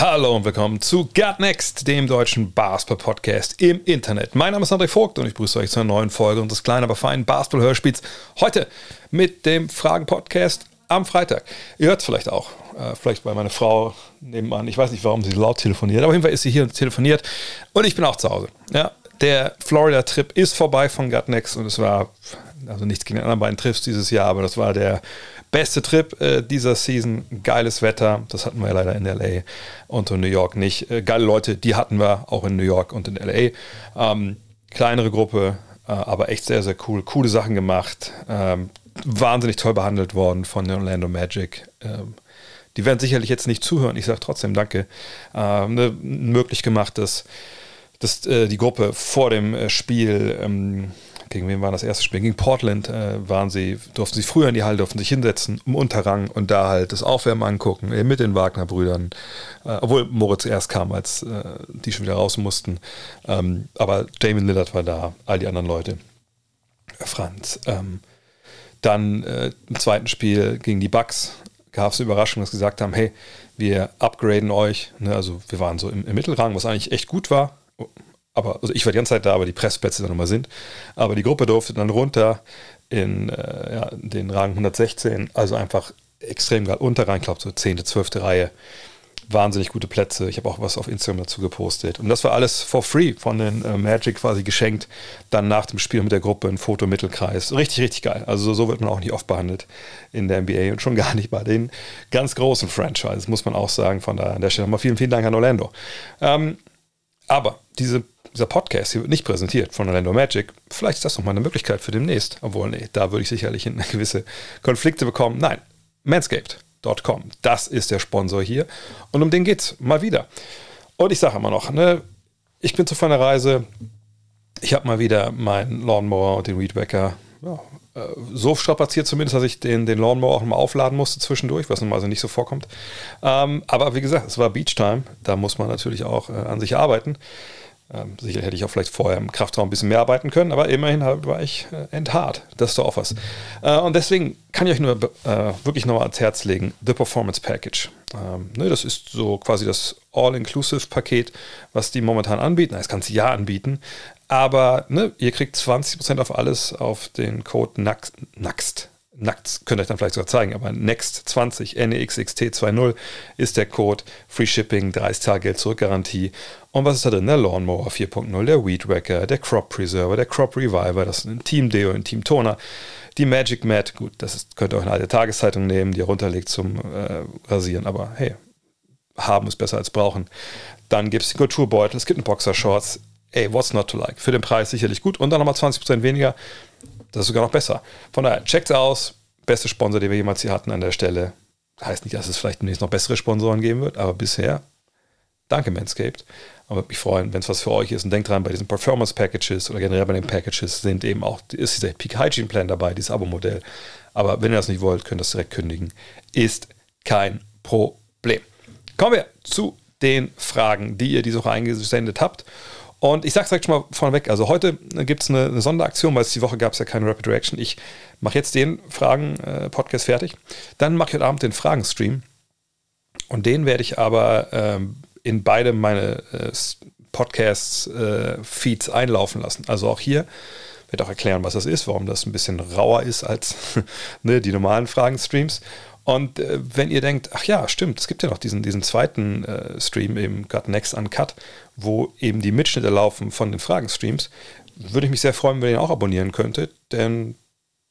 Hallo und willkommen zu Gut Next, dem deutschen Basketball-Podcast im Internet. Mein Name ist André Vogt und ich begrüße euch zu einer neuen Folge unseres kleinen, aber feinen Basketball-Hörspiels. Heute mit dem Fragen-Podcast am Freitag. Ihr hört es vielleicht auch, äh, vielleicht bei meiner Frau nebenan. Ich weiß nicht, warum sie laut telefoniert, aber auf jeden Fall ist sie hier und telefoniert und ich bin auch zu Hause. Ja, der Florida-Trip ist vorbei von Gut Next und es war, also nichts gegen die anderen beiden Trips dieses Jahr, aber das war der beste Trip äh, dieser Season. Geiles Wetter, das hatten wir leider in LA und in New York nicht. Äh, geile Leute, die hatten wir auch in New York und in LA. Ähm, kleinere Gruppe, äh, aber echt sehr, sehr cool. Coole Sachen gemacht. Ähm, wahnsinnig toll behandelt worden von den Orlando Magic. Ähm, die werden sicherlich jetzt nicht zuhören. Ich sage trotzdem Danke. Ähm, ne, möglich gemacht, dass, dass äh, die Gruppe vor dem äh, Spiel ähm, gegen wen war das erste Spiel? Gegen Portland äh, waren sie, durften sie früher in die Halle, durften sich hinsetzen im Unterrang und da halt das Aufwärmen angucken, äh, mit den Wagner-Brüdern. Äh, obwohl Moritz erst kam, als äh, die schon wieder raus mussten. Ähm, aber Damon Lillard war da, all die anderen Leute. Franz. Ähm, dann äh, im zweiten Spiel gegen die Bucks gab es eine Überraschung, dass sie gesagt haben, hey, wir upgraden euch. Ne, also wir waren so im, im Mittelrang, was eigentlich echt gut war aber also ich war die ganze Zeit da, aber die Pressplätze dann nochmal sind. Aber die Gruppe durfte dann runter in äh, ja, den Rang 116, also einfach extrem geil unter rein, glaube so 10., 12. Reihe. Wahnsinnig gute Plätze. Ich habe auch was auf Instagram dazu gepostet. Und das war alles for free von den äh, Magic quasi geschenkt. Dann nach dem Spiel mit der Gruppe ein Foto Mittelkreis. Richtig, richtig geil. Also so wird man auch nicht oft behandelt in der NBA und schon gar nicht bei den ganz großen Franchises, muss man auch sagen. Von daher an der Stelle nochmal vielen, vielen Dank an Orlando. Ähm, aber diese dieser Podcast hier wird nicht präsentiert von Orlando Magic. Vielleicht ist das nochmal eine Möglichkeit für demnächst. Obwohl, nee, da würde ich sicherlich in gewisse Konflikte bekommen. Nein, manscaped.com. Das ist der Sponsor hier. Und um den geht's mal wieder. Und ich sage immer noch, ne, ich bin zu einer Reise. Ich habe mal wieder meinen Lawnmower und den Weedwacker ja, äh, so strapaziert zumindest, dass ich den, den Lawnmower auch mal aufladen musste zwischendurch, was normalerweise nicht so vorkommt. Ähm, aber wie gesagt, es war Beach-Time. Da muss man natürlich auch äh, an sich arbeiten. Ähm, sicher hätte ich auch vielleicht vorher im Kraftraum ein bisschen mehr arbeiten können, aber immerhin war ich äh, enthaart. Das ist doch auch was. Äh, und deswegen kann ich euch nur äh, wirklich nochmal ans Herz legen: The Performance Package. Ähm, ne, das ist so quasi das All-Inclusive-Paket, was die momentan anbieten. Das ganze Jahr anbieten. Aber ne, ihr kriegt 20% auf alles auf den Code NAXT nackt, könnt ihr euch dann vielleicht sogar zeigen, aber Next20, NEXXT20 ist der Code. Free Shipping, 30 Tage Geld zurückgarantie. Und was ist da drin? Der Lawnmower 4.0, der Weed Wacker, der Crop Preserver, der Crop Reviver, das ist ein Team Deo, ein Team Toner, die Magic Mat, gut, das ist, könnt ihr euch eine alte Tageszeitung nehmen, die ihr runterlegt zum äh, Rasieren, aber hey, haben ist besser als brauchen. Dann gibt es den Kulturbeutel, es gibt einen Boxershorts. Ey, what's not to like? Für den Preis sicherlich gut und dann nochmal 20% weniger das ist sogar noch besser. Von daher, checkt aus. Beste Sponsor, den wir jemals hier hatten an der Stelle. Heißt nicht, dass es vielleicht demnächst noch bessere Sponsoren geben wird, aber bisher, danke Manscaped. Aber würde mich freuen, wenn es was für euch ist. Und denkt dran, bei diesen Performance Packages oder generell bei den Packages sind eben auch, ist dieser Peak Hygiene Plan dabei, dieses Abo-Modell. Aber wenn ihr das nicht wollt, könnt ihr das direkt kündigen. Ist kein Problem. Kommen wir zu den Fragen, die ihr diese Woche eingesendet habt. Und ich sage es direkt schon mal vorneweg, also heute gibt es eine, eine, Sonderaktion, weil es die Woche gab es ja keine Rapid Reaction. Ich mache jetzt den Fragen-Podcast äh, fertig. Dann mache ich heute Abend den Fragen-Stream. Und den werde ich aber ähm, in beide meine äh, Podcasts-Feeds äh, einlaufen lassen. Also auch hier werde auch erklären, was das ist, warum das ein bisschen rauer ist als ne, die normalen Fragen-Streams. Und äh, wenn ihr denkt, ach ja, stimmt, es gibt ja noch diesen, diesen zweiten äh, Stream, eben Got Next Uncut, wo eben die Mitschnitte laufen von den Fragenstreams, würde ich mich sehr freuen, wenn ihr ihn auch abonnieren könntet, denn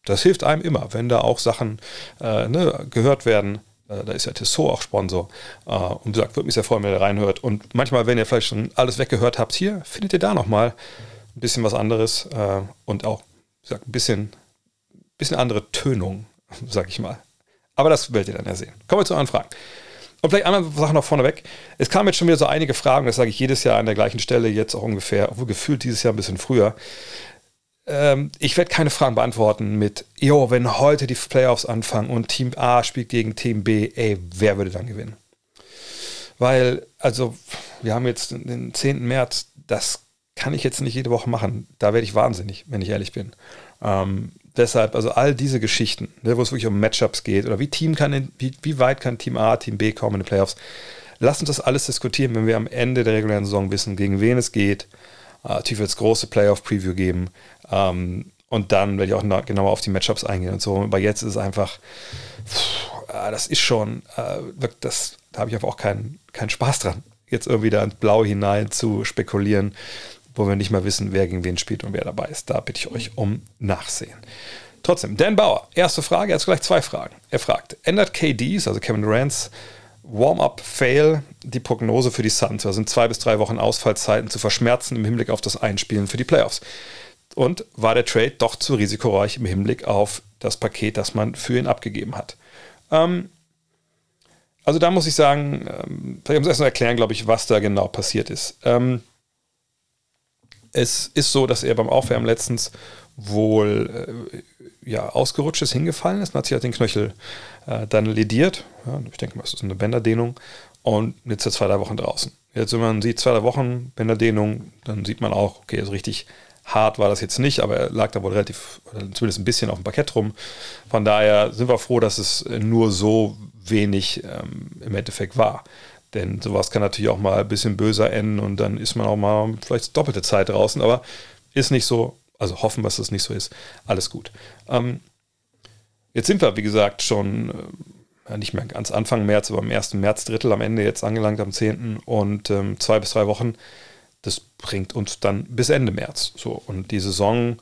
das hilft einem immer, wenn da auch Sachen äh, ne, gehört werden. Äh, da ist ja Tissot auch Sponsor. Äh, und wie gesagt, würde mich sehr freuen, wenn ihr reinhört. Und manchmal, wenn ihr vielleicht schon alles weggehört habt, hier findet ihr da nochmal ein bisschen was anderes äh, und auch, wie gesagt, ein bisschen, bisschen andere Tönung, sag ich mal. Aber das werdet ihr dann ja sehen. Kommen wir zu euren Fragen. Und vielleicht andere Sachen noch vorneweg. Es kamen jetzt schon wieder so einige Fragen, das sage ich jedes Jahr an der gleichen Stelle, jetzt auch ungefähr, obwohl gefühlt dieses Jahr ein bisschen früher. Ähm, ich werde keine Fragen beantworten mit, jo, wenn heute die Playoffs anfangen und Team A spielt gegen Team B, ey, wer würde dann gewinnen? Weil, also, wir haben jetzt den 10. März, das kann ich jetzt nicht jede Woche machen. Da werde ich wahnsinnig, wenn ich ehrlich bin. Ähm, deshalb, also all diese Geschichten, ne, wo es wirklich um Matchups geht oder wie Team kann, wie, wie weit kann Team A, Team B kommen in die Playoffs, lass uns das alles diskutieren, wenn wir am Ende der regulären Saison wissen, gegen wen es geht. Äh, natürlich wird es große Playoff-Preview geben. Ähm, und dann werde ich auch genauer auf die Matchups eingehen und so. Aber jetzt ist es einfach, pff, äh, das ist schon, äh, das, da habe ich einfach auch keinen keinen Spaß dran, jetzt irgendwie da ins Blau hinein zu spekulieren wo wir nicht mal wissen, wer gegen wen spielt und wer dabei ist. Da bitte ich euch um Nachsehen. Trotzdem, Dan Bauer, erste Frage, er hat gleich zwei Fragen. Er fragt, ändert KDs, also Kevin Durant's Warm-up-Fail die Prognose für die Suns? Da sind zwei bis drei Wochen Ausfallzeiten zu verschmerzen im Hinblick auf das Einspielen für die Playoffs. Und war der Trade doch zu risikoreich im Hinblick auf das Paket, das man für ihn abgegeben hat? Ähm, also da muss ich sagen, ähm, ich muss erst mal erklären, glaube ich, was da genau passiert ist. Ähm, es ist so, dass er beim Aufwärmen letztens wohl äh, ja, ausgerutscht ist, hingefallen ist, und hat sich halt den Knöchel äh, dann lediert. Ja, ich denke mal, das ist eine Bänderdehnung. Und jetzt ist er zwei, drei Wochen draußen. Jetzt, wenn man sieht, zwei, drei Wochen Bänderdehnung, dann sieht man auch, okay, also richtig hart war das jetzt nicht, aber er lag da wohl relativ, zumindest ein bisschen auf dem Parkett rum. Von daher sind wir froh, dass es nur so wenig ähm, im Endeffekt war. Denn sowas kann natürlich auch mal ein bisschen böser enden und dann ist man auch mal vielleicht doppelte Zeit draußen, aber ist nicht so. Also hoffen dass das nicht so ist. Alles gut. Ähm, jetzt sind wir, wie gesagt, schon äh, nicht mehr ganz Anfang März, aber am 1. März Drittel am Ende jetzt angelangt am 10. und ähm, zwei bis drei Wochen. Das bringt uns dann bis Ende März. So, und die Saison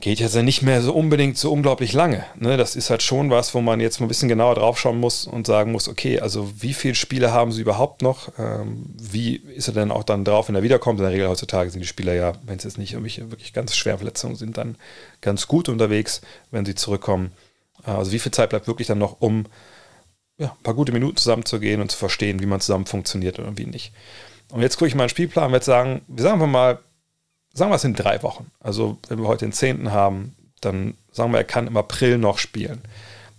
geht jetzt ja nicht mehr so unbedingt so unglaublich lange. Ne? Das ist halt schon was, wo man jetzt mal ein bisschen genauer draufschauen muss und sagen muss, okay, also wie viele Spiele haben sie überhaupt noch? Ähm, wie ist er denn auch dann drauf, wenn er wiederkommt? In der Regel heutzutage sind die Spieler ja, wenn es jetzt nicht wirklich ganz schwere Verletzungen sind, dann ganz gut unterwegs, wenn sie zurückkommen. Äh, also wie viel Zeit bleibt wirklich dann noch, um ja, ein paar gute Minuten zusammenzugehen und zu verstehen, wie man zusammen funktioniert oder wie nicht. Und jetzt gucke ich mal einen Spielplan und werde sagen, wir sagen einfach mal, sagen wir es in drei Wochen. Also wenn wir heute den 10. haben, dann sagen wir, er kann im April noch spielen.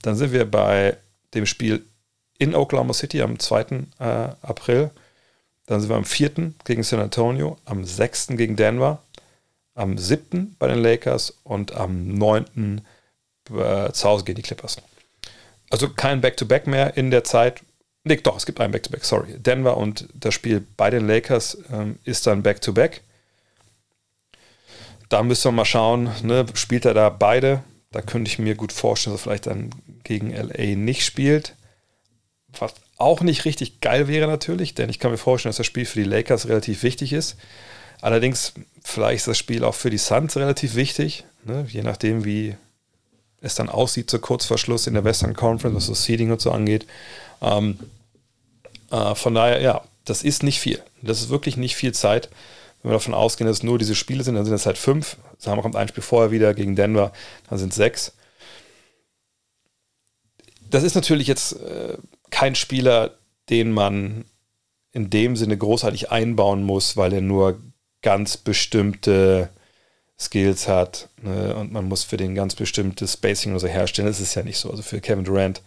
Dann sind wir bei dem Spiel in Oklahoma City am 2. Äh, April. Dann sind wir am 4. gegen San Antonio, am 6. gegen Denver, am 7. bei den Lakers und am 9. Äh, zu Hause gegen die Clippers. Also kein Back-to-Back -Back mehr in der Zeit. Nee, doch, es gibt ein Back-to-Back, -Back, sorry. Denver und das Spiel bei den Lakers ähm, ist dann Back-to-Back. -Back da müssen wir mal schauen, ne, spielt er da beide? Da könnte ich mir gut vorstellen, dass er vielleicht dann gegen LA nicht spielt. Was auch nicht richtig geil wäre natürlich, denn ich kann mir vorstellen, dass das Spiel für die Lakers relativ wichtig ist. Allerdings, vielleicht ist das Spiel auch für die Suns relativ wichtig, ne, je nachdem, wie es dann aussieht, so kurz vor Schluss in der Western Conference, was das Seeding und so angeht. Ähm, äh, von daher, ja, das ist nicht viel. Das ist wirklich nicht viel Zeit. Wenn wir davon ausgehen, dass es nur diese Spiele sind, dann sind es halt fünf. Wir, kommt ein Spiel vorher wieder gegen Denver, dann sind es sechs. Das ist natürlich jetzt äh, kein Spieler, den man in dem Sinne großartig einbauen muss, weil er nur ganz bestimmte Skills hat ne? und man muss für den ganz bestimmte Spacing oder so herstellen. Das ist ja nicht so. Also für Kevin Durant,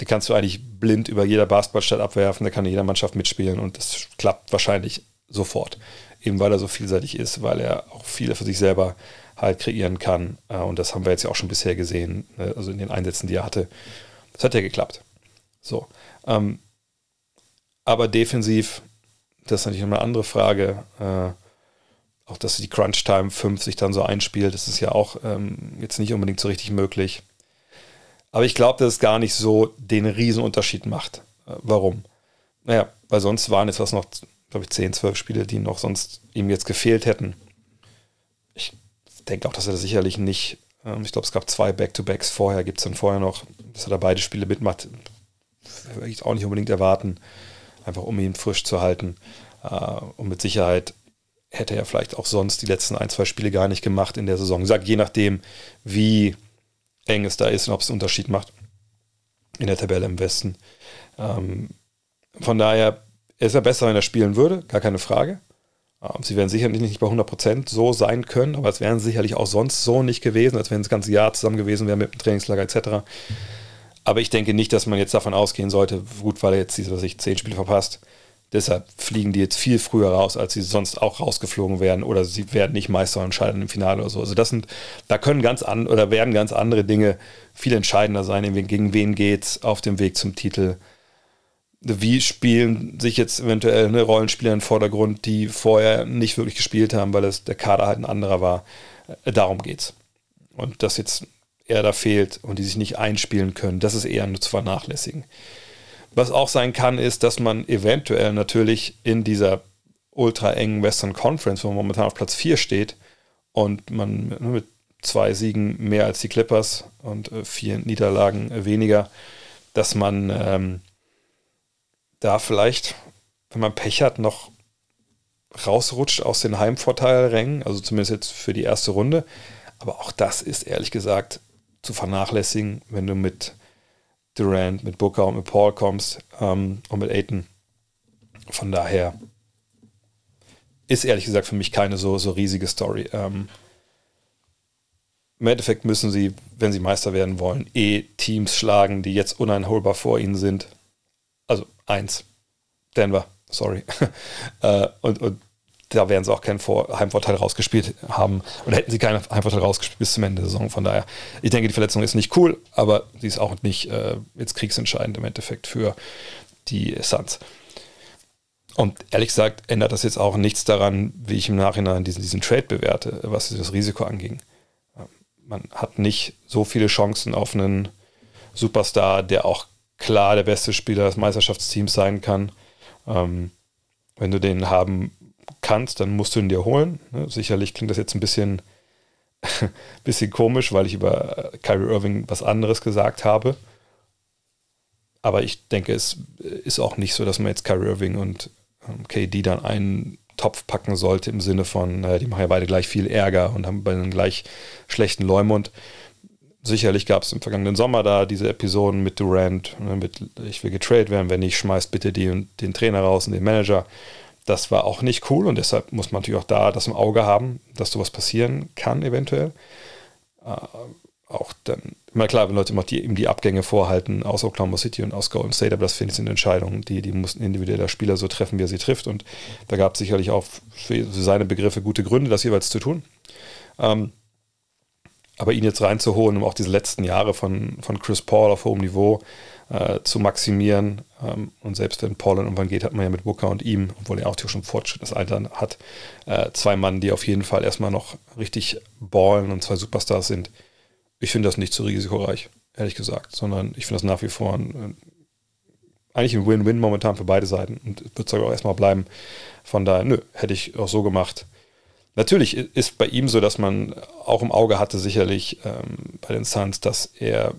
die kannst du eigentlich blind über jeder Basketballstadt abwerfen, da kann jeder Mannschaft mitspielen und das klappt wahrscheinlich sofort eben weil er so vielseitig ist, weil er auch viele für sich selber halt kreieren kann. Äh, und das haben wir jetzt ja auch schon bisher gesehen, ne? also in den Einsätzen, die er hatte. Das hat ja geklappt. So. Ähm, aber defensiv, das ist natürlich noch eine andere Frage. Äh, auch dass die Crunch Time 5 sich dann so einspielt, das ist ja auch ähm, jetzt nicht unbedingt so richtig möglich. Aber ich glaube, dass es gar nicht so den Riesenunterschied macht. Äh, warum? Naja, weil sonst waren jetzt was noch glaube ich, 10, 12 Spiele, die noch sonst ihm jetzt gefehlt hätten. Ich denke auch, dass er das sicherlich nicht, ähm, ich glaube, es gab zwei Back-to-Backs vorher, gibt es dann vorher noch, dass er da beide Spiele mitmacht, würde ich auch nicht unbedingt erwarten, einfach um ihn frisch zu halten. Äh, und mit Sicherheit hätte er vielleicht auch sonst die letzten ein, zwei Spiele gar nicht gemacht in der Saison. Sage, je nachdem, wie eng es da ist und ob es einen Unterschied macht. in der Tabelle im Westen. Ähm, von daher ist er besser, wenn er spielen würde, gar keine Frage. Ähm, sie werden sicherlich nicht bei 100% so sein können, aber es wären sicherlich auch sonst so nicht gewesen, als wenn das ganze Jahr zusammen gewesen wäre mit dem Trainingslager etc. Aber ich denke nicht, dass man jetzt davon ausgehen sollte, gut, weil er jetzt diese, was ich, 10 Spiele verpasst. Deshalb fliegen die jetzt viel früher raus, als sie sonst auch rausgeflogen wären oder sie werden nicht Meister und scheiden im Finale oder so. Also das sind, da können ganz an oder werden ganz andere Dinge viel entscheidender sein, gegen wen geht's auf dem Weg zum Titel wie spielen sich jetzt eventuell ne, Rollenspieler im Vordergrund, die vorher nicht wirklich gespielt haben, weil das, der Kader halt ein anderer war. Äh, darum geht's. Und dass jetzt er da fehlt und die sich nicht einspielen können, das ist eher nur zu vernachlässigen. Was auch sein kann, ist, dass man eventuell natürlich in dieser ultra engen Western Conference, wo man momentan auf Platz 4 steht und man ne, mit zwei Siegen mehr als die Clippers und äh, vier Niederlagen weniger, dass man ähm, da vielleicht, wenn man Pech hat, noch rausrutscht aus den Heimvorteilrängen, also zumindest jetzt für die erste Runde. Aber auch das ist ehrlich gesagt zu vernachlässigen, wenn du mit Durant, mit Booker und mit Paul kommst ähm, und mit Aiton. Von daher ist ehrlich gesagt für mich keine so, so riesige Story. Ähm, Im Endeffekt müssen sie, wenn sie Meister werden wollen, eh Teams schlagen, die jetzt uneinholbar vor ihnen sind. Also eins. Denver, sorry. äh, und, und da werden sie auch keinen Vor Heimvorteil rausgespielt haben. Oder hätten sie keinen Heimvorteil rausgespielt bis zum Ende der Saison. Von daher, ich denke, die Verletzung ist nicht cool, aber sie ist auch nicht äh, jetzt kriegsentscheidend im Endeffekt für die Suns. Und ehrlich gesagt ändert das jetzt auch nichts daran, wie ich im Nachhinein diesen, diesen Trade bewerte, was das Risiko anging. Man hat nicht so viele Chancen auf einen Superstar, der auch klar der beste Spieler des Meisterschaftsteams sein kann. Ähm, wenn du den haben kannst, dann musst du ihn dir holen. Ne? Sicherlich klingt das jetzt ein bisschen, bisschen komisch, weil ich über Kyrie Irving was anderes gesagt habe. Aber ich denke, es ist auch nicht so, dass man jetzt Kyrie Irving und ähm, KD dann einen Topf packen sollte im Sinne von, naja, die machen ja beide gleich viel Ärger und haben beide einen gleich schlechten Leumund. Sicherlich gab es im vergangenen Sommer da diese Episoden mit Durant, ne, mit ich will getradet werden, wenn nicht, schmeißt bitte die, den Trainer raus und den Manager. Das war auch nicht cool und deshalb muss man natürlich auch da das im Auge haben, dass sowas passieren kann, eventuell. Äh, auch dann, immer klar, wenn Leute immer die, ihm die Abgänge vorhalten aus Oklahoma City und aus Golden State, aber das finde ich sind Entscheidungen, die, die muss ein individueller Spieler so treffen, wie er sie trifft. Und da gab es sicherlich auch für, für seine Begriffe gute Gründe, das jeweils zu tun. Ähm, aber ihn jetzt reinzuholen, um auch diese letzten Jahre von, von Chris Paul auf hohem Niveau äh, zu maximieren. Ähm, und selbst wenn Paul dann irgendwann geht, hat man ja mit Booker und ihm, obwohl er auch schon fortschrittliches Alter hat, äh, zwei Mann, die auf jeden Fall erstmal noch richtig ballen und zwei Superstars sind. Ich finde das nicht zu risikoreich, ehrlich gesagt, sondern ich finde das nach wie vor ein, eigentlich ein Win-Win momentan für beide Seiten und wird es auch erstmal bleiben. Von daher, nö, hätte ich auch so gemacht. Natürlich ist bei ihm so, dass man auch im Auge hatte, sicherlich ähm, bei den Suns, dass er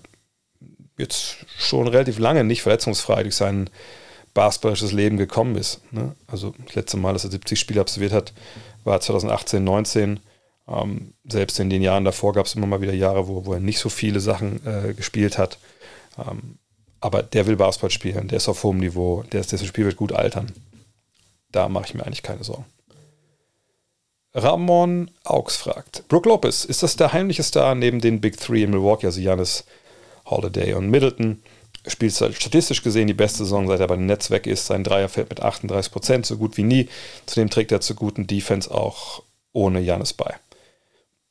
jetzt schon relativ lange nicht verletzungsfrei durch sein basketballisches Leben gekommen ist. Ne? Also das letzte Mal, dass er 70 Spiele absolviert hat, war 2018, 19. Ähm, selbst in den Jahren davor gab es immer mal wieder Jahre, wo, wo er nicht so viele Sachen äh, gespielt hat. Ähm, aber der will Basketball spielen, der ist auf hohem Niveau, der, ist, dessen Spiel wird gut altern. Da mache ich mir eigentlich keine Sorgen. Ramon Augs fragt: Brook Lopez, ist das der heimliche Star neben den Big Three in Milwaukee, also Janis, Holiday und Middleton? Spielt statistisch gesehen die beste Saison, seit er bei den Nets weg ist. Sein Dreier fällt mit 38 Prozent, so gut wie nie. Zudem trägt er zur guten Defense auch ohne Janis bei.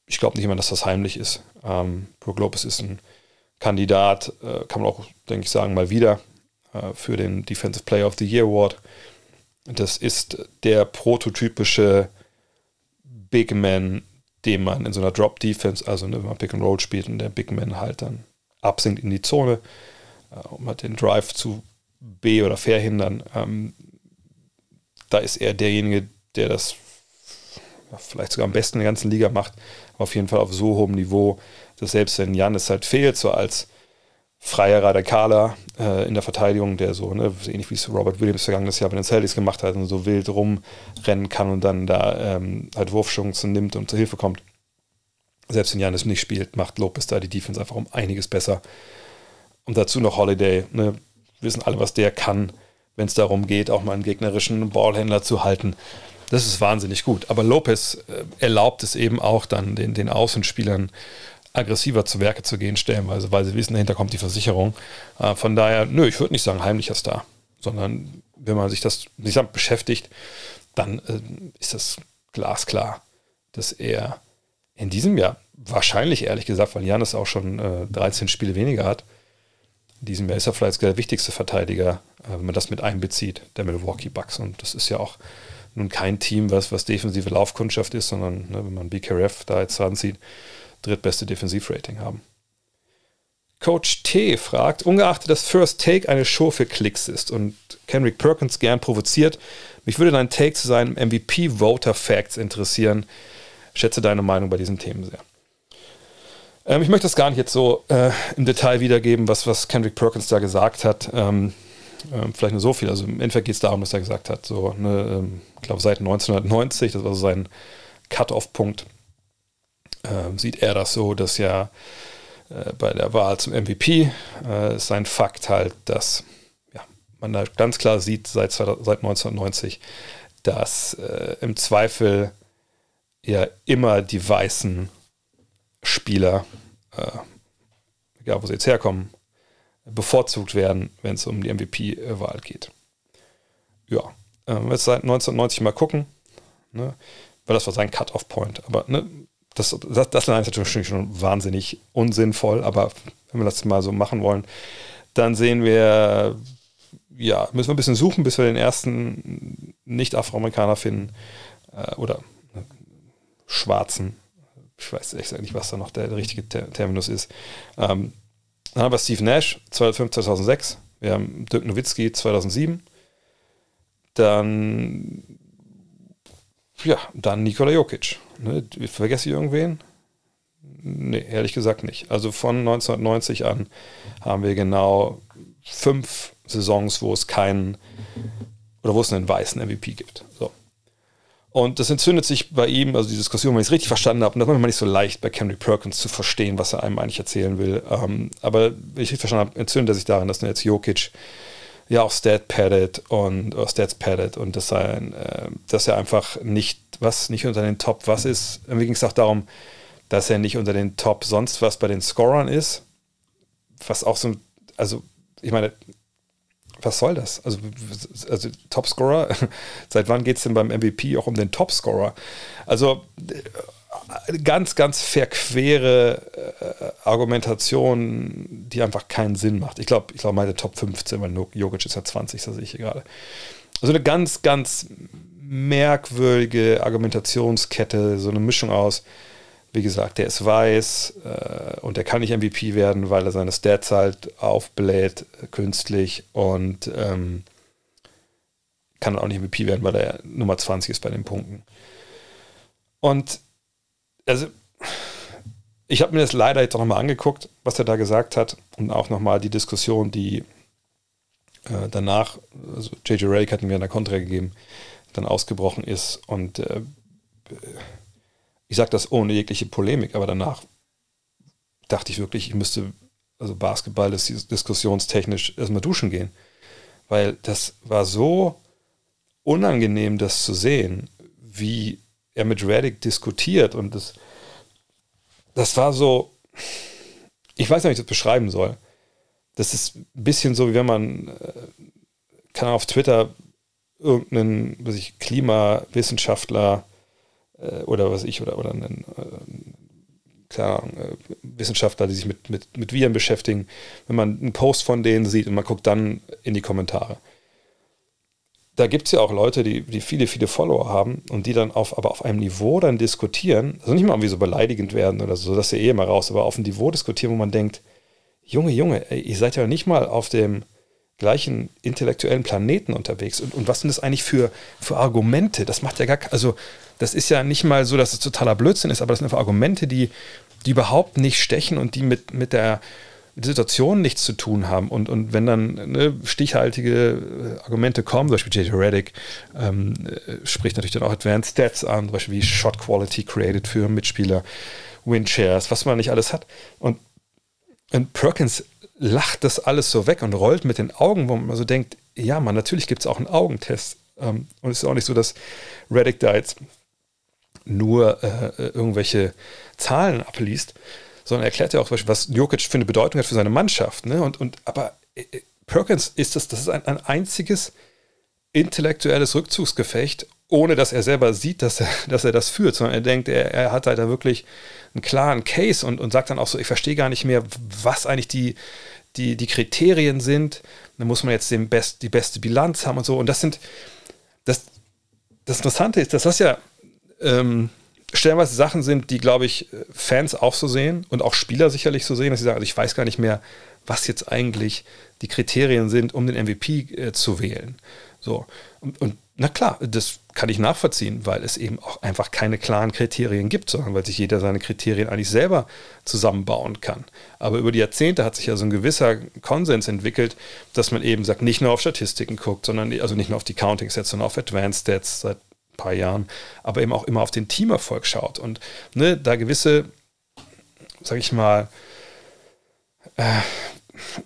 Ich glaube nicht immer, dass das heimlich ist. Ähm, Brook Lopez ist ein Kandidat, äh, kann man auch, denke ich, sagen, mal wieder äh, für den Defensive Player of the Year Award. Das ist der prototypische Big Man, den man in so einer Drop-Defense, also wenn man Pick and Roll spielt und der Big Man halt dann absinkt in die Zone, äh, um halt den Drive zu B oder verhindern. Ähm, da ist er derjenige, der das ja, vielleicht sogar am besten in der ganzen Liga macht, auf jeden Fall auf so hohem Niveau, dass selbst wenn Janis halt fehlt, so als freier Radikaler äh, in der Verteidigung, der so, ne, ähnlich wie es Robert Williams vergangenes Jahr bei den Celtics gemacht hat und so wild rumrennen kann und dann da ähm, halt Wurfchancen nimmt und zur Hilfe kommt. Selbst wenn Janis nicht spielt, macht Lopez da die Defense einfach um einiges besser. und dazu noch Holiday. Ne? Wir wissen alle, was der kann, wenn es darum geht, auch mal einen gegnerischen Ballhändler zu halten. Das ist wahnsinnig gut. Aber Lopez äh, erlaubt es eben auch dann den, den Außenspielern aggressiver zu Werke zu gehen, stellenweise, weil sie wissen, dahinter kommt die Versicherung. Äh, von daher, nö, ich würde nicht sagen heimlicher Star, sondern wenn man sich das damit beschäftigt, dann äh, ist das glasklar, dass er in diesem Jahr, wahrscheinlich ehrlich gesagt, weil Janis auch schon äh, 13 Spiele weniger hat, in diesem Jahr ist er vielleicht der wichtigste Verteidiger, äh, wenn man das mit einbezieht, der Milwaukee Bucks. Und das ist ja auch nun kein Team, was, was defensive Laufkundschaft ist, sondern ne, wenn man BKRF da jetzt ranzieht, drittbeste Defensivrating haben. Coach T fragt, ungeachtet dass First Take eine Show für Klicks ist und Kenrick Perkins gern provoziert, mich würde dein Take zu seinen MVP Voter Facts interessieren. Schätze deine Meinung bei diesen Themen sehr. Ähm, ich möchte das gar nicht jetzt so äh, im Detail wiedergeben, was, was Kendrick Perkins da gesagt hat. Ähm, ähm, vielleicht nur so viel. Also im Endeffekt geht es darum, dass er gesagt hat, so, ne, ähm, ich glaube seit 1990, das war so sein Cut-off-Punkt, äh, sieht er das so, dass ja äh, bei der Wahl zum MVP äh, ist sein Fakt halt, dass ja, man da ganz klar sieht seit, seit 1990, dass äh, im Zweifel ja immer die weißen Spieler, äh, egal wo sie jetzt herkommen, bevorzugt werden, wenn es um die MVP-Wahl geht. Ja, äh, jetzt seit 1990 mal gucken, ne, weil das war sein Cut-off-Point. Aber ne, das, das, das ist natürlich schon wahnsinnig unsinnvoll, aber wenn wir das mal so machen wollen, dann sehen wir, ja, müssen wir ein bisschen suchen, bis wir den ersten Nicht-Afroamerikaner finden äh, oder ne, Schwarzen. Ich weiß echt nicht, was da noch der, der richtige Terminus ist. Ähm, dann haben wir Steve Nash 2005, 2006. Wir haben Dirk Nowitzki 2007. Dann, ja, dann Nikola Jokic. Ne, vergesse ich irgendwen? Nee, ehrlich gesagt nicht. Also von 1990 an haben wir genau fünf Saisons, wo es keinen oder wo es einen weißen MVP gibt. So. Und das entzündet sich bei ihm, also die Diskussion, wenn ich es richtig verstanden habe, und das ist manchmal nicht so leicht bei Henry Perkins zu verstehen, was er einem eigentlich erzählen will. Ähm, aber wenn ich richtig verstanden habe, entzündet er sich daran, dass jetzt Jokic ja auch Stat padded und oder Stats padded und er, äh, dass er einfach nicht, was nicht unter den Top was ist. Irgendwie ging es auch darum, dass er nicht unter den Top sonst was bei den Scorern ist. Was auch so, also ich meine, was soll das? Also, also Topscorer, seit wann geht es denn beim MVP auch um den Topscorer? Also äh, ganz, ganz verquere äh, Argumentation, die einfach keinen Sinn macht. Ich glaube, ich glaube, meine Top 15, weil Jokic ist ja 20, das sehe ich hier gerade. Also eine ganz, ganz merkwürdige Argumentationskette, so eine Mischung aus, wie gesagt, der ist weiß äh, und der kann nicht MVP werden, weil er seine Stats halt aufbläht äh, künstlich und ähm, kann auch nicht MVP werden, weil er Nummer 20 ist bei den Punkten. Und also ich habe mir das leider jetzt auch nochmal angeguckt, was er da gesagt hat und auch nochmal die Diskussion, die äh, danach, also JJ Rake hat mir eine Kontra gegeben, dann ausgebrochen ist und äh, ich sage das ohne jegliche Polemik, aber danach dachte ich wirklich, ich müsste, also Basketball ist diskussionstechnisch erstmal duschen gehen. Weil das war so unangenehm, das zu sehen, wie er mit Reddick diskutiert und das, das war so, ich weiß nicht, wie ich das beschreiben soll. Das ist ein bisschen so, wie wenn man, äh, kann auf Twitter irgendeinen, was ich, Klimawissenschaftler äh, oder was ich, oder, oder einen, äh, klar, äh, Wissenschaftler, die sich mit, mit, mit Viren beschäftigen, wenn man einen Post von denen sieht und man guckt dann in die Kommentare. Da gibt es ja auch Leute, die, die viele, viele Follower haben und die dann auf, aber auf einem Niveau dann diskutieren, also nicht mal irgendwie so beleidigend werden oder so, das ist ja eh mal raus, aber auf einem Niveau diskutieren, wo man denkt, Junge, Junge, ey, ihr seid ja nicht mal auf dem gleichen intellektuellen Planeten unterwegs. Und, und was sind das eigentlich für, für Argumente? Das macht ja gar, also das ist ja nicht mal so, dass es totaler Blödsinn ist, aber das sind einfach Argumente, die, die überhaupt nicht stechen und die mit, mit der Situation nichts zu tun haben. Und, und wenn dann ne, stichhaltige Argumente kommen, zum Beispiel J.J. Reddick ähm, äh, spricht natürlich dann auch Advanced Stats an, zum Beispiel wie Shot Quality created für Mitspieler, Win Shares, was man nicht alles hat. Und, und Perkins lacht das alles so weg und rollt mit den Augen, wo man so denkt, ja, man, natürlich gibt es auch einen Augentest. Ähm, und es ist auch nicht so, dass Reddick da jetzt nur äh, irgendwelche Zahlen abliest, sondern er erklärt ja auch, was Jokic für eine Bedeutung hat für seine Mannschaft. Ne? Und, und, aber äh, Perkins ist das, das ist ein, ein einziges intellektuelles Rückzugsgefecht, ohne dass er selber sieht, dass er, dass er das führt, sondern er denkt, er, er hat halt da wirklich einen klaren Case und, und sagt dann auch so, ich verstehe gar nicht mehr, was eigentlich die, die, die Kriterien sind. Da muss man jetzt den Best, die beste Bilanz haben und so. Und das sind, das, das Interessante ist, dass das ja ähm, stellenweise Sachen sind, die, glaube ich, Fans auch so sehen und auch Spieler sicherlich so sehen, dass sie sagen, also ich weiß gar nicht mehr, was jetzt eigentlich die Kriterien sind, um den MVP äh, zu wählen. So. Und, und, na klar, das kann ich nachvollziehen, weil es eben auch einfach keine klaren Kriterien gibt, sondern weil sich jeder seine Kriterien eigentlich selber zusammenbauen kann. Aber über die Jahrzehnte hat sich ja so ein gewisser Konsens entwickelt, dass man eben sagt, nicht nur auf Statistiken guckt, sondern also nicht nur auf die Counting Sets, sondern auf Advanced Stats seit paar Jahren, aber eben auch immer auf den Teamerfolg schaut und ne, da gewisse, sag ich mal, äh,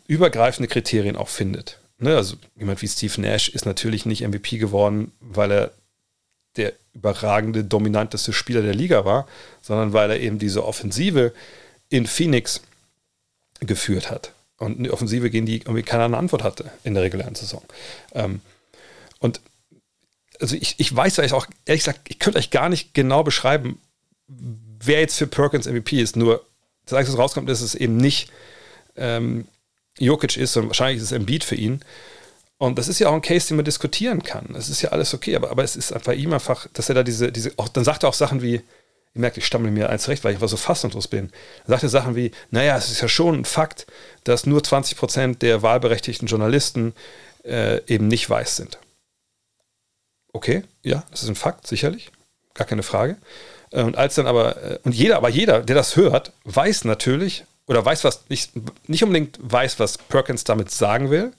übergreifende Kriterien auch findet. Ne, also jemand wie Steve Nash ist natürlich nicht MVP geworden, weil er der überragende, dominanteste Spieler der Liga war, sondern weil er eben diese Offensive in Phoenix geführt hat. Und eine Offensive, gegen die irgendwie keine Antwort hatte in der regulären Saison. Ähm, und also ich, ich weiß ja auch, ehrlich gesagt, ich könnte euch gar nicht genau beschreiben, wer jetzt für Perkins MVP ist. Nur, das Einzige, was rauskommt, dass es eben nicht ähm, Jokic ist, sondern wahrscheinlich ist es Embiid für ihn. Und das ist ja auch ein Case, den man diskutieren kann. Es ist ja alles okay, aber, aber es ist bei ihm einfach, dass er da diese, diese auch, dann sagt er auch Sachen wie, ich merke, ich stammel mir eins recht, weil ich einfach so fassungslos bin. Dann sagt er Sachen wie, naja, es ist ja schon ein Fakt, dass nur 20 Prozent der wahlberechtigten Journalisten äh, eben nicht weiß sind. Okay, ja, das ist ein Fakt, sicherlich, gar keine Frage. Äh, und als dann aber, äh, und jeder, aber jeder, der das hört, weiß natürlich, oder weiß was, nicht, nicht unbedingt weiß, was Perkins damit sagen will,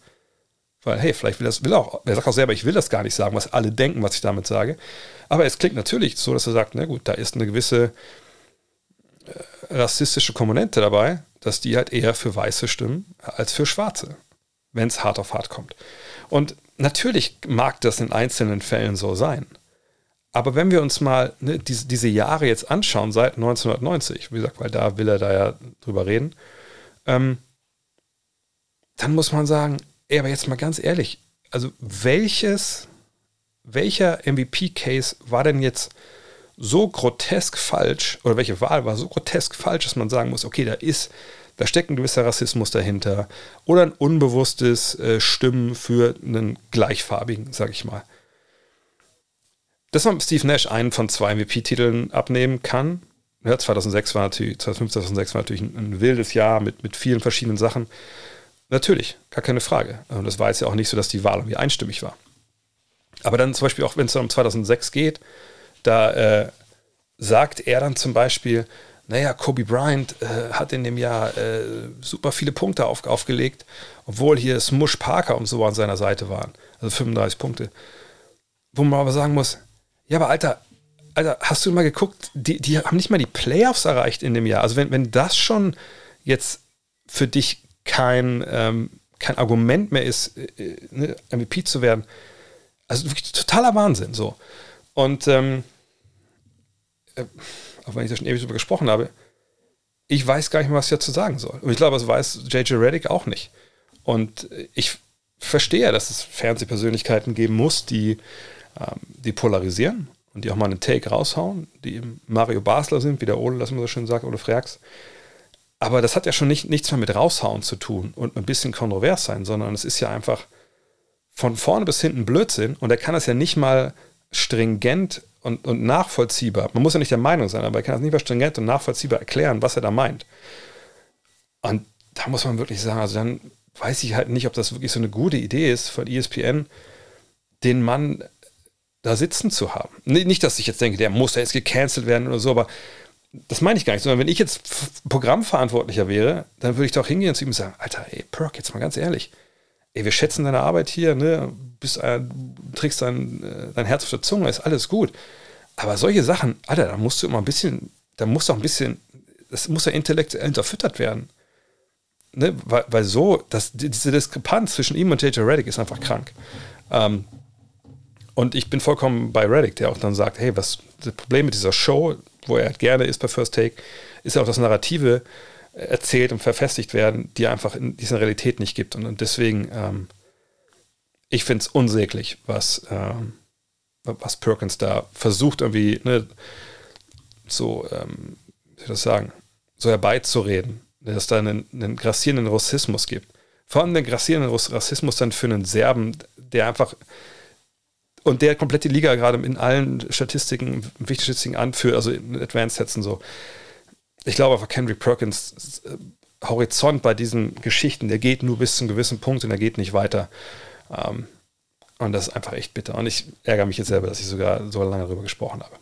weil, hey, vielleicht will das, will auch, er sagt auch selber, ich will das gar nicht sagen, was alle denken, was ich damit sage. Aber es klingt natürlich so, dass er sagt, na gut, da ist eine gewisse äh, rassistische Komponente dabei, dass die halt eher für Weiße stimmen als für Schwarze, wenn es hart auf hart kommt. Und natürlich mag das in einzelnen Fällen so sein. Aber wenn wir uns mal ne, diese, diese Jahre jetzt anschauen, seit 1990, wie gesagt, weil da will er da ja drüber reden, ähm, dann muss man sagen, ey, aber jetzt mal ganz ehrlich, also welches, welcher MVP-Case war denn jetzt so grotesk falsch, oder welche Wahl war so grotesk falsch, dass man sagen muss, okay, da ist, da steckt ein gewisser Rassismus dahinter oder ein unbewusstes äh, Stimmen für einen gleichfarbigen, sag ich mal. Dass man Steve Nash einen von zwei MVP-Titeln abnehmen kann, ja, 2006 war natürlich, 2005, 2006 war natürlich ein, ein wildes Jahr mit, mit vielen verschiedenen Sachen. Natürlich, gar keine Frage. Und das war jetzt ja auch nicht so, dass die Wahl irgendwie einstimmig war. Aber dann zum Beispiel auch, wenn es dann um 2006 geht, da äh, sagt er dann zum Beispiel, naja, Kobe Bryant äh, hat in dem Jahr äh, super viele Punkte auf, aufgelegt, obwohl hier Smush Parker und so an seiner Seite waren. Also 35 Punkte. Wo man aber sagen muss, ja, aber Alter, Alter, hast du mal geguckt, die, die haben nicht mal die Playoffs erreicht in dem Jahr. Also wenn, wenn das schon jetzt für dich kein, ähm, kein Argument mehr ist, äh, ne, MVP zu werden. Also wirklich totaler Wahnsinn so. Und ähm, äh, auch wenn ich da schon ewig drüber gesprochen habe, ich weiß gar nicht mehr, was ich dazu sagen soll. Und ich glaube, das weiß JJ Reddick auch nicht. Und ich verstehe, dass es Fernsehpersönlichkeiten geben muss, die, ähm, die polarisieren und die auch mal einen Take raushauen, die Mario Basler sind, wie der Ole, das man so schön sagt, Ole Freaks. Aber das hat ja schon nicht, nichts mehr mit raushauen zu tun und ein bisschen kontrovers sein, sondern es ist ja einfach von vorne bis hinten Blödsinn und er kann das ja nicht mal stringent und, und nachvollziehbar, man muss ja nicht der Meinung sein, aber er kann das nicht stringent und nachvollziehbar erklären, was er da meint. Und da muss man wirklich sagen, also dann weiß ich halt nicht, ob das wirklich so eine gute Idee ist von ESPN, den Mann da sitzen zu haben. Nicht, dass ich jetzt denke, der muss da jetzt gecancelt werden oder so, aber das meine ich gar nicht, sondern wenn ich jetzt Programmverantwortlicher wäre, dann würde ich doch hingehen zu ihm und sagen, Alter, ey, Perk, jetzt mal ganz ehrlich, ey, wir schätzen deine Arbeit hier, ne, bist, äh, trägst dein, äh, dein Herz auf der Zunge, ist alles gut. Aber solche Sachen, Alter, da musst du immer ein bisschen, da muss doch ein bisschen, das muss ja intellektuell unterfüttert werden. ne, weil, weil so, das, diese Diskrepanz zwischen ihm und JJ Reddick ist einfach krank. Ähm, und ich bin vollkommen bei Reddick, der auch dann sagt, hey, was das Problem mit dieser Show, wo er halt gerne ist bei First Take, ist ja auch, dass Narrative erzählt und verfestigt werden, die einfach in dieser Realität nicht gibt. Und, und deswegen, ähm, ich finde es unsäglich, was, ähm, was Perkins da versucht, irgendwie ne, so, ähm, wie soll ich das sagen, so herbeizureden, dass es da einen, einen grassierenden Rassismus gibt. Vor allem den grassierenden Rassismus dann für einen Serben, der einfach und der komplett die Liga gerade in allen Statistiken, wichtigen Statistiken anführt, also in Advanced Sätzen so. Ich glaube einfach, Kendrick Perkins äh, Horizont bei diesen Geschichten, der geht nur bis zu einem gewissen Punkt und er geht nicht weiter. Ähm, und das ist einfach echt bitter. Und ich ärgere mich jetzt selber, dass ich sogar so lange darüber gesprochen habe.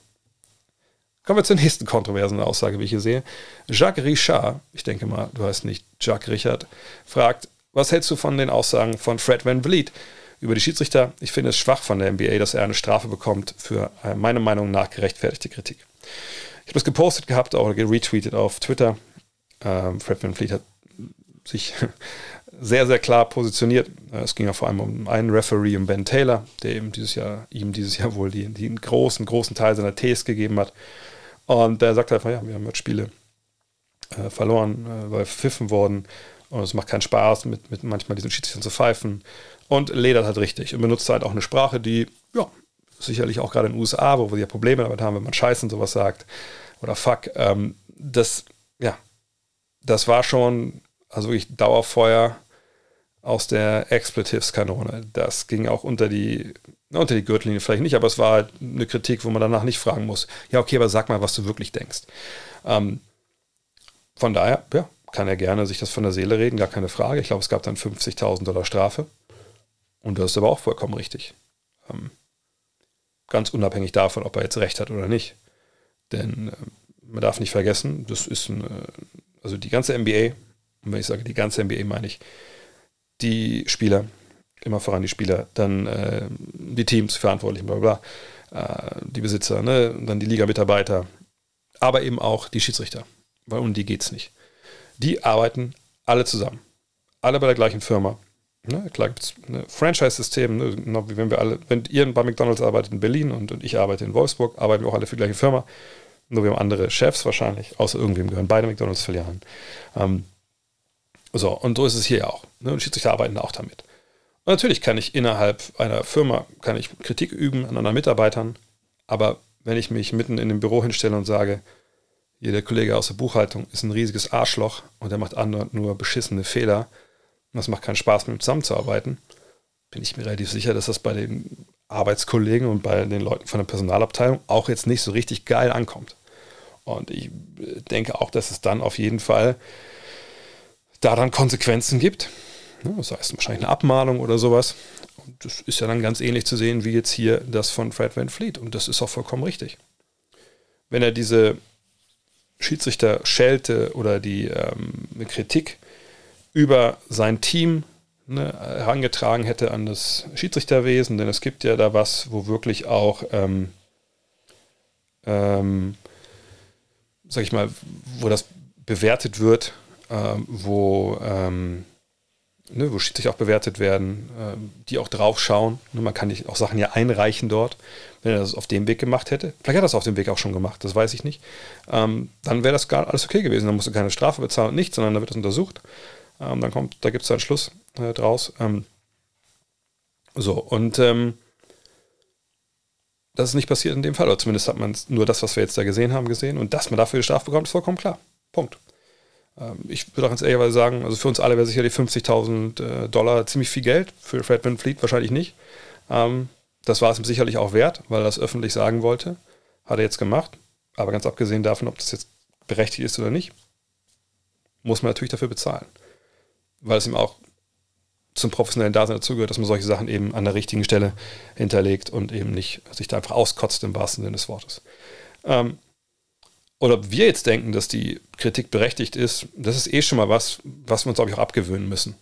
Kommen wir zur nächsten kontroversen Aussage, wie ich hier sehe. Jacques Richard, ich denke mal, du heißt nicht Jacques Richard, fragt, was hältst du von den Aussagen von Fred Van Vliet über die Schiedsrichter? Ich finde es schwach von der NBA, dass er eine Strafe bekommt für äh, meiner Meinung nach gerechtfertigte Kritik. Ich habe das gepostet gehabt, auch geretweetet auf Twitter. Ähm, Fred Van Vliet hat sich sehr, sehr klar positioniert. Äh, es ging ja vor allem um einen Referee, um Ben Taylor, der eben dieses Jahr, ihm dieses Jahr wohl die, den großen, großen Teil seiner Ts gegeben hat. Und der sagt einfach, ja, wir haben jetzt Spiele äh, verloren, äh, weil pfiffen worden. Und es macht keinen Spaß, mit, mit manchmal diesen Schiedsrichtern zu pfeifen. Und ledert halt richtig und benutzt halt auch eine Sprache, die, ja, sicherlich auch gerade in den USA, wo wir ja Probleme damit haben, wenn man Scheiße und sowas sagt oder Fuck. Ähm, das, ja, das war schon, also wirklich Dauerfeuer aus der Expletives-Kanone. Das ging auch unter die, unter die Gürtellinie vielleicht nicht, aber es war halt eine Kritik, wo man danach nicht fragen muss, ja, okay, aber sag mal, was du wirklich denkst. Ähm, von daher, ja, kann er gerne sich das von der Seele reden, gar keine Frage. Ich glaube, es gab dann 50.000 Dollar Strafe. Und das ist aber auch vollkommen richtig. Ähm, ganz unabhängig davon, ob er jetzt recht hat oder nicht. Denn äh, man darf nicht vergessen, das ist ein, äh, also die ganze NBA, und wenn ich sage die ganze NBA, meine ich, die Spieler, immer voran die Spieler, dann äh, die Teams, Verantwortlichen, bla bla, bla äh, die Besitzer, ne, dann die Liga-Mitarbeiter, aber eben auch die Schiedsrichter, weil um die geht es nicht. Die arbeiten alle zusammen, alle bei der gleichen Firma. Ne, klar gibt es ein Franchise-System, ne, wenn wir alle, wenn ihr bei McDonalds arbeitet in Berlin und, und ich arbeite in Wolfsburg, arbeiten wir auch alle für die gleiche Firma. Nur wir haben andere Chefs wahrscheinlich, außer irgendwem gehören beide McDonalds-Filialen. Ähm, so, und so ist es hier auch. Ne? Und Schiedsrichter arbeiten auch damit. Und natürlich kann ich innerhalb einer Firma kann ich Kritik üben an anderen Mitarbeitern, aber wenn ich mich mitten in dem Büro hinstelle und sage, hier der Kollege aus der Buchhaltung ist ein riesiges Arschloch und er macht andere nur beschissene Fehler das macht keinen Spaß, mit ihm zusammenzuarbeiten, bin ich mir relativ sicher, dass das bei den Arbeitskollegen und bei den Leuten von der Personalabteilung auch jetzt nicht so richtig geil ankommt. Und ich denke auch, dass es dann auf jeden Fall da dann Konsequenzen gibt. Das heißt wahrscheinlich eine Abmahnung oder sowas. Und das ist ja dann ganz ähnlich zu sehen wie jetzt hier das von Fred Van Fleet. Und das ist auch vollkommen richtig. Wenn er diese Schiedsrichter schelte oder die ähm, Kritik über sein Team ne, herangetragen hätte an das Schiedsrichterwesen, denn es gibt ja da was, wo wirklich auch, ähm, ähm, sag ich mal, wo das bewertet wird, ähm, wo, ähm, ne, wo Schiedsrichter auch bewertet werden, ähm, die auch drauf schauen. Ne, man kann auch Sachen ja einreichen dort. Wenn er das auf dem Weg gemacht hätte, vielleicht hat er das auf dem Weg auch schon gemacht, das weiß ich nicht, ähm, dann wäre das gar alles okay gewesen. Dann musst du keine Strafe bezahlen und nichts, sondern dann wird das untersucht. Ähm, dann kommt, da gibt es einen Schluss äh, draus. Ähm, so, und ähm, das ist nicht passiert in dem Fall, oder zumindest hat man nur das, was wir jetzt da gesehen haben, gesehen. Und dass man dafür die Strafe bekommt, ist vollkommen klar. Punkt. Ähm, ich würde auch ganz ehrlich sagen, also für uns alle wäre sicherlich 50.000 äh, Dollar ziemlich viel Geld, für Fred Van Fleet wahrscheinlich nicht. Ähm, das war es ihm sicherlich auch wert, weil er das öffentlich sagen wollte. Hat er jetzt gemacht. Aber ganz abgesehen davon, ob das jetzt berechtigt ist oder nicht, muss man natürlich dafür bezahlen. Weil es ihm auch zum professionellen Dasein dazugehört, dass man solche Sachen eben an der richtigen Stelle hinterlegt und eben nicht sich da einfach auskotzt im wahrsten Sinne des Wortes. Ähm, oder ob wir jetzt denken, dass die Kritik berechtigt ist, das ist eh schon mal was, was wir uns, glaube ich, auch abgewöhnen müssen.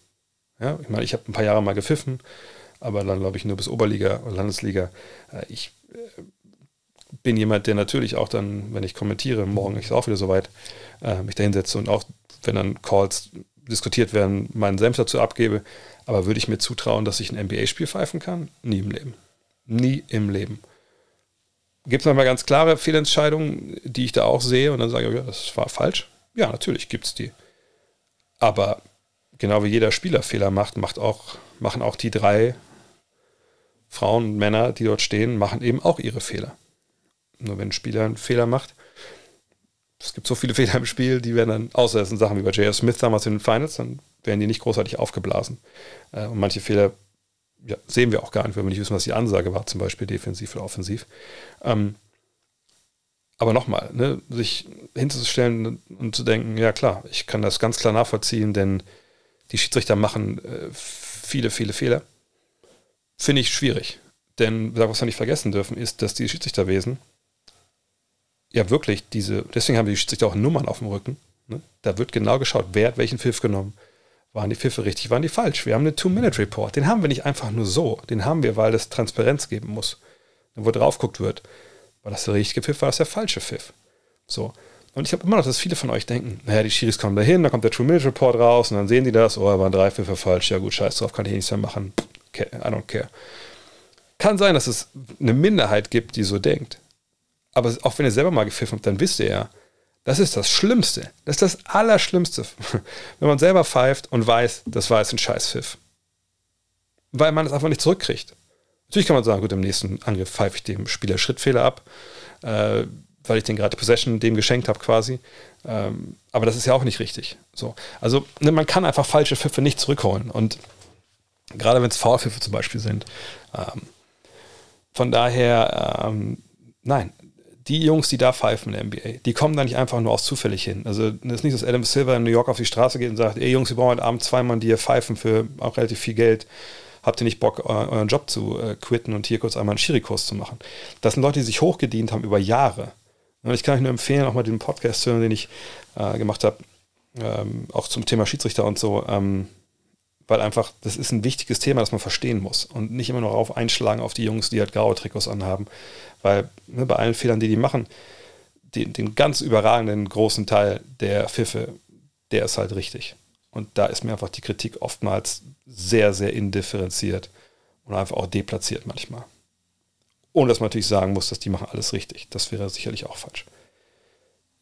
Ja, ich meine, ich habe ein paar Jahre mal gepfiffen, aber dann, glaube ich, nur bis Oberliga oder Landesliga. Äh, ich äh, bin jemand, der natürlich auch dann, wenn ich kommentiere, morgen ist auch wieder soweit, äh, mich da hinsetze und auch, wenn dann Calls diskutiert werden, meinen Senf dazu abgebe. Aber würde ich mir zutrauen, dass ich ein NBA-Spiel pfeifen kann? Nie im Leben. Nie im Leben. Gibt es manchmal ganz klare Fehlentscheidungen, die ich da auch sehe und dann sage ja, das war falsch? Ja, natürlich gibt es die. Aber genau wie jeder Spieler Fehler macht, macht auch, machen auch die drei Frauen und Männer, die dort stehen, machen eben auch ihre Fehler. Nur wenn ein Spieler einen Fehler macht, es gibt so viele Fehler im Spiel, die werden dann, außer es sind Sachen wie bei J.R. Smith damals in den Finals, dann werden die nicht großartig aufgeblasen. Äh, und manche Fehler ja, sehen wir auch gar nicht, wenn wir nicht wissen, was die Ansage war, zum Beispiel defensiv oder offensiv. Ähm, aber nochmal, ne, sich hinzustellen und zu denken, ja klar, ich kann das ganz klar nachvollziehen, denn die Schiedsrichter machen äh, viele, viele Fehler. Finde ich schwierig. Denn was wir nicht vergessen dürfen, ist, dass die Schiedsrichterwesen ja wirklich diese, deswegen haben die Schiedsrichter auch Nummern auf dem Rücken. Ne? Da wird genau geschaut, wer hat welchen Pfiff genommen. Waren die Pfiffe richtig, waren die falsch? Wir haben einen Two-Minute-Report. Den haben wir nicht einfach nur so. Den haben wir, weil es Transparenz geben muss. Wo drauf guckt wird, war das der richtige Pfiff, war das der falsche Pfiff. So. Und ich habe immer noch, dass viele von euch denken, naja, die Schiris kommen da hin, dann kommt der Two-Minute-Report raus und dann sehen die das, oh, da waren drei Pfiffe falsch, ja gut, scheiß drauf, kann ich eh nichts mehr machen. I don't care. Kann sein, dass es eine Minderheit gibt, die so denkt. Aber auch wenn ihr selber mal gepfiffen habt, dann wisst ihr ja, das ist das Schlimmste. Das ist das Allerschlimmste, wenn man selber pfeift und weiß, das war jetzt ein Scheißpfiff. Weil man es einfach nicht zurückkriegt. Natürlich kann man sagen, gut, im nächsten Angriff pfeife ich dem Spieler Schrittfehler ab, äh, weil ich den gerade Possession dem geschenkt habe quasi. Ähm, aber das ist ja auch nicht richtig. So. Also ne, man kann einfach falsche Pfiffe nicht zurückholen. Und gerade wenn es Foulpfiffe zum Beispiel sind. Ähm, von daher, ähm, nein, die Jungs, die da pfeifen in der NBA, die kommen da nicht einfach nur aus zufällig hin. Also es ist nicht, dass Adam Silver in New York auf die Straße geht und sagt, ey Jungs, wir brauchen heute Abend zwei Mann, die hier pfeifen für auch relativ viel Geld. Habt ihr nicht Bock, euren Job zu äh, quitten und hier kurz einmal einen Schirikurs zu machen? Das sind Leute, die sich hochgedient haben über Jahre. Und ich kann euch nur empfehlen, auch mal den Podcast zu hören, den ich äh, gemacht habe, ähm, auch zum Thema Schiedsrichter und so, ähm, weil einfach, das ist ein wichtiges Thema, das man verstehen muss und nicht immer nur auf einschlagen auf die Jungs, die halt graue Trikots anhaben, weil ne, bei allen Fehlern, die die machen, den, den ganz überragenden großen Teil der Pfiffe, der ist halt richtig. Und da ist mir einfach die Kritik oftmals sehr, sehr indifferenziert und einfach auch deplatziert manchmal. Ohne dass man natürlich sagen muss, dass die machen alles richtig. Das wäre sicherlich auch falsch.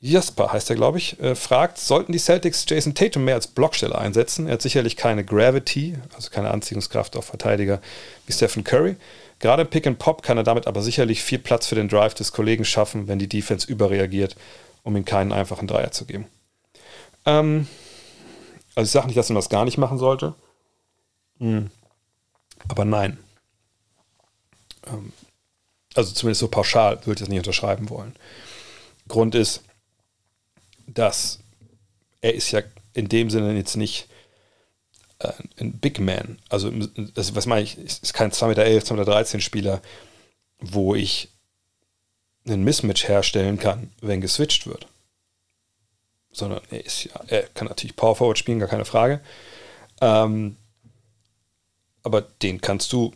Jasper heißt er, glaube ich, äh, fragt, sollten die Celtics Jason Tatum mehr als Blockstelle einsetzen? Er hat sicherlich keine Gravity, also keine Anziehungskraft auf Verteidiger wie Stephen Curry. Gerade im Pick and Pop kann er damit aber sicherlich viel Platz für den Drive des Kollegen schaffen, wenn die Defense überreagiert, um ihm keinen einfachen Dreier zu geben. Ähm, also ich sage nicht, dass man das gar nicht machen sollte. Hm. Aber nein. Ähm, also zumindest so pauschal würde ich das nicht unterschreiben wollen. Grund ist, dass er ist ja in dem Sinne jetzt nicht äh, ein Big Man. Also, das, was meine ich, ist kein 2,11 Meter, 2,13 Meter Spieler, wo ich einen Mismatch herstellen kann, wenn geswitcht wird. Sondern er ist ja, er kann natürlich Power Forward spielen, gar keine Frage. Ähm, aber den kannst du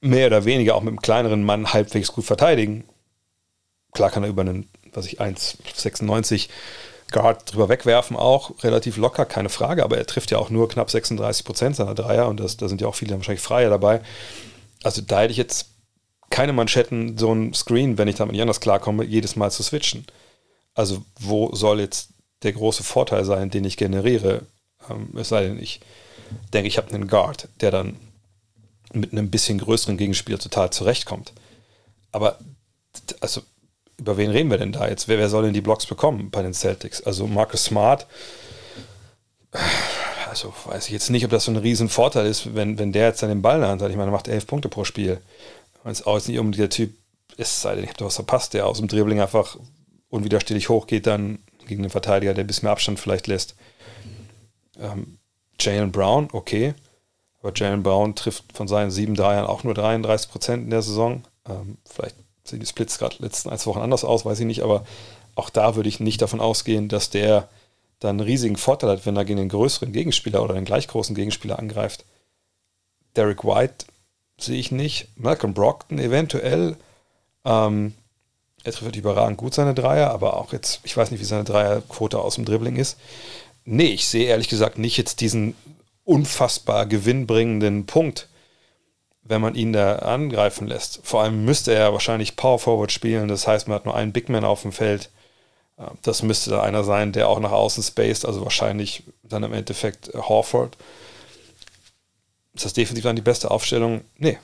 mehr oder weniger auch mit einem kleineren Mann halbwegs gut verteidigen. Klar kann er über einen, was ich, 1,96 Guard drüber wegwerfen auch, relativ locker, keine Frage, aber er trifft ja auch nur knapp 36 Prozent seiner Dreier und das, da sind ja auch viele wahrscheinlich Freie dabei. Also da hätte ich jetzt keine Manschetten, so ein Screen, wenn ich damit nicht anders klarkomme, jedes Mal zu switchen. Also wo soll jetzt der große Vorteil sein, den ich generiere? Ähm, es sei denn, ich denke, ich habe einen Guard, der dann mit einem bisschen größeren Gegenspieler total zurechtkommt. Aber also über wen reden wir denn da jetzt? Wer, wer soll denn die Blocks bekommen bei den Celtics? Also Marcus Smart, also weiß ich jetzt nicht, ob das so ein Riesenvorteil ist, wenn, wenn der jetzt dann den Ball in der Hand hat. Ich meine, er macht elf Punkte pro Spiel. Wenn es auch jetzt nicht um der Typ ist, sei denn, ich habe da was verpasst, der aus dem Dribbling einfach unwiderstehlich hochgeht, dann gegen den Verteidiger, der ein bisschen mehr Abstand vielleicht lässt. Ähm, Jalen Brown, okay. Aber Jalen Brown trifft von seinen sieben Dreiern auch nur 33 Prozent in der Saison. Ähm, vielleicht die Splits gerade letzten zwei Wochen anders aus, weiß ich nicht, aber auch da würde ich nicht davon ausgehen, dass der dann einen riesigen Vorteil hat, wenn er gegen den größeren Gegenspieler oder den gleich großen Gegenspieler angreift. Derek White sehe ich nicht. Malcolm Brockton eventuell. Ähm, er trifft überragend gut seine Dreier, aber auch jetzt, ich weiß nicht, wie seine Dreierquote aus dem Dribbling ist. nee, ich sehe ehrlich gesagt nicht jetzt diesen unfassbar gewinnbringenden Punkt, wenn man ihn da angreifen lässt. Vor allem müsste er wahrscheinlich Power Forward spielen, das heißt, man hat nur einen Big Man auf dem Feld. Das müsste da einer sein, der auch nach außen spaced, also wahrscheinlich dann im Endeffekt Horford. Ist das definitiv dann die beste Aufstellung? Nee.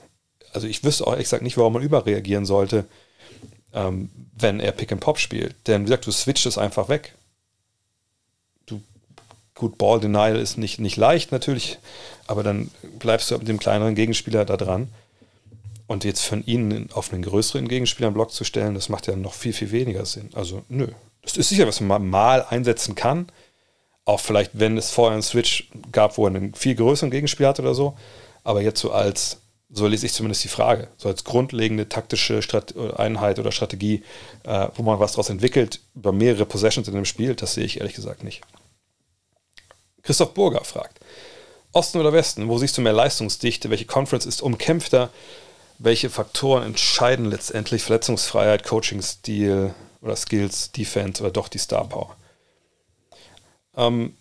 Also ich wüsste auch exakt nicht, warum man überreagieren sollte, ähm, wenn er Pick and Pop spielt. Denn wie gesagt, du switcht es einfach weg. Du, gut, Ball Denial ist nicht, nicht leicht natürlich, aber dann bleibst du mit dem kleineren Gegenspieler da dran. Und jetzt von ihnen auf einen größeren Gegenspieler einen Block zu stellen, das macht ja noch viel, viel weniger Sinn. Also, nö. Das ist sicher, was man mal einsetzen kann. Auch vielleicht, wenn es vorher einen Switch gab, wo er einen viel größeren Gegenspieler hat oder so. Aber jetzt so als, so lese ich zumindest die Frage, so als grundlegende taktische Einheit oder Strategie, äh, wo man was daraus entwickelt, über mehrere Possessions in dem Spiel, das sehe ich ehrlich gesagt nicht. Christoph Burger fragt, Osten oder Westen, wo siehst du mehr Leistungsdichte? Welche Conference ist umkämpfter? Welche Faktoren entscheiden letztendlich Verletzungsfreiheit, Coaching-Stil oder Skills, Defense oder doch die Star Power? Ähm,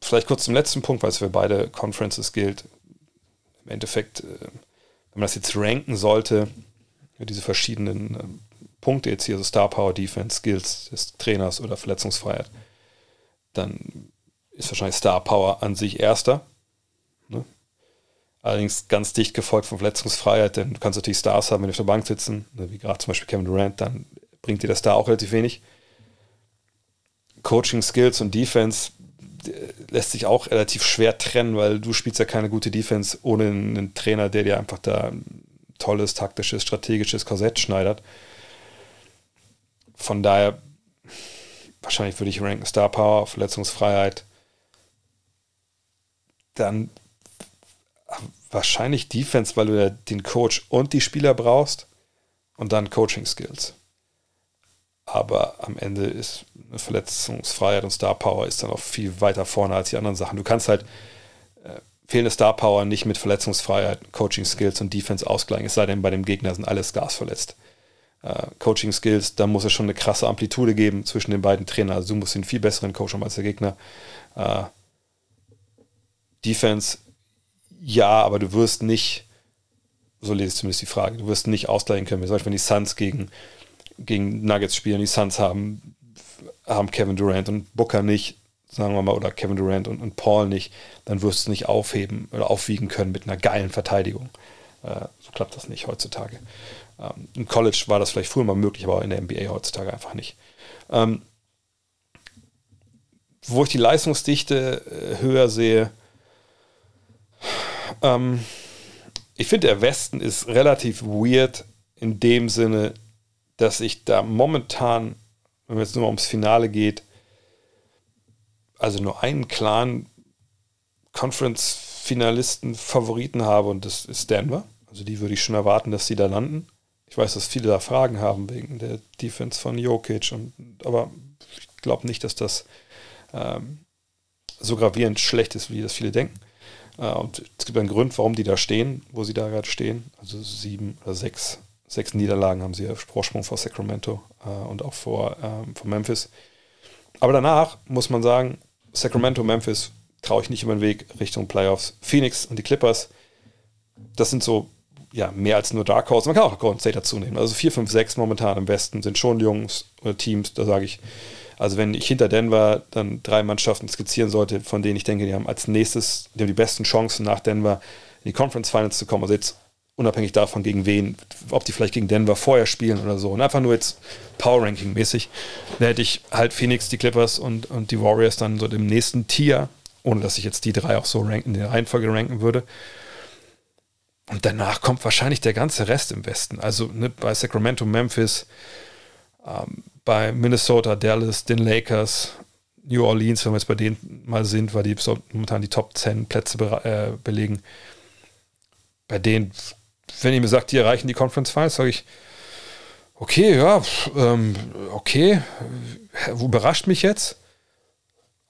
vielleicht kurz zum letzten Punkt, weil es für beide Conferences gilt. Im Endeffekt, äh, wenn man das jetzt ranken sollte, diese verschiedenen äh, Punkte jetzt hier, so Star Power, Defense, Skills des Trainers oder Verletzungsfreiheit, dann ist wahrscheinlich Star Power an sich erster. Ne? Allerdings ganz dicht gefolgt von Verletzungsfreiheit, denn du kannst natürlich Stars haben, wenn die auf der Bank sitzen, ne? wie gerade zum Beispiel Kevin Durant, dann bringt dir das da auch relativ wenig. Coaching Skills und Defense lässt sich auch relativ schwer trennen, weil du spielst ja keine gute Defense ohne einen Trainer, der dir einfach da ein tolles, taktisches, strategisches Korsett schneidert. Von daher, wahrscheinlich würde ich ranken Star Power, Verletzungsfreiheit, dann wahrscheinlich Defense, weil du ja den Coach und die Spieler brauchst und dann Coaching Skills. Aber am Ende ist eine Verletzungsfreiheit und Star Power ist dann auch viel weiter vorne als die anderen Sachen. Du kannst halt äh, fehlende Star Power nicht mit Verletzungsfreiheit, Coaching Skills und Defense ausgleichen, es sei denn, bei dem Gegner sind alle Stars verletzt. Äh, Coaching Skills, da muss es schon eine krasse Amplitude geben zwischen den beiden Trainern. Also du musst einen viel besseren Coach haben als der Gegner. Äh, Defense, ja, aber du wirst nicht, so lese ich zumindest die Frage, du wirst nicht ausgleichen können. Zum Beispiel, wenn die Suns gegen, gegen Nuggets spielen, die Suns haben, haben Kevin Durant und Booker nicht, sagen wir mal, oder Kevin Durant und, und Paul nicht, dann wirst du es nicht aufheben oder aufwiegen können mit einer geilen Verteidigung. Äh, so klappt das nicht heutzutage. Ähm, Im College war das vielleicht früher mal möglich, aber in der NBA heutzutage einfach nicht. Ähm, wo ich die Leistungsdichte äh, höher sehe, ähm, ich finde, der Westen ist relativ weird in dem Sinne, dass ich da momentan, wenn es nur ums Finale geht, also nur einen klaren Conference-Finalisten, Favoriten habe und das ist Denver. Also die würde ich schon erwarten, dass sie da landen. Ich weiß, dass viele da Fragen haben wegen der Defense von Jokic, und, aber ich glaube nicht, dass das ähm, so gravierend schlecht ist, wie das viele denken. Äh, und es gibt einen Grund, warum die da stehen, wo sie da gerade stehen. Also sieben oder sechs, sechs Niederlagen haben sie auf Vorsprung vor Sacramento äh, und auch vor, ähm, vor Memphis. Aber danach muss man sagen, Sacramento, Memphis traue ich nicht über den Weg Richtung Playoffs. Phoenix und die Clippers, das sind so ja, mehr als nur Dark Horse. Man kann auch Golden State dazu nehmen. Also 4, 5, 6 momentan im Westen sind schon Jungs oder Teams, da sage ich, also wenn ich hinter Denver dann drei Mannschaften skizzieren sollte, von denen ich denke, die haben als nächstes, die haben die besten Chancen nach Denver in die Conference Finals zu kommen. Also jetzt unabhängig davon, gegen wen, ob die vielleicht gegen Denver vorher spielen oder so. Und einfach nur jetzt Power Ranking mäßig. Da hätte ich halt Phoenix, die Clippers und, und die Warriors dann so im nächsten Tier, ohne dass ich jetzt die drei auch so ranken, in der Reihenfolge ranken würde. Und danach kommt wahrscheinlich der ganze Rest im Westen. Also ne, bei Sacramento, Memphis, ähm, bei Minnesota, Dallas, den Lakers, New Orleans, wenn wir jetzt bei denen mal sind, weil die momentan die Top 10 Plätze be äh, belegen. Bei denen, wenn ihr mir sagt, die erreichen die Conference Finals, sage ich, okay, ja, ähm, okay, überrascht mich jetzt,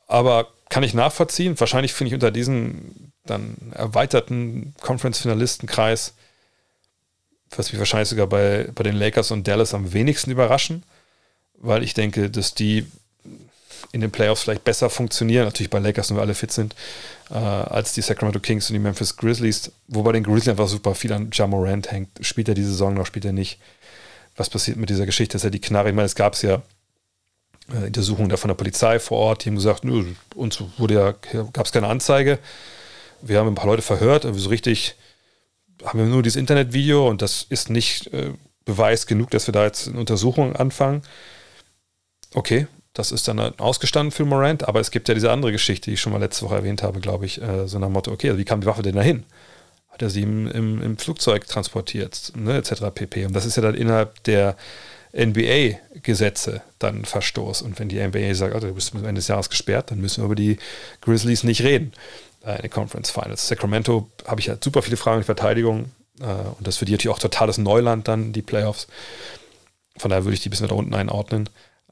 aber kann ich nachvollziehen. Wahrscheinlich finde ich unter diesem dann erweiterten Conference-Finalistenkreis, was mich wahrscheinlich sogar bei, bei den Lakers und Dallas am wenigsten überraschen weil ich denke, dass die in den Playoffs vielleicht besser funktionieren, natürlich bei Lakers nur alle fit sind, äh, als die Sacramento Kings und die Memphis Grizzlies, wobei den Grizzlies einfach super viel an Jamorant hängt. Spielt er diese Saison noch, spielt er nicht? Was passiert mit dieser Geschichte? Ist ja die Knarre. Ich meine, es gab es ja äh, Untersuchungen da von der Polizei vor Ort, die haben gesagt, nö, uns wurde ja, gab es keine Anzeige. Wir haben ein paar Leute verhört, aber so richtig haben wir nur dieses Internetvideo und das ist nicht äh, Beweis genug, dass wir da jetzt eine Untersuchung anfangen. Okay, das ist dann ausgestanden für Morant, aber es gibt ja diese andere Geschichte, die ich schon mal letzte Woche erwähnt habe, glaube ich, äh, so nach dem Motto, okay, also wie kam die Waffe denn dahin? Hat er sie im, im, im Flugzeug transportiert, ne, etc. pp. Und das ist ja dann innerhalb der NBA-Gesetze dann Verstoß. Und wenn die NBA sagt, also du bist bis Ende des Jahres gesperrt, dann müssen wir über die Grizzlies nicht reden äh, in den Conference Finals. Sacramento habe ich ja super viele Fragen in Verteidigung äh, und das für die natürlich auch totales Neuland dann, die Playoffs. Von daher würde ich die ein bisschen da unten einordnen.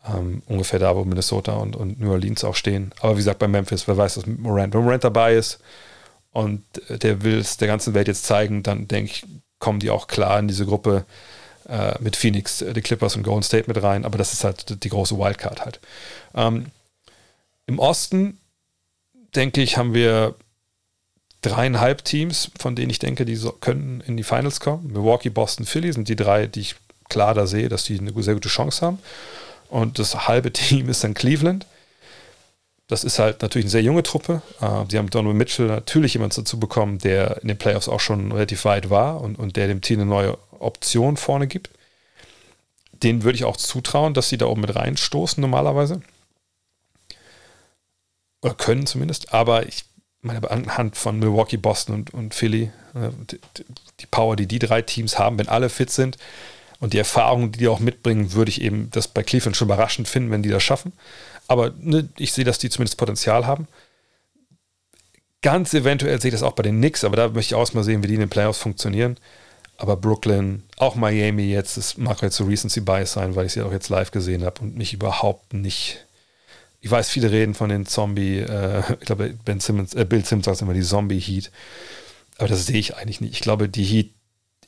Ähm, ungefähr da, wo Minnesota und, und New Orleans auch stehen. Aber wie gesagt, bei Memphis, wer weiß, dass Morant, wenn Morant dabei ist und der will es der ganzen Welt jetzt zeigen, dann denke ich, kommen die auch klar in diese Gruppe äh, mit Phoenix, äh, die Clippers und Golden State mit rein. Aber das ist halt die große Wildcard halt. Ähm, Im Osten, denke ich, haben wir dreieinhalb Teams, von denen ich denke, die so, können in die Finals kommen. Milwaukee, Boston, Philly sind die drei, die ich klar da sehe, dass die eine sehr gute Chance haben. Und das halbe Team ist dann Cleveland. Das ist halt natürlich eine sehr junge Truppe. Äh, die haben Donovan Mitchell natürlich jemanden dazu bekommen, der in den Playoffs auch schon relativ weit war und, und der dem Team eine neue Option vorne gibt. Den würde ich auch zutrauen, dass sie da oben mit reinstoßen normalerweise. Oder können zumindest. Aber ich meine, anhand von Milwaukee, Boston und, und Philly, äh, die Power, die die drei Teams haben, wenn alle fit sind, und die Erfahrungen, die die auch mitbringen, würde ich eben das bei Cleveland schon überraschend finden, wenn die das schaffen. Aber ne, ich sehe, dass die zumindest Potenzial haben. Ganz eventuell sehe ich das auch bei den Knicks, aber da möchte ich auch mal sehen, wie die in den Playoffs funktionieren. Aber Brooklyn, auch Miami jetzt, das mag jetzt so Recency Bias sein, weil ich sie auch jetzt live gesehen habe und mich überhaupt nicht. Ich weiß, viele reden von den Zombie, äh, ich glaube, Ben Simmons, äh, Bill Simmons sagt immer die Zombie-Heat. Aber das sehe ich eigentlich nicht. Ich glaube, die Heat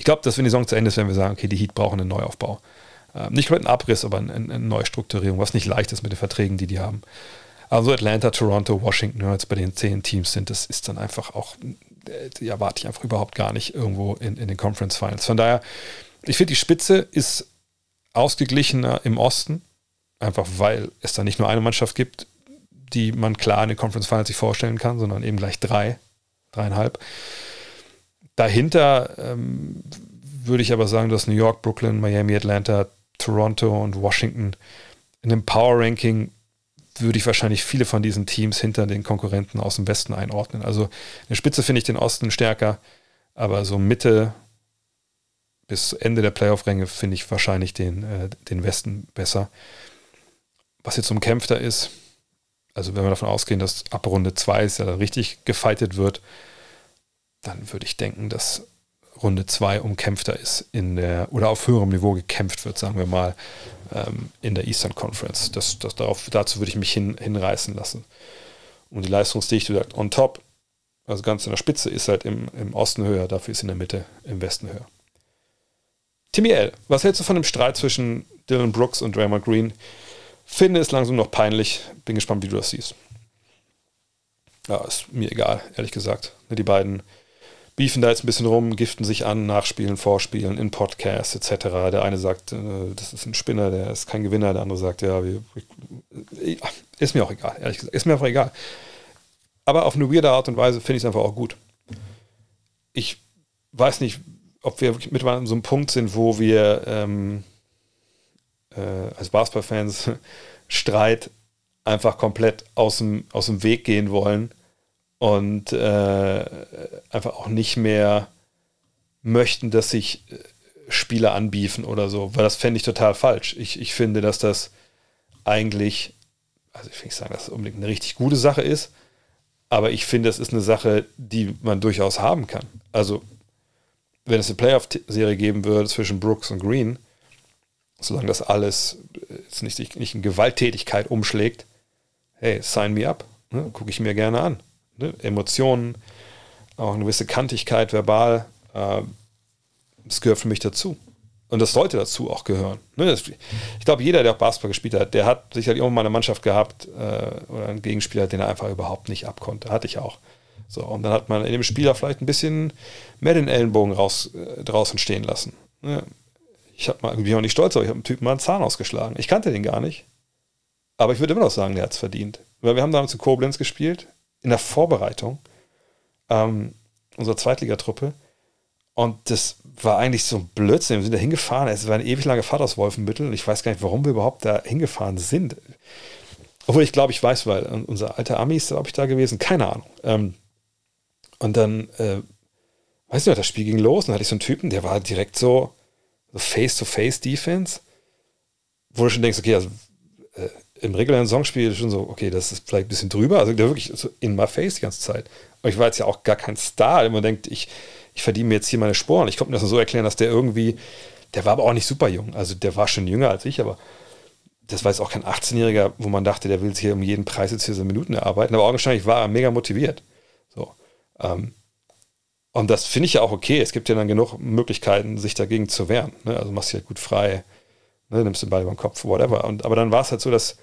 ich glaube, dass wenn die Saison zu Ende ist, werden wir sagen, okay, die Heat brauchen einen Neuaufbau. Ähm, nicht komplett einen Abriss, aber eine, eine Neustrukturierung, was nicht leicht ist mit den Verträgen, die die haben. Also Atlanta, Toronto, Washington, jetzt bei den zehn Teams sind, das ist dann einfach auch, äh, die erwarte ich einfach überhaupt gar nicht irgendwo in, in den Conference Finals. Von daher, ich finde, die Spitze ist ausgeglichener im Osten, einfach weil es da nicht nur eine Mannschaft gibt, die man klar in den Conference Finals sich vorstellen kann, sondern eben gleich drei, dreieinhalb. Dahinter ähm, würde ich aber sagen, dass New York, Brooklyn, Miami, Atlanta, Toronto und Washington in dem Power Ranking würde ich wahrscheinlich viele von diesen Teams hinter den Konkurrenten aus dem Westen einordnen. Also in der Spitze finde ich den Osten stärker, aber so Mitte bis Ende der Playoff-Ränge finde ich wahrscheinlich den, äh, den Westen besser. Was jetzt umkämpfter ist, also wenn wir davon ausgehen, dass ab Runde 2 es ja richtig gefightet wird, dann würde ich denken, dass Runde 2 umkämpfter ist in der, oder auf höherem Niveau gekämpft wird, sagen wir mal, ähm, in der Eastern Conference. Das, das, darauf, dazu würde ich mich hin, hinreißen lassen. Und die Leistungsdichte sagt on top, also ganz in der Spitze, ist halt im, im Osten höher, dafür ist in der Mitte im Westen höher. Timmy L., was hältst du von dem Streit zwischen Dylan Brooks und Draymond Green? Finde es langsam noch peinlich. Bin gespannt, wie du das siehst. Ja, ist mir egal, ehrlich gesagt. Die beiden beefen da jetzt ein bisschen rum, giften sich an, nachspielen, vorspielen, in Podcasts etc. Der eine sagt, äh, das ist ein Spinner, der ist kein Gewinner, der andere sagt, ja, wir, wir, ist mir auch egal, ehrlich gesagt, ist mir einfach egal. Aber auf eine weirde Art und Weise finde ich es einfach auch gut. Ich weiß nicht, ob wir mittlerweile an so einem Punkt sind, wo wir ähm, äh, als Basketballfans Streit einfach komplett aus dem, aus dem Weg gehen wollen und äh, einfach auch nicht mehr möchten, dass sich äh, Spieler anbiefen oder so, weil das fände ich total falsch. Ich, ich finde, dass das eigentlich, also ich will nicht sagen, dass es unbedingt eine richtig gute Sache ist, aber ich finde, es ist eine Sache, die man durchaus haben kann. Also, wenn es eine Playoff-Serie geben würde zwischen Brooks und Green, solange das alles äh, jetzt nicht, nicht in Gewalttätigkeit umschlägt, hey, sign me up. Ne? Gucke ich mir gerne an ne, Emotionen, auch eine gewisse Kantigkeit verbal, äh, das gehört für mich dazu. Und das sollte dazu auch gehören. Ne, das, ich glaube, jeder, der auch Basketball gespielt hat, der hat sicherlich irgendwann mal eine Mannschaft gehabt äh, oder einen Gegenspieler, den er einfach überhaupt nicht abkonnte. Hatte ich auch. So, und dann hat man in dem Spieler vielleicht ein bisschen mehr den Ellenbogen raus, äh, draußen stehen lassen. Ne? Ich habe mal, bin auch nicht stolz, aber ich habe einem Typen mal einen Zahn ausgeschlagen. Ich kannte den gar nicht. Aber ich würde immer noch sagen, der hat es verdient. Weil wir haben damals in Koblenz gespielt, in der Vorbereitung ähm, unserer Zweitligatruppe. Und das war eigentlich so ein Blödsinn. Wir sind da hingefahren. Es war eine ewig lange Fahrt aus Wolfenbüttel. Und ich weiß gar nicht, warum wir überhaupt da hingefahren sind. Obwohl ich glaube, ich weiß, weil unser alter Ami ist, glaube ich, da gewesen. Keine Ahnung. Ähm, und dann, äh, weiß ich noch, das Spiel ging los. Und dann hatte ich so einen Typen, der war direkt so, so Face-to-Face-Defense, wo du schon denkst, okay, also äh, im regulären Songspiel schon so, okay, das ist vielleicht ein bisschen drüber. Also der wirklich so in my face die ganze Zeit. Und ich war jetzt ja auch gar kein Star, man denkt, ich, ich verdiene mir jetzt hier meine Sporen. Ich konnte mir das nur so erklären, dass der irgendwie, der war aber auch nicht super jung. Also der war schon jünger als ich, aber das war jetzt auch kein 18-Jähriger, wo man dachte, der will sich hier um jeden Preis jetzt hier so Minuten erarbeiten. Aber augenscheinlich war er mega motiviert. So. Ähm, und das finde ich ja auch okay. Es gibt ja dann genug Möglichkeiten, sich dagegen zu wehren. Ne? Also machst du ja gut frei, ne? nimmst den Ball über den Kopf, whatever. Und, aber dann war es halt so, dass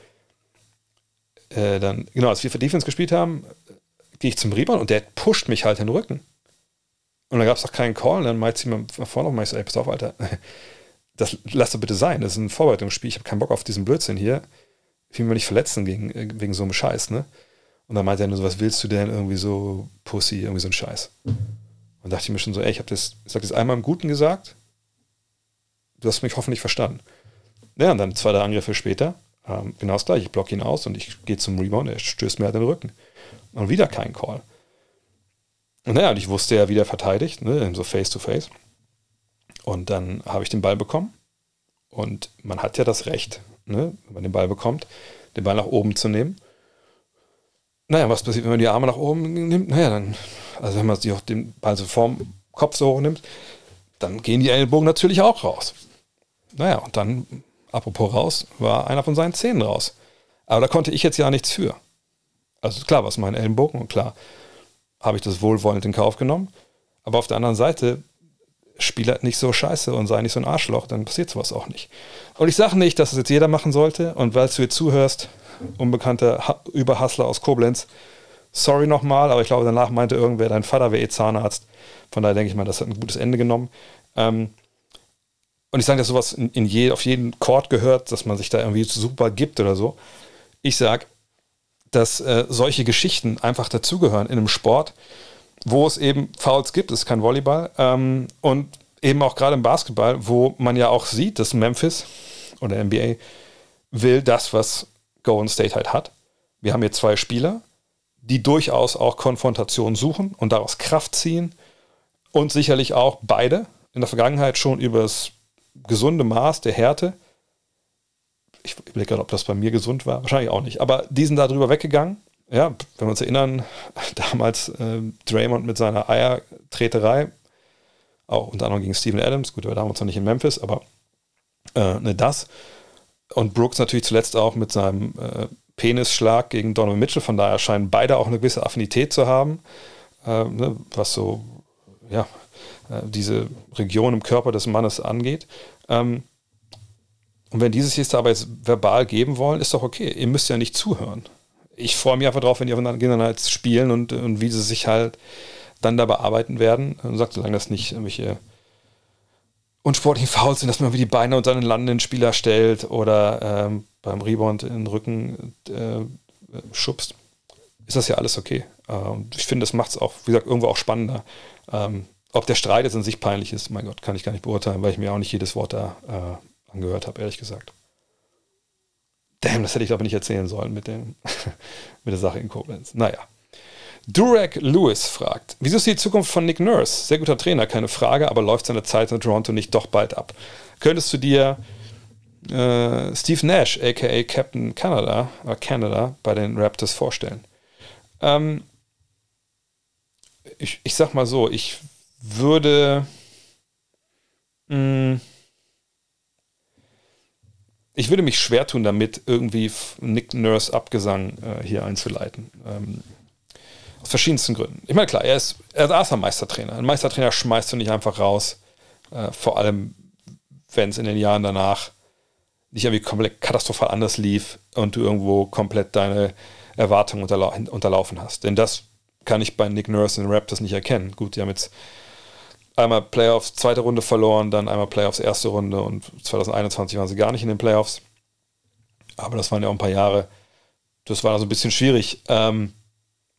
äh, dann, genau, als wir für Defense gespielt haben, gehe ich zum Rebound und der pusht mich halt in den Rücken. Und dann gab es auch keinen Call. Und dann meint sie mir vorne noch, ich so, ey, pass auf, Alter, das lass doch bitte sein. Das ist ein Vorbereitungsspiel. Ich habe keinen Bock auf diesen Blödsinn hier. Ich will mich nicht verletzen gegen, äh, wegen so einem Scheiß, ne? Und dann meinte er nur so, was willst du denn? Irgendwie so Pussy, irgendwie so ein Scheiß. Und dachte ich mir schon so, ey, ich habe das, sag das einmal im Guten gesagt. Du hast mich hoffentlich verstanden. Ja, und dann zwei, drei Angriffe später, ähm, genau das gleiche. Ich blocke ihn aus und ich gehe zum Rebound, er stößt mir halt den Rücken. Und wieder kein Call. Und naja, und ich wusste ja, wie der verteidigt, ne, so face to face. Und dann habe ich den Ball bekommen. Und man hat ja das Recht, ne, wenn man den Ball bekommt, den Ball nach oben zu nehmen. Naja, was passiert, wenn man die Arme nach oben nimmt? Naja, dann, also wenn man sich auch den Ball so vorm Kopf so hoch nimmt, dann gehen die Ellbogen natürlich auch raus. Naja, und dann, apropos raus, war einer von seinen Zähnen raus. Aber da konnte ich jetzt ja nichts für. Also klar war es mein Ellenbogen und klar habe ich das wohlwollend in Kauf genommen. Aber auf der anderen Seite, spiel halt nicht so scheiße und sei nicht so ein Arschloch, dann passiert sowas auch nicht. Und ich sage nicht, dass es jetzt jeder machen sollte. Und weil du jetzt zuhörst, unbekannter Überhassler aus Koblenz, sorry nochmal, aber ich glaube, danach meinte irgendwer, dein Vater wäre eh Zahnarzt. Von daher denke ich mal, das hat ein gutes Ende genommen. Ähm, und ich sage, dass sowas in, in je, auf jeden Chord gehört, dass man sich da irgendwie super gibt oder so. Ich sage, dass äh, solche Geschichten einfach dazugehören in einem Sport, wo es eben Fouls gibt, es ist kein Volleyball, ähm, und eben auch gerade im Basketball, wo man ja auch sieht, dass Memphis oder NBA will das, was Golden State halt hat. Wir haben hier zwei Spieler, die durchaus auch Konfrontation suchen und daraus Kraft ziehen und sicherlich auch beide in der Vergangenheit schon über das gesunde Maß der Härte. Ich überlege gerade, ob das bei mir gesund war, wahrscheinlich auch nicht, aber die sind da drüber weggegangen. Ja, wenn wir uns erinnern, damals äh, Draymond mit seiner Eiertreterei, auch unter anderem gegen Steven Adams, gut, er war damals noch nicht in Memphis, aber äh, ne, das. Und Brooks natürlich zuletzt auch mit seinem äh, Penisschlag gegen Donovan Mitchell, von daher scheinen beide auch eine gewisse Affinität zu haben, äh, ne, was so, ja, diese Region im Körper des Mannes angeht. Ähm, und wenn dieses jetzt aber jetzt verbal geben wollen, ist doch okay. Ihr müsst ja nicht zuhören. Ich freue mich einfach drauf, wenn die aufeinander halt spielen und, und wie sie sich halt dann da bearbeiten werden. Und sagt, solange das nicht irgendwelche unsportlichen Fouls sind, dass man wie die Beine unter einen landenden Spieler stellt oder ähm, beim Rebound in den Rücken äh, schubst, ist das ja alles okay. Äh, und ich finde, das macht es auch, wie gesagt, irgendwo auch spannender. Ähm, ob der Streit jetzt in sich peinlich ist, mein Gott, kann ich gar nicht beurteilen, weil ich mir auch nicht jedes Wort da äh, angehört habe, ehrlich gesagt. Damn, das hätte ich glaube nicht erzählen sollen mit, dem, mit der Sache in Koblenz. Naja. Durek Lewis fragt, wieso ist die Zukunft von Nick Nurse? Sehr guter Trainer, keine Frage, aber läuft seine Zeit in Toronto nicht doch bald ab? Könntest du dir äh, Steve Nash, aka Captain Canada, äh Canada, bei den Raptors vorstellen? Ähm, ich, ich sag mal so, ich würde mm, ich würde mich schwer tun, damit irgendwie Nick Nurse Abgesang äh, hier einzuleiten. Ähm, aus verschiedensten Gründen. Ich meine, klar, er ist, er ist ein Meistertrainer. Ein Meistertrainer schmeißt du nicht einfach raus. Äh, vor allem, wenn es in den Jahren danach nicht irgendwie komplett katastrophal anders lief und du irgendwo komplett deine Erwartungen unterla unterlaufen hast. Denn das kann ich bei Nick Nurse und Raptors nicht erkennen. Gut, die haben jetzt einmal Playoffs zweite Runde verloren, dann einmal Playoffs erste Runde und 2021 waren sie gar nicht in den Playoffs. Aber das waren ja auch ein paar Jahre. Das war also ein bisschen schwierig ähm,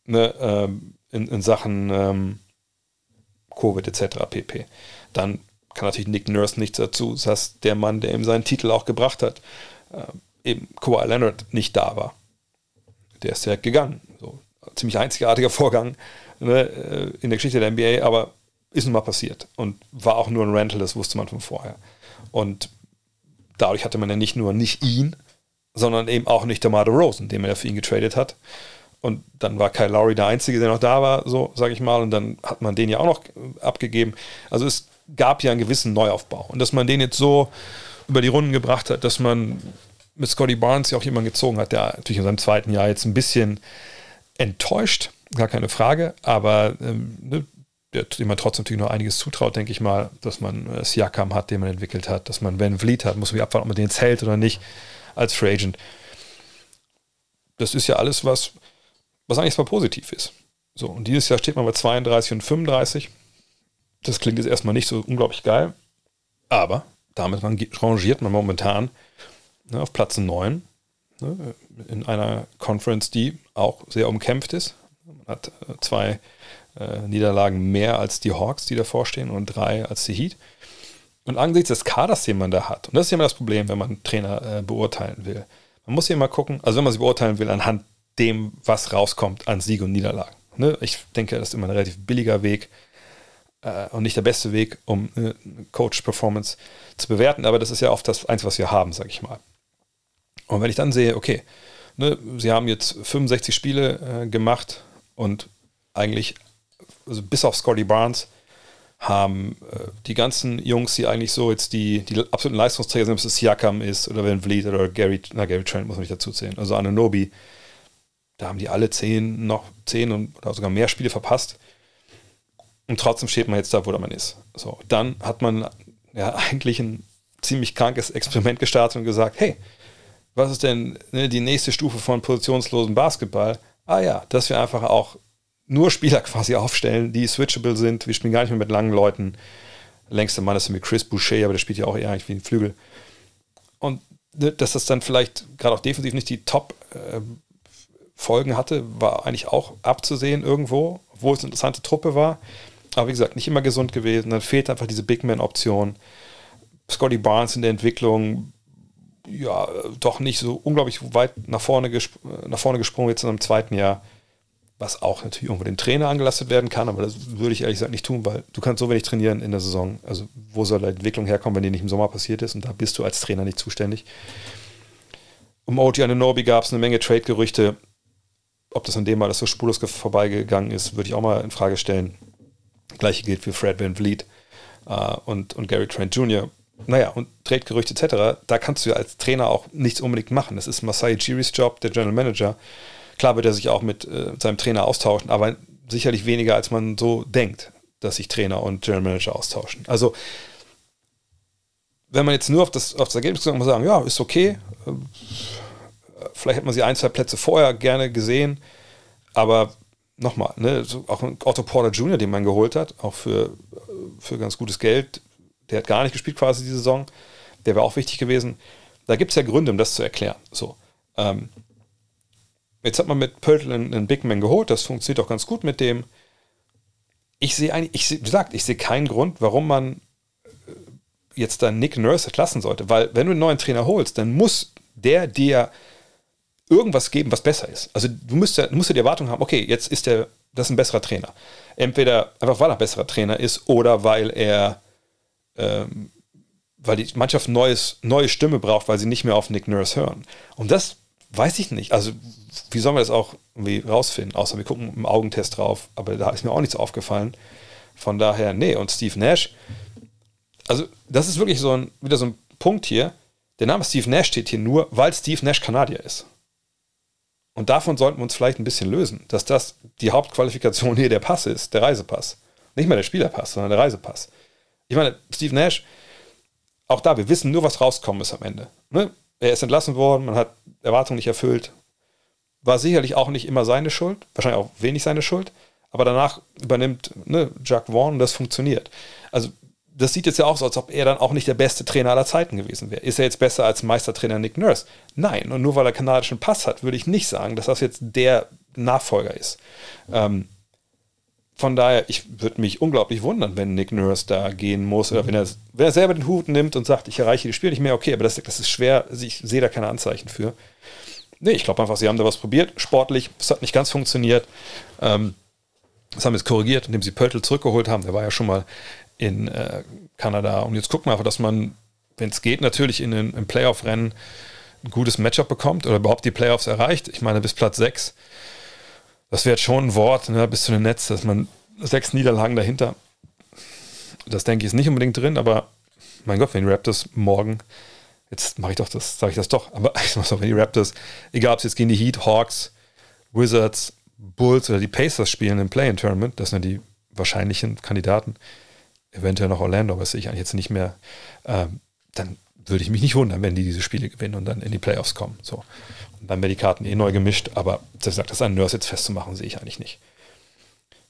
ne, ähm, in, in, Sachen ähm, Covid etc. pp. Dann kann natürlich Nick Nurse nichts dazu. Das heißt, der Mann, der ihm seinen Titel auch gebracht hat, äh, eben Kawhi Leonard nicht da war. Der ist direkt gegangen. So, ziemlich einzigartiger Vorgang ne, äh, in der Geschichte der NBA, aber ist nun mal passiert und war auch nur ein Rental, das wusste man von vorher. Und dadurch hatte man ja nicht nur nicht ihn, sondern eben auch nicht der Marder Rosen, den man ja für ihn getradet hat. Und dann war Kyle Lowry der Einzige, der noch da war, so sage ich mal. Und dann hat man den ja auch noch abgegeben. Also es gab ja einen gewissen Neuaufbau. Und dass man den jetzt so über die Runden gebracht hat, dass man mit Scotty Barnes ja auch jemanden gezogen hat, der natürlich in seinem zweiten Jahr jetzt ein bisschen enttäuscht, gar keine Frage, aber ähm, ne, dem man trotzdem natürlich noch einiges zutraut, denke ich mal, dass man äh, Siakam hat, den man entwickelt hat, dass man Van Vliet hat, muss man abwarten, ob man den zählt oder nicht als Free Agent. Das ist ja alles, was, was eigentlich mal positiv ist. So, und dieses Jahr steht man bei 32 und 35. Das klingt jetzt erstmal nicht so unglaublich geil, aber damit man rangiert man momentan ne, auf Platz 9 ne, in einer Conference, die auch sehr umkämpft ist. Man hat äh, zwei äh, Niederlagen mehr als die Hawks, die davor stehen, und drei als die Heat. Und angesichts des Kaders, den man da hat, und das ist immer das Problem, wenn man einen Trainer äh, beurteilen will. Man muss ja immer gucken, also wenn man sie beurteilen will, anhand dem, was rauskommt an Sieg und Niederlagen. Ne? Ich denke, das ist immer ein relativ billiger Weg äh, und nicht der beste Weg, um eine Coach-Performance zu bewerten, aber das ist ja oft das Einzige, was wir haben, sage ich mal. Und wenn ich dann sehe, okay, ne, sie haben jetzt 65 Spiele äh, gemacht und eigentlich also bis auf Scotty Barnes, haben äh, die ganzen Jungs, die eigentlich so jetzt die, die absoluten Leistungsträger sind, ob es Siakam ist oder Van Vliet oder Gary, na, Gary Trent muss man nicht dazu zählen, also Ananobi, da haben die alle zehn, noch zehn und, oder sogar mehr Spiele verpasst. Und trotzdem steht man jetzt da, wo man ist. So, dann hat man ja eigentlich ein ziemlich krankes Experiment gestartet und gesagt, hey, was ist denn ne, die nächste Stufe von positionslosen Basketball? Ah ja, dass wir einfach auch nur Spieler quasi aufstellen, die switchable sind. Wir spielen gar nicht mehr mit langen Leuten. Längster Mann ist mit Chris Boucher, aber der spielt ja auch eher eigentlich wie ein Flügel. Und dass das dann vielleicht gerade auch defensiv nicht die Top-Folgen hatte, war eigentlich auch abzusehen irgendwo, obwohl es eine interessante Truppe war. Aber wie gesagt, nicht immer gesund gewesen. Dann fehlt einfach diese Big Man-Option. Scotty Barnes in der Entwicklung, ja, doch nicht so unglaublich weit nach vorne, nach vorne gesprungen jetzt in einem zweiten Jahr was auch natürlich irgendwo den Trainer angelastet werden kann, aber das würde ich ehrlich gesagt nicht tun, weil du kannst so wenig trainieren in der Saison. Also wo soll die Entwicklung herkommen, wenn die nicht im Sommer passiert ist und da bist du als Trainer nicht zuständig. Um OG Ananobi gab es eine Menge Trade-Gerüchte. Ob das an dem mal das so spurlos vorbeigegangen ist, würde ich auch mal in Frage stellen. Gleiche gilt für Fred Van Vliet uh, und, und Gary Trent Jr. Naja, und Trade-Gerüchte etc., da kannst du ja als Trainer auch nichts unbedingt machen. Das ist Masai Jiris Job, der General Manager. Klar wird er sich auch mit äh, seinem Trainer austauschen, aber sicherlich weniger, als man so denkt, dass sich Trainer und General Manager austauschen. Also, wenn man jetzt nur auf das, auf das Ergebnis guckt, muss man sagen, ja, ist okay. Äh, vielleicht hätte man sie ein, zwei Plätze vorher gerne gesehen, aber nochmal, ne, auch Otto Porter Jr., den man geholt hat, auch für, für ganz gutes Geld, der hat gar nicht gespielt quasi die Saison, der wäre auch wichtig gewesen. Da gibt es ja Gründe, um das zu erklären. So. Ähm, Jetzt hat man mit Pöltl einen, Big Man geholt, das funktioniert auch ganz gut mit dem. Ich sehe eigentlich, ich wie gesagt, ich sehe keinen Grund, warum man äh, jetzt dann Nick Nurse entlassen sollte, weil wenn du einen neuen Trainer holst, dann muss der dir irgendwas geben, was besser ist. Also du musst ja, musst ja die Erwartung haben, okay, jetzt ist der, das ist ein besserer Trainer. Entweder einfach weil er ein besserer Trainer ist oder weil er ähm, weil die Mannschaft neues, neue Stimme braucht, weil sie nicht mehr auf Nick Nurse hören. Und das weiß ich nicht. Also, wie sollen wir das auch irgendwie rausfinden? Außer wir gucken im Augentest drauf, aber da ist mir auch nichts aufgefallen. Von daher, nee, und Steve Nash, also, das ist wirklich so ein, wieder so ein Punkt hier. Der Name Steve Nash steht hier nur, weil Steve Nash Kanadier ist. Und davon sollten wir uns vielleicht ein bisschen lösen, dass das die Hauptqualifikation hier der Pass ist, der Reisepass. Nicht mal der Spielerpass, sondern der Reisepass. Ich meine, Steve Nash auch da, wir wissen nur, was rauskommen ist am Ende. Ne? Er ist entlassen worden, man hat Erwartungen nicht erfüllt. War sicherlich auch nicht immer seine Schuld, wahrscheinlich auch wenig seine Schuld, aber danach übernimmt ne, Jack Vaughn und das funktioniert. Also das sieht jetzt ja auch so, als ob er dann auch nicht der beste Trainer aller Zeiten gewesen wäre. Ist er jetzt besser als Meistertrainer Nick Nurse? Nein. Und nur weil er kanadischen Pass hat, würde ich nicht sagen, dass das jetzt der Nachfolger ist. Ähm, von daher, ich würde mich unglaublich wundern, wenn Nick Nurse da gehen muss oder wenn er, wenn er selber den Hut nimmt und sagt, ich erreiche die Spiele nicht mehr, okay, aber das, das ist schwer, ich sehe da keine Anzeichen für. Nee, ich glaube einfach, sie haben da was probiert, sportlich, es hat nicht ganz funktioniert. Ähm, das haben jetzt korrigiert, indem sie Pöltl zurückgeholt haben. Der war ja schon mal in äh, Kanada. Und jetzt gucken wir einfach, dass man, wenn es geht, natürlich in im Playoff-Rennen ein gutes Matchup bekommt oder überhaupt die Playoffs erreicht. Ich meine, bis Platz 6 das wäre schon ein Wort, ne, bis zu den Netz, dass man sechs Niederlagen dahinter, das denke ich ist nicht unbedingt drin, aber mein Gott, wenn die Raptors morgen, jetzt mache ich doch das, sage ich das doch, aber ich muss auch, wenn die Raptors, egal ob es jetzt gegen die Heat, Hawks, Wizards, Bulls oder die Pacers spielen im Play-In-Tournament, das sind ja die wahrscheinlichen Kandidaten, eventuell noch Orlando, aber ich eigentlich jetzt nicht mehr, ähm, dann würde ich mich nicht wundern, wenn die diese Spiele gewinnen und dann in die Playoffs kommen. So. Und dann werden die Karten eh neu gemischt, aber das sagt, das an Nurse jetzt festzumachen, sehe ich eigentlich nicht.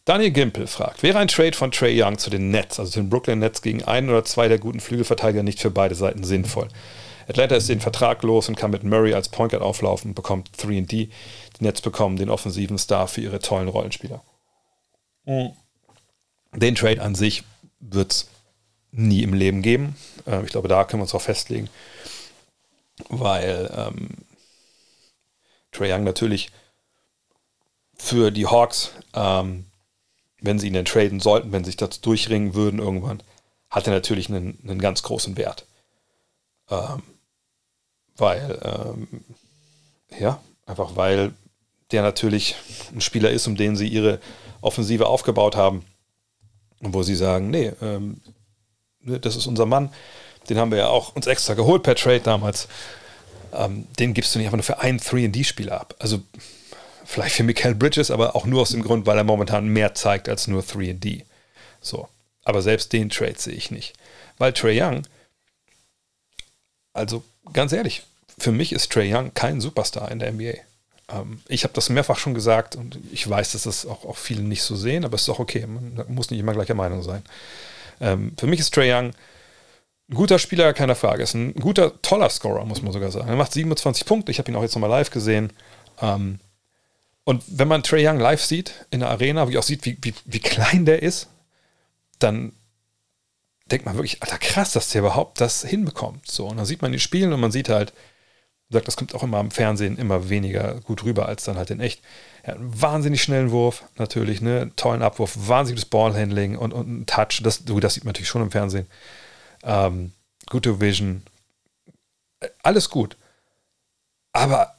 Daniel Gimpel fragt, wäre ein Trade von Trey Young zu den Nets, also zu den Brooklyn Nets gegen einen oder zwei der guten Flügelverteidiger nicht für beide Seiten sinnvoll? Atlanta ist den Vertrag los und kann mit Murray als Point Guard auflaufen und bekommt 3D. Die Nets bekommen den offensiven Star für ihre tollen Rollenspieler. Mhm. Den Trade an sich wird es nie im Leben geben. Äh, ich glaube, da können wir uns auch festlegen, weil ähm, Trey Young natürlich für die Hawks, ähm, wenn sie ihn denn traden sollten, wenn sie sich das durchringen würden irgendwann, hat er natürlich einen, einen ganz großen Wert. Ähm, weil, ähm, ja, einfach weil der natürlich ein Spieler ist, um den sie ihre Offensive aufgebaut haben. Und wo sie sagen, nee, ähm, ne, das ist unser Mann, den haben wir ja auch uns extra geholt per Trade damals. Ähm, den gibst du nicht einfach nur für einen 3D-Spieler ab. Also vielleicht für Michael Bridges, aber auch nur aus dem Grund, weil er momentan mehr zeigt als nur 3D. So. Aber selbst den Trade sehe ich nicht. Weil Trey Young, also ganz ehrlich, für mich ist Trey Young kein Superstar in der NBA. Ähm, ich habe das mehrfach schon gesagt und ich weiß, dass das auch, auch viele nicht so sehen, aber es ist auch okay. Man muss nicht immer gleicher Meinung sein. Ähm, für mich ist Trey Young ein guter Spieler, keine Frage. Ist ein guter, toller Scorer, muss man sogar sagen. Er macht 27 Punkte. Ich habe ihn auch jetzt nochmal live gesehen. Ähm, und wenn man Trey Young live sieht in der Arena, wie auch sieht, wie, wie, wie klein der ist, dann denkt man wirklich, alter krass, dass der überhaupt das hinbekommt. So, und dann sieht man die Spielen und man sieht halt, sagt, das kommt auch immer im Fernsehen immer weniger gut rüber als dann halt in echt. Er hat einen wahnsinnig schnellen Wurf, natürlich, ne, tollen Abwurf, wahnsinniges Ballhandling und, und ein Touch. Das, das sieht man natürlich schon im Fernsehen ähm, gute Vision, alles gut. Aber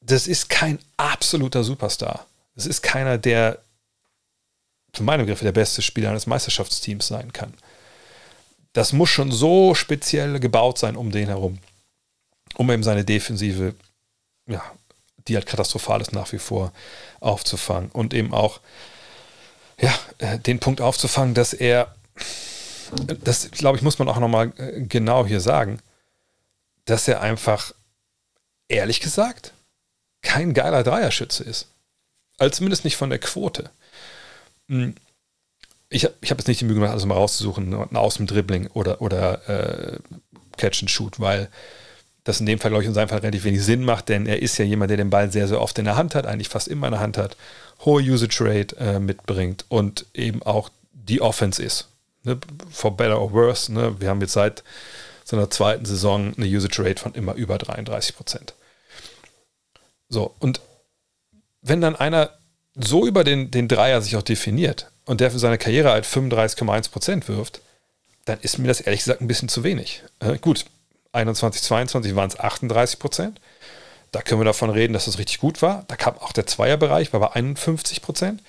das ist kein absoluter Superstar. Es ist keiner, der für meine Begriffe der beste Spieler eines Meisterschaftsteams sein kann. Das muss schon so speziell gebaut sein um den herum, um eben seine Defensive, ja, die halt katastrophal ist nach wie vor, aufzufangen und eben auch ja, äh, den Punkt aufzufangen, dass er das glaube ich, muss man auch nochmal äh, genau hier sagen, dass er einfach, ehrlich gesagt, kein geiler Dreierschütze ist. Also zumindest nicht von der Quote. Hm. Ich, habe jetzt nicht die Mühe gemacht, alles mal rauszusuchen, aus dem Dribbling oder, oder äh, Catch and Shoot, weil das in dem Fall, glaube ich, in seinem Fall relativ wenig Sinn macht, denn er ist ja jemand, der den Ball sehr, sehr oft in der Hand hat, eigentlich fast immer in der Hand hat, hohe Usage Rate äh, mitbringt und eben auch die Offense ist ne, for better or worse, ne, wir haben jetzt seit seiner zweiten Saison eine Usage Rate von immer über 33 Prozent. So, und wenn dann einer so über den, den Dreier sich auch definiert und der für seine Karriere halt 35,1 Prozent wirft, dann ist mir das ehrlich gesagt ein bisschen zu wenig. Äh, gut, 21, 22 waren es 38 Prozent. Da können wir davon reden, dass das richtig gut war. Da kam auch der Zweierbereich, war bei 51 Prozent.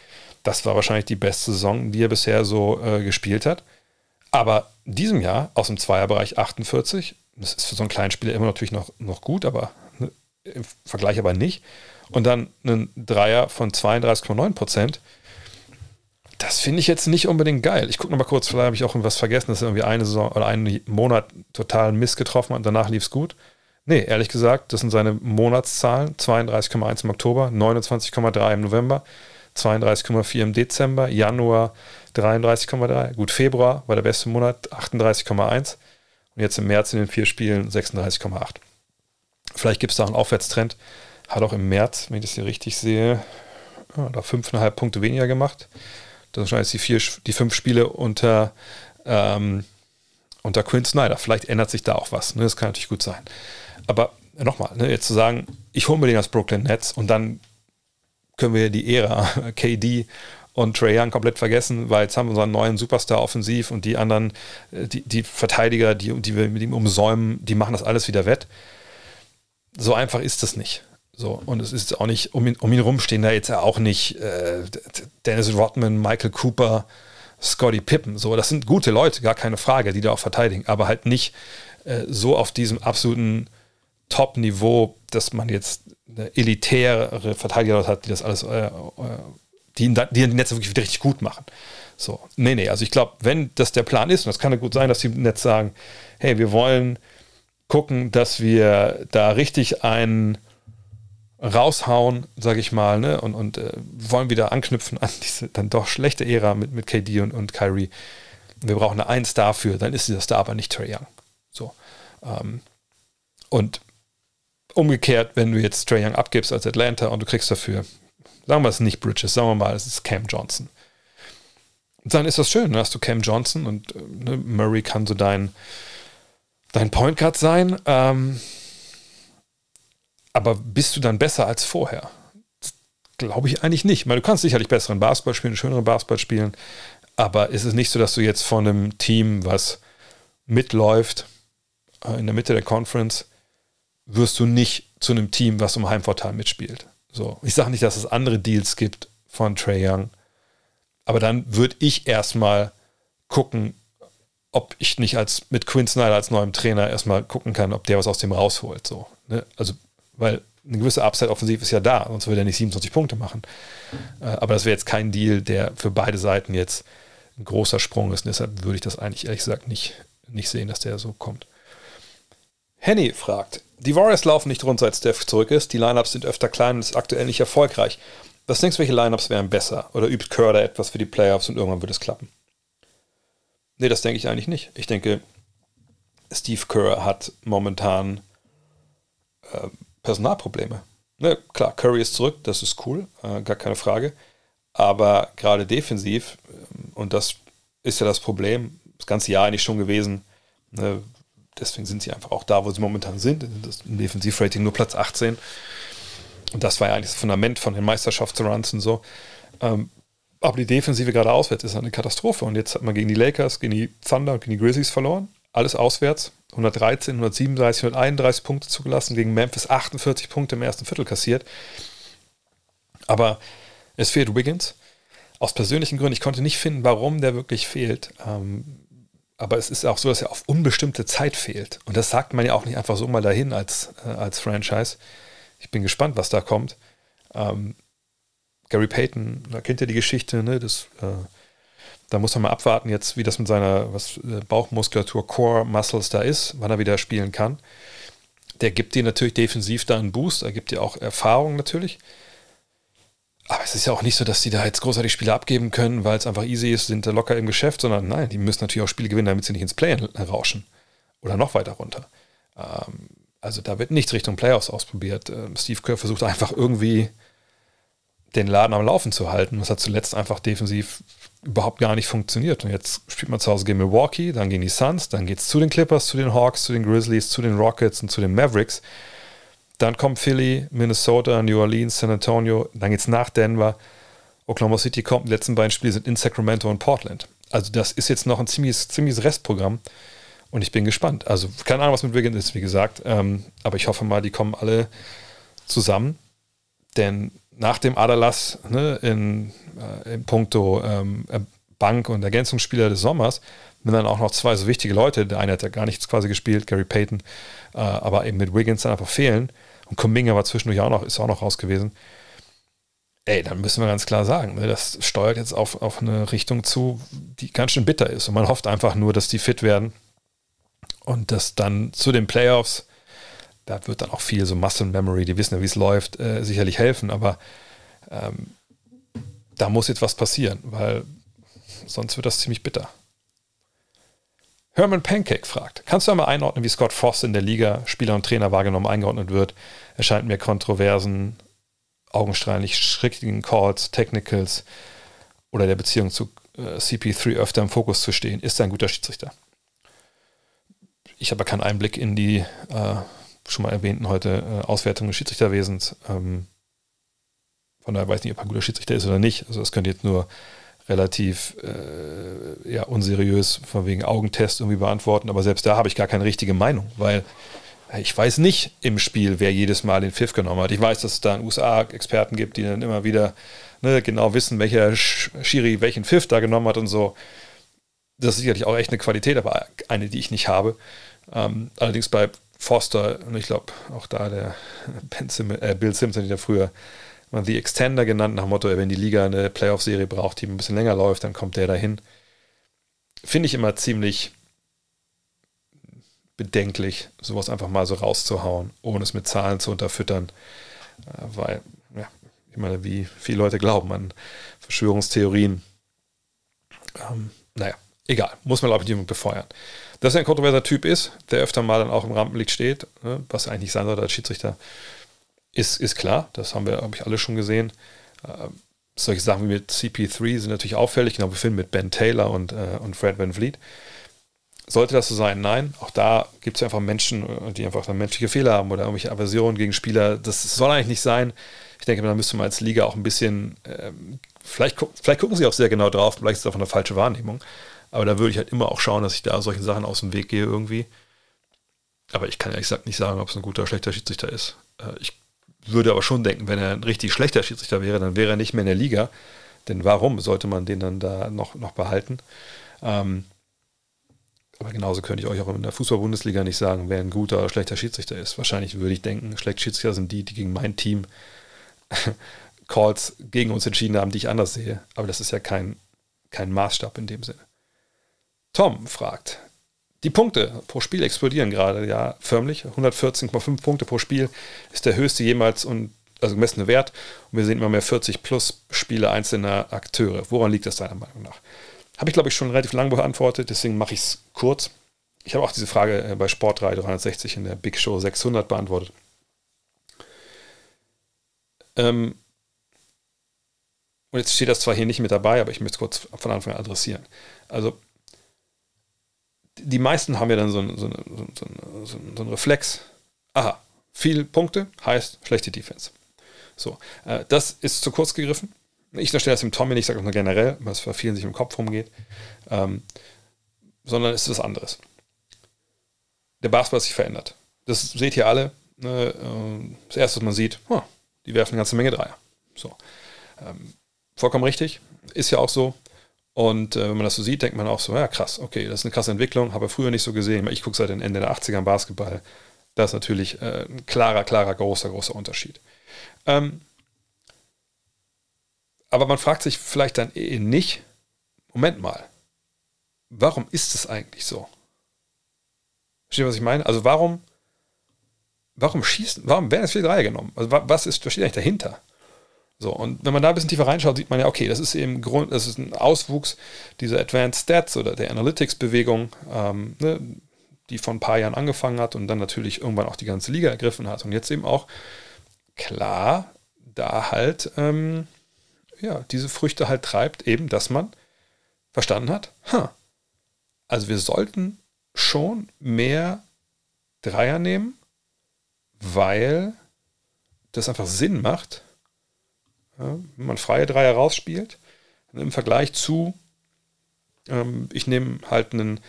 Das war wahrscheinlich die beste Saison, die er bisher so äh, gespielt hat. Aber in diesem Jahr aus dem Zweierbereich 48, das ist für so einen kleinen Spieler immer natürlich noch, noch gut, aber ne, im Vergleich aber nicht. Und dann ein Dreier von 32,9 Prozent. Das finde ich jetzt nicht unbedingt geil. Ich gucke noch mal kurz, vielleicht habe ich auch irgendwas vergessen, dass er irgendwie eine Saison oder einen Monat total Mist getroffen hat und danach lief es gut. Nee, ehrlich gesagt, das sind seine Monatszahlen. 32,1 im Oktober, 29,3 im November, 32,4 im Dezember, Januar 33,3. Gut, Februar war der beste Monat, 38,1. Und jetzt im März in den vier Spielen 36,8. Vielleicht gibt es da einen Aufwärtstrend. Hat auch im März, wenn ich das hier richtig sehe, da fünfeinhalb Punkte weniger gemacht. Das wahrscheinlich die, vier, die fünf Spiele unter, ähm, unter Quinn Snyder. Vielleicht ändert sich da auch was. Ne? Das kann natürlich gut sein. Aber nochmal, ne, jetzt zu sagen, ich hole mir den als Brooklyn Nets und dann können wir die Ära KD und Trey Young komplett vergessen, weil jetzt haben wir unseren neuen Superstar offensiv und die anderen, äh, die, die Verteidiger, die, die wir mit ihm umsäumen, die machen das alles wieder wett. So einfach ist das nicht. So, und es ist auch nicht, um ihn, um ihn rum stehen da jetzt auch nicht äh, Dennis Rodman, Michael Cooper, Scotty Pippen. So, das sind gute Leute, gar keine Frage, die da auch verteidigen, aber halt nicht äh, so auf diesem absoluten Top-Niveau, dass man jetzt eine elitäre Verteidiger hat, die das alles, äh, äh die, die die Netze wirklich richtig gut machen. So, nee, nee, also ich glaube, wenn das der Plan ist, und das kann ja gut sein, dass die Netz sagen, hey, wir wollen gucken, dass wir da richtig einen raushauen, sage ich mal, ne? und, und äh, wollen wieder anknüpfen an diese dann doch schlechte Ära mit, mit KD und, und Kyrie. Wir brauchen eine Eins dafür, dann ist dieser Star aber nicht Trey Young. So. Ähm, und umgekehrt, wenn du jetzt Trey Young abgibst als Atlanta und du kriegst dafür, sagen wir es nicht Bridges, sagen wir mal, es ist Cam Johnson. Dann ist das schön, dann hast du Cam Johnson und äh, ne, Murray kann so dein, dein Point Guard sein. Ähm, aber bist du dann besser als vorher? Glaube ich eigentlich nicht. Ich meine, du kannst sicherlich besseren Basketball spielen, schöneren Basketball spielen, aber ist es nicht so, dass du jetzt von einem Team, was mitläuft, äh, in der Mitte der Conference, wirst du nicht zu einem Team, was um Heimvorteil mitspielt. So, ich sage nicht, dass es andere Deals gibt von Trey Young, aber dann würde ich erstmal gucken, ob ich nicht als mit Quinn Snyder als neuem Trainer erstmal gucken kann, ob der was aus dem rausholt. So, ne? Also weil eine gewisse Upside offensiv ist ja da, sonst würde er nicht 27 Punkte machen. Äh, aber das wäre jetzt kein Deal, der für beide Seiten jetzt ein großer Sprung ist. Und deshalb würde ich das eigentlich ehrlich gesagt nicht, nicht sehen, dass der so kommt. Henny fragt, die Warriors laufen nicht rund, seit Steph zurück ist. Die Lineups sind öfter klein und ist aktuell nicht erfolgreich. Was denkst du, welche Lineups wären besser? Oder übt Kerr da etwas für die Playoffs und irgendwann wird es klappen? Nee, das denke ich eigentlich nicht. Ich denke, Steve Kerr hat momentan äh, Personalprobleme. Ne, klar, Curry ist zurück, das ist cool, äh, gar keine Frage. Aber gerade defensiv, ähm, und das ist ja das Problem, das ganze Jahr eigentlich schon gewesen, ne, deswegen sind sie einfach auch da, wo sie momentan sind. Das Defensivrating nur Platz 18. Und das war ja eigentlich das Fundament von den Meisterschaftsruns und so. Ähm, aber die Defensive gerade auswärts ist eine Katastrophe. Und jetzt hat man gegen die Lakers, gegen die Thunder und gegen die Grizzlies verloren. Alles auswärts. 113, 137, 131 Punkte zugelassen, gegen Memphis 48 Punkte im ersten Viertel kassiert. Aber es fehlt Wiggins. Aus persönlichen Gründen, ich konnte nicht finden, warum der wirklich fehlt. Ähm, aber es ist auch so, dass er auf unbestimmte Zeit fehlt. Und das sagt man ja auch nicht einfach so mal dahin als, äh, als Franchise. Ich bin gespannt, was da kommt. Ähm, Gary Payton, da kennt ihr die Geschichte, ne? Das äh, da muss man mal abwarten jetzt, wie das mit seiner was, äh, Bauchmuskulatur, Core Muscles da ist, wann er wieder spielen kann. Der gibt dir natürlich defensiv da einen Boost, er gibt dir auch Erfahrung natürlich. Aber es ist ja auch nicht so, dass die da jetzt großartig Spiele abgeben können, weil es einfach easy ist, sind da locker im Geschäft, sondern nein, die müssen natürlich auch Spiele gewinnen, damit sie nicht ins Play rauschen. Oder noch weiter runter. Ähm, also da wird nichts Richtung Playoffs ausprobiert. Ähm, Steve Kerr versucht einfach irgendwie den Laden am Laufen zu halten. Das hat zuletzt einfach defensiv überhaupt gar nicht funktioniert. Und jetzt spielt man zu Hause gegen Milwaukee, dann gegen die Suns, dann geht es zu den Clippers, zu den Hawks, zu den Grizzlies, zu den Rockets und zu den Mavericks. Dann kommt Philly, Minnesota, New Orleans, San Antonio, dann geht es nach Denver. Oklahoma City kommt, die letzten beiden Spiele sind in Sacramento und Portland. Also das ist jetzt noch ein ziemliches, ziemliches Restprogramm und ich bin gespannt. Also keine Ahnung, was mit Wiggins ist, wie gesagt, ähm, aber ich hoffe mal, die kommen alle zusammen, denn nach dem Adalas ne, in, äh, in puncto ähm, äh, Bank- und Ergänzungsspieler des Sommers, sind dann auch noch zwei so wichtige Leute. Der eine hat ja gar nichts quasi gespielt, Gary Payton, äh, aber eben mit Wiggins dann einfach fehlen. Und Kuminga war zwischendurch auch noch, ist auch noch raus gewesen. ey, dann müssen wir ganz klar sagen, ne, das steuert jetzt auf, auf eine Richtung zu, die ganz schön bitter ist. Und man hofft einfach nur, dass die fit werden und dass dann zu den Playoffs, da wird dann auch viel so Muscle Memory, die wissen ja, wie es läuft, äh, sicherlich helfen, aber ähm, da muss jetzt was passieren, weil sonst wird das ziemlich bitter. Herman Pancake fragt, kannst du einmal einordnen, wie Scott Frost in der Liga Spieler und Trainer wahrgenommen eingeordnet wird? Er scheint mir kontroversen, augenstrahlend schrägen Calls, Technicals oder der Beziehung zu äh, CP3 öfter im Fokus zu stehen. Ist er ein guter Schiedsrichter? Ich habe keinen Einblick in die äh, schon mal erwähnten heute äh, Auswertungen des Schiedsrichterwesens. Ähm, von daher weiß ich nicht, ob er ein guter Schiedsrichter ist oder nicht. Also das könnte jetzt nur relativ äh, ja, unseriös von wegen Augentest irgendwie beantworten. Aber selbst da habe ich gar keine richtige Meinung, weil ich weiß nicht im Spiel, wer jedes Mal den Pfiff genommen hat. Ich weiß, dass es da in den USA Experten gibt, die dann immer wieder ne, genau wissen, welcher Schiri welchen Pfiff da genommen hat und so. Das ist sicherlich auch echt eine Qualität, aber eine, die ich nicht habe. Ähm, allerdings bei Foster, und ich glaube auch da der Sim äh, Bill Simpson, der früher mal The Extender genannt, nach dem Motto, wenn die Liga eine Playoff-Serie braucht, die ein bisschen länger läuft, dann kommt der dahin. Finde ich immer ziemlich bedenklich, sowas einfach mal so rauszuhauen, ohne es mit Zahlen zu unterfüttern. Äh, weil, ja, ich meine, wie viele Leute glauben an Verschwörungstheorien. Ähm, naja, egal, muss man, glaube ich, nicht befeuern. Dass er ein kontroverser Typ ist, der öfter mal dann auch im Rampenlicht steht, ne, was eigentlich sein sollte als Schiedsrichter, ist, ist klar. Das haben wir, glaube ich, alle schon gesehen. Äh, solche Sachen wie mit CP3 sind natürlich auffällig, genau wie Film mit Ben Taylor und, äh, und Fred Van Vliet. Sollte das so sein? Nein. Auch da gibt es einfach Menschen, äh, die einfach menschliche Fehler haben oder irgendwelche Aversionen gegen Spieler. Das soll eigentlich nicht sein. Ich denke, da müsste man als Liga auch ein bisschen, ähm, vielleicht, vielleicht gucken sie auch sehr genau drauf, vielleicht ist das auch eine falsche Wahrnehmung. Aber da würde ich halt immer auch schauen, dass ich da solchen Sachen aus dem Weg gehe irgendwie. Aber ich kann ehrlich gesagt nicht sagen, ob es ein guter oder schlechter Schiedsrichter ist. Äh, ich würde aber schon denken, wenn er ein richtig schlechter Schiedsrichter wäre, dann wäre er nicht mehr in der Liga. Denn warum sollte man den dann da noch, noch behalten? Ähm, aber genauso könnte ich euch auch in der Fußball-Bundesliga nicht sagen, wer ein guter oder schlechter Schiedsrichter ist. Wahrscheinlich würde ich denken, schlechte Schiedsrichter sind die, die gegen mein Team Calls gegen uns entschieden haben, die ich anders sehe. Aber das ist ja kein, kein Maßstab in dem Sinne. Tom fragt, die Punkte pro Spiel explodieren gerade, ja, förmlich. 114,5 Punkte pro Spiel ist der höchste jemals und also gemessene Wert. Und wir sehen immer mehr 40 plus Spiele einzelner Akteure. Woran liegt das deiner Meinung nach? Habe ich, glaube ich, schon relativ lang beantwortet, deswegen mache ich es kurz. Ich habe auch diese Frage äh, bei Sport 3 360 in der Big Show 600 beantwortet. Ähm und jetzt steht das zwar hier nicht mit dabei, aber ich möchte es kurz von Anfang an adressieren. Also, die meisten haben ja dann so, ein, so, eine, so, eine, so einen Reflex. Aha, viele Punkte heißt schlechte Defense. So, äh, das ist zu kurz gegriffen. Ich unterstelle das dem Tommy nicht, ich sage auch nur generell, was bei vielen sich im Kopf rumgeht, ähm, sondern es ist was anderes. Der Basketball hat sich verändert. Das seht ihr alle. Ne? Ähm, das erste, was man sieht, oh, die werfen eine ganze Menge Dreier. So. Ähm, vollkommen richtig, ist ja auch so. Und äh, wenn man das so sieht, denkt man auch so, ja krass, okay, das ist eine krasse Entwicklung, habe früher nicht so gesehen. Ich gucke seit den Ende der 80er Basketball. Das ist natürlich äh, ein klarer, klarer, großer, großer Unterschied. Ähm, aber man fragt sich vielleicht dann eh nicht, Moment mal, warum ist es eigentlich so? Versteht ihr, was ich meine? Also warum, warum schießen, warum werden es viele Dreier genommen? Also was ist, was steht eigentlich dahinter? So, und wenn man da ein bisschen tiefer reinschaut, sieht man ja, okay, das ist eben Grund, das ist ein Auswuchs dieser Advanced Stats oder der Analytics-Bewegung, ähm, ne, die vor ein paar Jahren angefangen hat und dann natürlich irgendwann auch die ganze Liga ergriffen hat. Und jetzt eben auch, klar, da halt ähm, ja, diese Früchte halt treibt, eben, dass man verstanden hat, huh, also wir sollten schon mehr Dreier nehmen, weil das einfach Sinn macht, ja, wenn man freie Dreier rausspielt, im Vergleich zu, ähm, ich nehme halt einen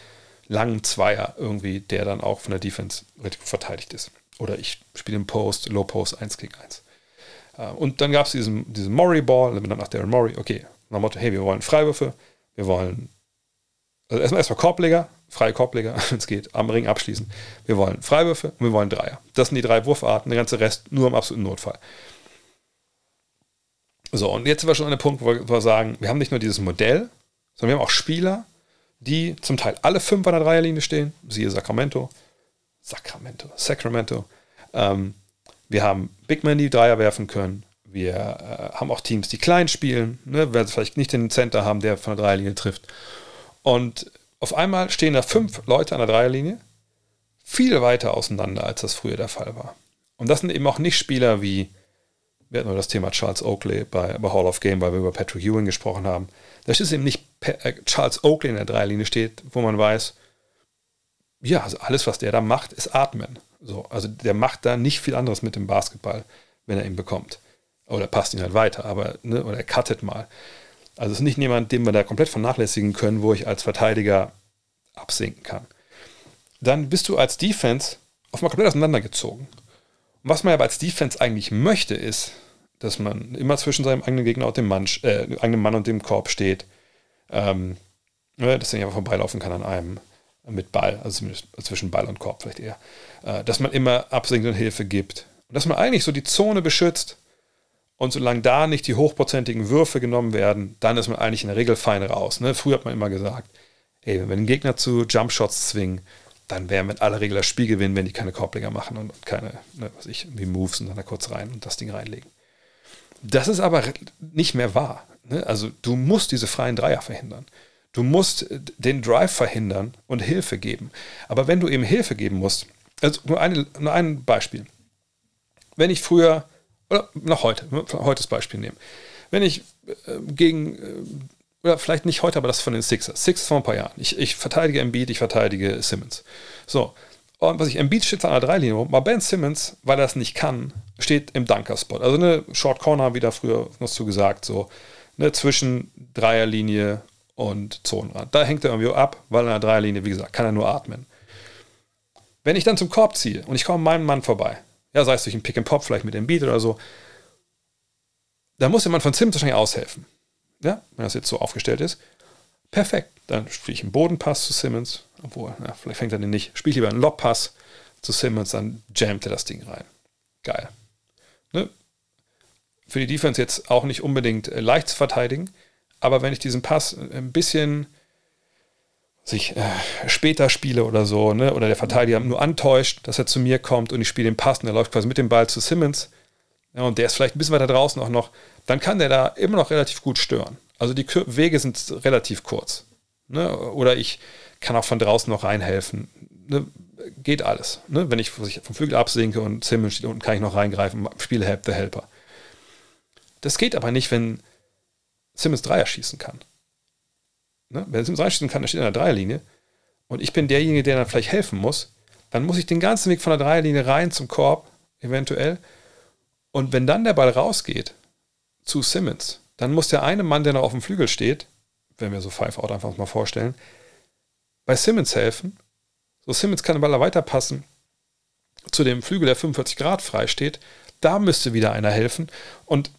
langen Zweier irgendwie, der dann auch von der Defense verteidigt ist. Oder ich spiele im Post, Low Post 1 gegen 1. Äh, und dann gab es diesen, diesen Murray-Ball, dann nach Darren Murray, okay, nach dem Motto, hey, wir wollen Freiwürfe, wir wollen, also erstmal, erstmal Korbleger, freie Korbleger, wenn es geht, am Ring abschließen. Wir wollen Freiwürfe und wir wollen Dreier. Das sind die drei Wurfarten, der ganze Rest nur im absoluten Notfall. So, und jetzt sind wir schon an dem Punkt, wo wir, sagen, wir haben nicht nur dieses Modell, sondern wir haben auch Spieler, die zum Teil alle fünf an der Dreierlinie stehen, siehe Sacramento, Sacramento, Sacramento. Ähm, wir haben Big Men, die Dreier werfen können. Wir äh, haben auch Teams, die klein spielen, ne, weil sie vielleicht nicht den Center haben, der von der Dreierlinie trifft. Und auf einmal stehen da fünf Leute an der Dreierlinie, viel weiter auseinander, als das früher der Fall war. Und das sind eben auch nicht Spieler wie, wir hatten nur das Thema Charles Oakley bei, bei Hall of Game, weil wir über Patrick Ewing gesprochen haben. Da ist eben nicht äh, Charles Oakley in der Dreierlinie steht, wo man weiß, ja, also alles, was der da macht, ist atmen. So, also der macht da nicht viel anderes mit dem Basketball, wenn er ihn bekommt. Oder passt ihn halt weiter, aber, ne, oder er cuttet mal. Also es ist nicht jemand, den wir da komplett vernachlässigen können, wo ich als Verteidiger absinken kann. Dann bist du als Defense auf mal komplett auseinandergezogen. Und was man aber als Defense eigentlich möchte, ist, dass man immer zwischen seinem eigenen Gegner und dem Mann, äh, eigenen Mann und dem Korb steht. Ähm, ne, dass er nicht einfach vorbeilaufen kann an einem mit Ball, also zwischen Ball und Korb vielleicht eher. Äh, dass man immer absinkt und Hilfe gibt. Und dass man eigentlich so die Zone beschützt. Und solange da nicht die hochprozentigen Würfe genommen werden, dann ist man eigentlich in der Regel fein raus. Ne? Früher hat man immer gesagt, ey, wenn wir den Gegner zu Jumpshots zwingen, dann wir in aller Regel das Spiel gewinnen, wenn die keine Korbleger machen und keine, ne, was ich, wie Moves und dann da kurz rein und das Ding reinlegen. Das ist aber nicht mehr wahr. Ne? Also du musst diese freien Dreier verhindern. Du musst den Drive verhindern und Hilfe geben. Aber wenn du eben Hilfe geben musst, also nur, eine, nur ein Beispiel. Wenn ich früher, oder noch heute, heute das Beispiel nehmen. Wenn ich äh, gegen, äh, oder vielleicht nicht heute, aber das von den Sixers, Sixers vor ein paar Jahren. Ich, ich verteidige Embiid, ich verteidige Simmons. So, und was ich, Embiid steht an der Dreilinie rum, aber Ben Simmons, weil er es nicht kann, steht im Dunker-Spot. Also eine Short Corner, wie da früher noch zu gesagt, so ne, zwischen Dreierlinie und Zonenrand. Da hängt er irgendwie ab, weil an der Dreierlinie, wie gesagt, kann er nur atmen. Wenn ich dann zum Korb ziehe und ich komme meinem Mann vorbei, ja, sei es durch einen Pick and Pop, vielleicht mit Beat oder so, dann muss der Mann von Simmons wahrscheinlich aushelfen. Ja, wenn das jetzt so aufgestellt ist. Perfekt. Dann spiele ich einen Bodenpass zu Simmons, obwohl, ja, vielleicht fängt er den nicht. Spiele ich lieber einen Lobpass zu Simmons, dann jammt er das Ding rein. Geil. Ne? Für die Defense jetzt auch nicht unbedingt äh, leicht zu verteidigen, aber wenn ich diesen Pass ein bisschen sich äh, später spiele oder so, ne, oder der Verteidiger nur antäuscht, dass er zu mir kommt und ich spiele den Pass und er läuft quasi mit dem Ball zu Simmons, ja, und der ist vielleicht ein bisschen weiter draußen auch noch, dann kann der da immer noch relativ gut stören. Also die Wege sind relativ kurz. Ne? Oder ich kann auch von draußen noch reinhelfen. Ne? Geht alles. Ne? Wenn ich vom Flügel absinke und Simmons steht unten, kann ich noch reingreifen, spiele Help the Helper. Das geht aber nicht, wenn Simmons Dreier schießen kann. Ne? Wenn Simmons Dreier schießen kann, dann steht in der Dreierlinie und ich bin derjenige, der dann vielleicht helfen muss, dann muss ich den ganzen Weg von der Dreierlinie rein zum Korb, eventuell. Und wenn dann der Ball rausgeht zu Simmons, dann muss der eine Mann, der noch auf dem Flügel steht, wenn wir so Five Out einfach mal vorstellen, bei Simmons helfen. So Simmons kann den Ball weiterpassen zu dem Flügel, der 45 Grad frei steht. Da müsste wieder einer helfen. Und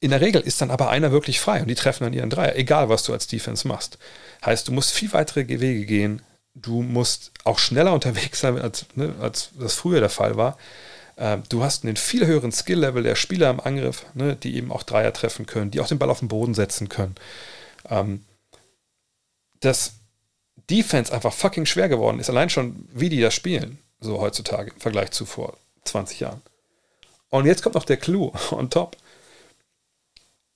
in der Regel ist dann aber einer wirklich frei und die treffen dann ihren Dreier, egal was du als Defense machst. Heißt, du musst viel weitere Wege gehen, du musst auch schneller unterwegs sein, als, ne, als das früher der Fall war. Ähm, du hast einen viel höheren Skill-Level der Spieler im Angriff, ne, die eben auch Dreier treffen können, die auch den Ball auf den Boden setzen können. Ähm, dass Defense einfach fucking schwer geworden ist, allein schon, wie die das spielen, so heutzutage im Vergleich zu vor 20 Jahren. Und jetzt kommt noch der Clou on top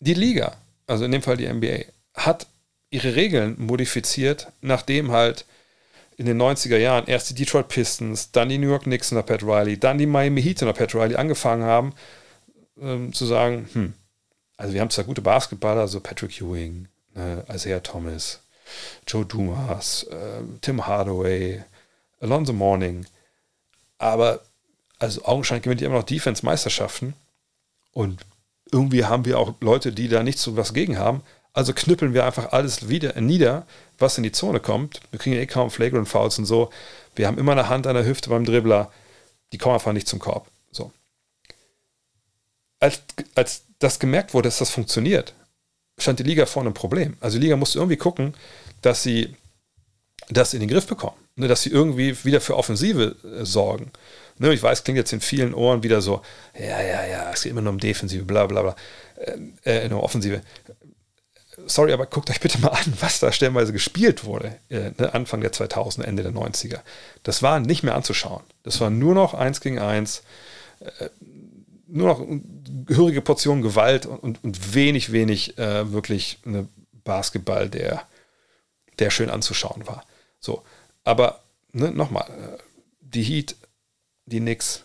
die Liga, also in dem Fall die NBA, hat ihre Regeln modifiziert, nachdem halt in den 90er Jahren erst die Detroit Pistons, dann die New York Knicks unter Pat Riley, dann die Miami Heat unter Pat Riley angefangen haben, ähm, zu sagen, hm, also wir haben zwar gute Basketballer, so Patrick Ewing, äh, Isaiah Thomas, Joe Dumas, äh, Tim Hardaway, Alonzo Mourning, aber also augenscheinlich gewinnen die immer noch Defense-Meisterschaften und irgendwie haben wir auch Leute, die da nichts so was gegen haben. Also knüppeln wir einfach alles wieder nieder, was in die Zone kommt. Wir kriegen eh kaum Flagrant Fouls und so. Wir haben immer eine Hand an der Hüfte beim Dribbler. Die kommen einfach nicht zum Korb. So. Als, als das gemerkt wurde, dass das funktioniert, stand die Liga vor einem Problem. Also die Liga musste irgendwie gucken, dass sie das in den Griff bekommen. Ne, dass sie irgendwie wieder für Offensive äh, sorgen. Ne, ich weiß, klingt jetzt in vielen Ohren wieder so, ja, ja, ja, es geht immer nur um Defensive, bla bla bla, äh, nur Offensive. Sorry, aber guckt euch bitte mal an, was da stellenweise gespielt wurde, äh, ne, Anfang der 2000, Ende der 90er. Das war nicht mehr anzuschauen. Das war nur noch eins gegen eins, äh, nur noch gehörige Portion Gewalt und, und, und wenig, wenig äh, wirklich eine Basketball, der, der schön anzuschauen war. So, aber ne, nochmal, äh, die Heat, die Knicks,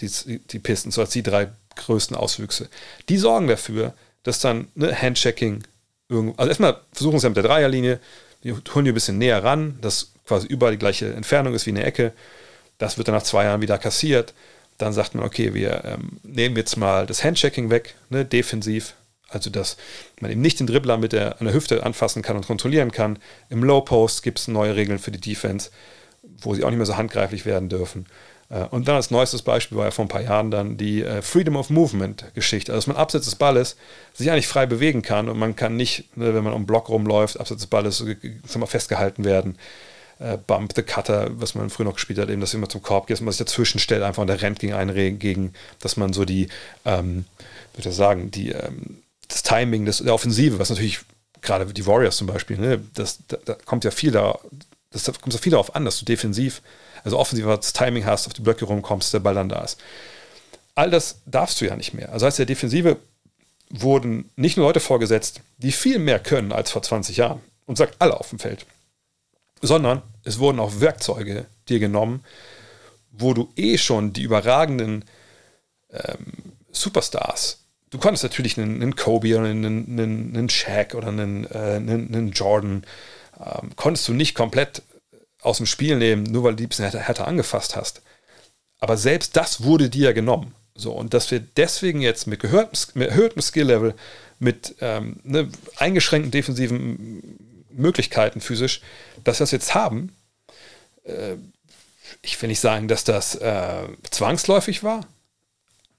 die, die Pistons, so als die drei größten Auswüchse, die sorgen dafür, dass dann ne, Handchecking, also erstmal versuchen sie ja mit der Dreierlinie, die holen die ein bisschen näher ran, dass quasi überall die gleiche Entfernung ist wie eine Ecke. Das wird dann nach zwei Jahren wieder kassiert. Dann sagt man, okay, wir ähm, nehmen jetzt mal das Handchecking weg, ne, defensiv, also, dass man eben nicht den Dribbler mit der, an der Hüfte anfassen kann und kontrollieren kann. Im Low Post gibt es neue Regeln für die Defense, wo sie auch nicht mehr so handgreiflich werden dürfen. Äh, und dann als neuestes Beispiel war ja vor ein paar Jahren dann die äh, Freedom of Movement Geschichte. Also, dass man abseits des Balles sich eigentlich frei bewegen kann und man kann nicht, ne, wenn man um Block rumläuft, abseits des Balles mal festgehalten werden. Äh, Bump the Cutter, was man früher noch gespielt hat, eben, dass man zum Korb geht, dass man sich dazwischen stellt, einfach und der rennt gegen einen gegen, dass man so die, ähm, würde ich sagen, die, ähm, das Timing des, der Offensive, was natürlich gerade die Warriors zum Beispiel, ne, das, da, da, kommt ja viel da, das da kommt ja viel darauf an, dass du defensiv, also offensiv das Timing hast, auf die Blöcke rumkommst, der Ball dann da ist. All das darfst du ja nicht mehr. Also heißt, der Defensive wurden nicht nur Leute vorgesetzt, die viel mehr können als vor 20 Jahren und sagt alle auf dem Feld, sondern es wurden auch Werkzeuge dir genommen, wo du eh schon die überragenden ähm, Superstars du konntest natürlich einen, einen Kobe oder einen, einen, einen Shaq oder einen, äh, einen, einen Jordan, ähm, konntest du nicht komplett aus dem Spiel nehmen, nur weil du bisschen härter, härter angefasst hast. Aber selbst das wurde dir genommen. So, und dass wir deswegen jetzt mit, gehörtem, mit erhöhtem Skill-Level, mit ähm, ne, eingeschränkten defensiven Möglichkeiten physisch, dass wir das jetzt haben, äh, ich will nicht sagen, dass das äh, zwangsläufig war,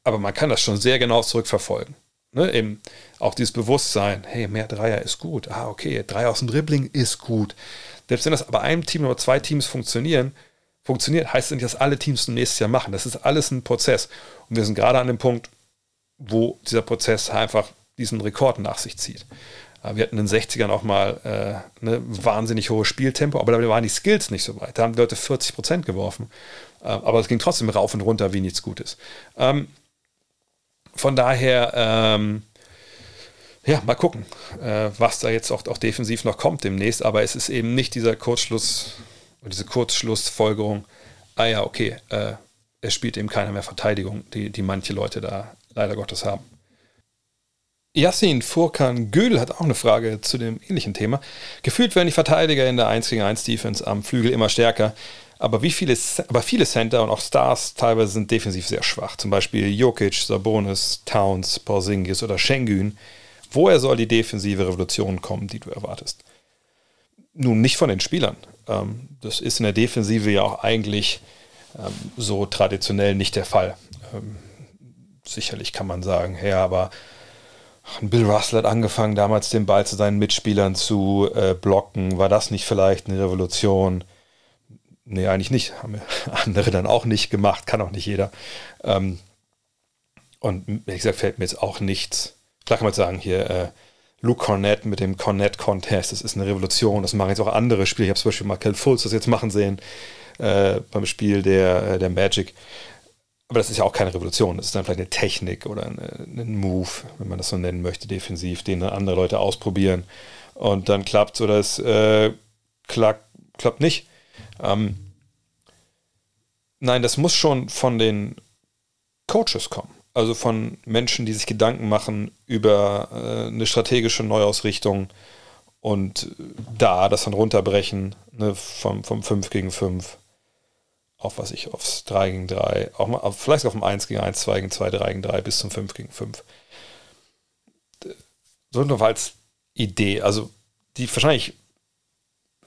aber man kann das schon sehr genau zurückverfolgen. Ne, eben auch dieses Bewusstsein, hey, mehr Dreier ist gut. Ah, okay, Dreier aus dem Dribbling ist gut. Selbst wenn das aber einem Team oder zwei Teams funktionieren, funktioniert, heißt das nicht, dass alle Teams zum nächsten Jahr machen. Das ist alles ein Prozess. Und wir sind gerade an dem Punkt, wo dieser Prozess einfach diesen Rekord nach sich zieht. Äh, wir hatten in den 60ern auch mal äh, eine wahnsinnig hohes Spieltempo, aber da waren die Skills nicht so weit. Da haben die Leute 40 Prozent geworfen. Äh, aber es ging trotzdem rauf und runter wie nichts Gutes. Ähm, von daher, ähm, ja, mal gucken, äh, was da jetzt auch, auch defensiv noch kommt demnächst. Aber es ist eben nicht dieser Kurzschluss, diese Kurzschlussfolgerung, ah ja, okay, äh, es spielt eben keiner mehr Verteidigung, die, die manche Leute da leider Gottes haben. Yassin Furkan Gödel hat auch eine Frage zu dem ähnlichen Thema. Gefühlt werden die Verteidiger in der 1 gegen 1 Defense am Flügel immer stärker. Aber, wie viele, aber viele Center und auch Stars teilweise sind defensiv sehr schwach. Zum Beispiel Jokic, Sabonis, Towns, Porzingis oder Schengen. Woher soll die defensive Revolution kommen, die du erwartest? Nun, nicht von den Spielern. Ähm, das ist in der Defensive ja auch eigentlich ähm, so traditionell nicht der Fall. Ähm, sicherlich kann man sagen, ja, aber Bill Russell hat angefangen, damals den Ball zu seinen Mitspielern zu äh, blocken. War das nicht vielleicht eine Revolution? Nee, eigentlich nicht. Haben andere dann auch nicht gemacht, kann auch nicht jeder. Und ehrlich gesagt fällt mir jetzt auch nichts. Klar kann man sagen, hier äh, Luke Cornett mit dem Cornett Contest, das ist eine Revolution, das machen jetzt auch andere Spiele. Ich habe zum Beispiel Michael Fultz das jetzt machen sehen äh, beim Spiel der, äh, der Magic. Aber das ist ja auch keine Revolution, das ist dann vielleicht eine Technik oder ein Move, wenn man das so nennen möchte, defensiv, den andere Leute ausprobieren und dann klappt es oder es äh, klappt, klappt nicht. Ähm, nein, das muss schon von den Coaches kommen. Also von Menschen, die sich Gedanken machen über äh, eine strategische Neuausrichtung und da das dann runterbrechen ne, vom, vom 5 gegen 5 auf was ich, aufs 3 gegen 3, auch mal, auf, vielleicht auf dem 1 gegen 1, 2 gegen 2, 3 gegen 3 bis zum 5 gegen 5. So noch als Idee, also die wahrscheinlich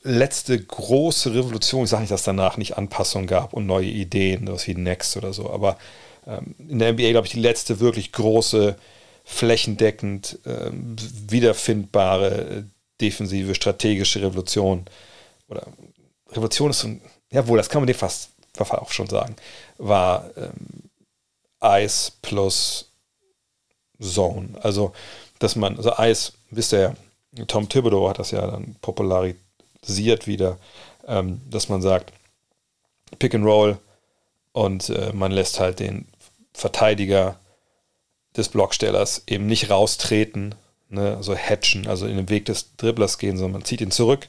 letzte große Revolution, ich sage nicht, dass danach nicht Anpassungen gab und neue Ideen, was wie Next oder so, aber in der NBA, glaube ich, die letzte wirklich große, flächendeckend ähm, wiederfindbare äh, defensive, strategische Revolution oder Revolution ist so ein, jawohl, das kann man dir fast auch schon sagen, war ähm, Ice plus Zone. Also, dass man, also Ice, wisst ihr ja, Tom Thibodeau hat das ja dann popularisiert wieder, ähm, dass man sagt, Pick and Roll und äh, man lässt halt den Verteidiger des Blockstellers eben nicht raustreten, ne, also hatchen, also in den Weg des Dribblers gehen, sondern man zieht ihn zurück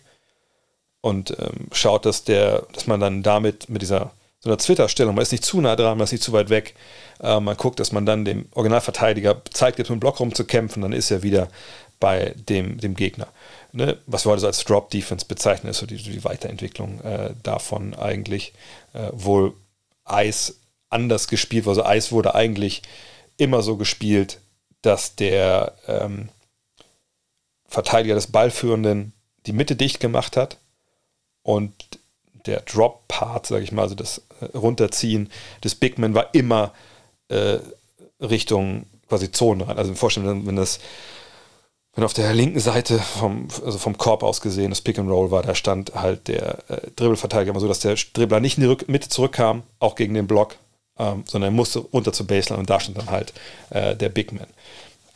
und ähm, schaut, dass der, dass man dann damit mit dieser so einer Twitter-Stellung, man ist nicht zu nah dran, man ist nicht zu weit weg, äh, man guckt, dass man dann dem Originalverteidiger Zeit gibt, im Block rumzukämpfen, dann ist er wieder bei dem, dem Gegner. Ne? Was wir heute so als Drop-Defense bezeichnen, ist so die, die Weiterentwicklung äh, davon eigentlich, äh, wohl Eis anders gespielt. Also Eis wurde eigentlich immer so gespielt, dass der ähm, Verteidiger des Ballführenden die Mitte dicht gemacht hat und der Drop-Part, sage ich mal, also das äh, Runterziehen des Bigman war immer äh, Richtung quasi Zone rein. Also vorstellen, wenn das wenn auf der linken Seite vom, also vom Korb aus gesehen das Pick and Roll war, da stand halt der äh, Dribbelverteidiger immer so, dass der Dribbler nicht in die Rück Mitte zurückkam, auch gegen den Block, ähm, sondern er musste runter zur Baseline und da stand dann halt äh, der Big Man.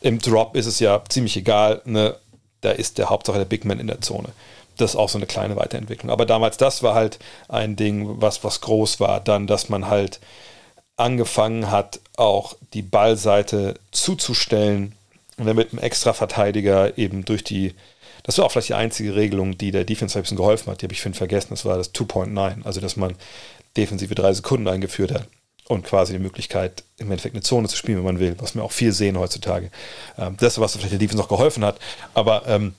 Im Drop ist es ja ziemlich egal, ne? da ist der Hauptsache der Big Man in der Zone. Das ist auch so eine kleine Weiterentwicklung. Aber damals, das war halt ein Ding, was, was groß war, dann, dass man halt angefangen hat, auch die Ballseite zuzustellen und dann mit einem extra Verteidiger eben durch die, das war auch vielleicht die einzige Regelung, die der Defense ein bisschen geholfen hat, die habe ich vorhin vergessen, das war das 2.9, also dass man defensive drei Sekunden eingeführt hat und quasi die Möglichkeit, im Endeffekt eine Zone zu spielen, wenn man will, was wir auch viel sehen heutzutage. Ähm, das, was vielleicht der Defense noch geholfen hat, aber ähm,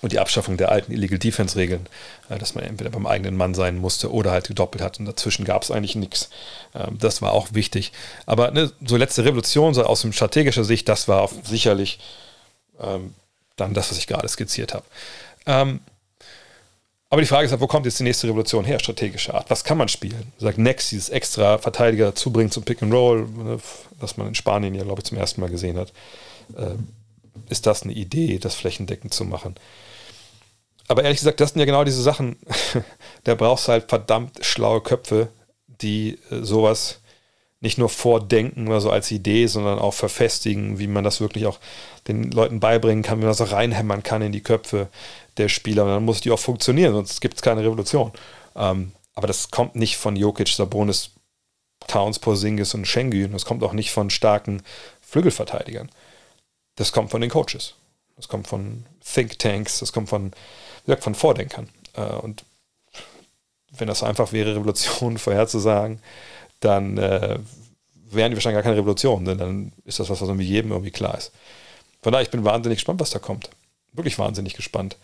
und die Abschaffung der alten Illegal Defense-Regeln, äh, dass man entweder beim eigenen Mann sein musste oder halt gedoppelt hat und dazwischen gab es eigentlich nichts. Ähm, das war auch wichtig. Aber ne, so letzte Revolution so aus strategischer Sicht, das war sicherlich ähm, dann das, was ich gerade skizziert habe. Ähm, aber die Frage ist halt, wo kommt jetzt die nächste Revolution her, strategischer Art? Was kann man spielen? Sagt Next, dieses extra Verteidiger zubringen zum Pick and Roll, ne, was man in Spanien ja, glaube ich, zum ersten Mal gesehen hat. Äh, ist das eine Idee, das flächendeckend zu machen? Aber ehrlich gesagt, das sind ja genau diese Sachen. da brauchst du halt verdammt schlaue Köpfe, die äh, sowas nicht nur vordenken oder so als Idee, sondern auch verfestigen, wie man das wirklich auch den Leuten beibringen kann, wie man das auch reinhämmern kann in die Köpfe der Spieler. Und dann muss die auch funktionieren, sonst gibt es keine Revolution. Ähm, aber das kommt nicht von Jokic, Sabonis, Towns, Porzingis und Schengen. Das kommt auch nicht von starken Flügelverteidigern. Das kommt von den Coaches. Das kommt von Thinktanks. Das kommt von, wie gesagt, von Vordenkern. Äh, und wenn das einfach wäre, Revolutionen vorherzusagen, dann äh, wären die wahrscheinlich gar keine Revolutionen, denn dann ist das was, was irgendwie jedem irgendwie klar ist. Von daher, ich bin wahnsinnig gespannt, was da kommt. Wirklich wahnsinnig gespannt.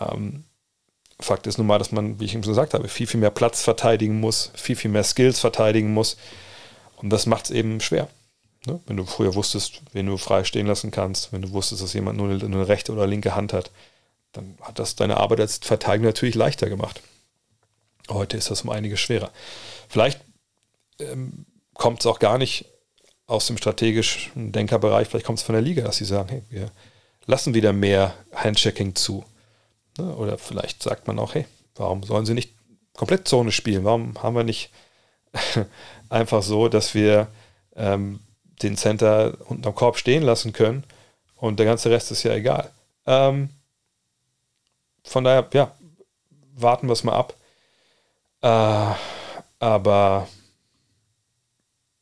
Ähm, Fakt ist nun mal, dass man, wie ich eben schon gesagt habe, viel, viel mehr Platz verteidigen muss, viel, viel mehr Skills verteidigen muss. Und das macht es eben schwer. Ne? Wenn du früher wusstest, wen du frei stehen lassen kannst, wenn du wusstest, dass jemand nur eine, eine rechte oder linke Hand hat, dann hat das deine Arbeit als Verteidiger natürlich leichter gemacht. Heute ist das um einiges schwerer. Vielleicht ähm, kommt es auch gar nicht aus dem strategischen Denkerbereich, vielleicht kommt es von der Liga, dass sie sagen, hey, wir lassen wieder mehr Handchecking zu. Ne? Oder vielleicht sagt man auch, hey, warum sollen sie nicht komplett Zone spielen? Warum haben wir nicht einfach so, dass wir ähm, den Center unten am Korb stehen lassen können und der ganze Rest ist ja egal. Ähm, von daher, ja, warten wir es mal ab. Äh, aber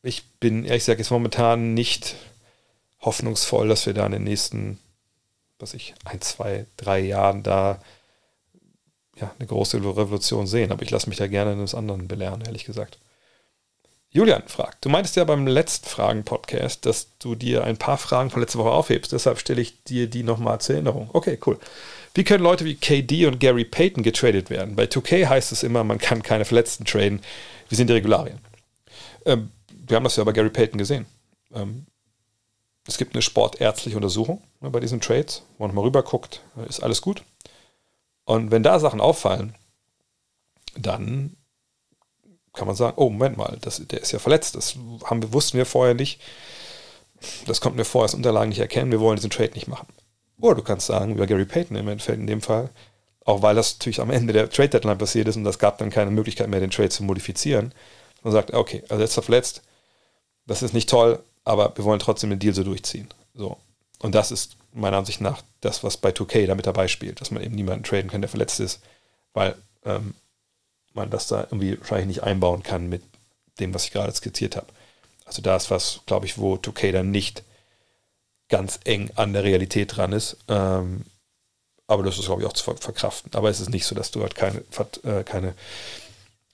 ich bin ehrlich gesagt jetzt momentan nicht hoffnungsvoll, dass wir da in den nächsten, was ich, ein, zwei, drei Jahren da ja, eine große Revolution sehen. Aber ich lasse mich da gerne eines anderen belehren, ehrlich gesagt. Julian fragt, du meintest ja beim letzten Fragen-Podcast, dass du dir ein paar Fragen von letzter Woche aufhebst. Deshalb stelle ich dir die nochmal zur Erinnerung. Okay, cool. Wie können Leute wie KD und Gary Payton getradet werden? Bei 2K heißt es immer, man kann keine Verletzten traden. Wie sind die Regularien? Ähm, wir haben das ja bei Gary Payton gesehen. Ähm, es gibt eine sportärztliche Untersuchung ne, bei diesen Trades, wo man mal rüber guckt, äh, ist alles gut. Und wenn da Sachen auffallen, dann kann man sagen, oh, Moment mal, das, der ist ja verletzt. Das haben wussten wir vorher nicht. Das konnten wir vorher als Unterlagen nicht erkennen. Wir wollen diesen Trade nicht machen. Oder du kannst sagen, bei Gary Payton im Endeffekt in dem Fall, auch weil das natürlich am Ende der Trade Deadline passiert ist und das gab dann keine Möglichkeit mehr, den Trade zu modifizieren. Man sagt, okay, also jetzt verletzt, das ist nicht toll, aber wir wollen trotzdem den Deal so durchziehen. So. Und das ist meiner Ansicht nach das, was bei 2K damit dabei spielt, dass man eben niemanden traden kann, der verletzt ist, weil ähm, man das da irgendwie wahrscheinlich nicht einbauen kann mit dem, was ich gerade skizziert habe. Also da ist was, glaube ich, wo 2K dann nicht ganz eng an der Realität dran ist. Ähm, aber das ist, glaube ich, auch zu verkraften. Aber es ist nicht so, dass du halt keine, äh, keine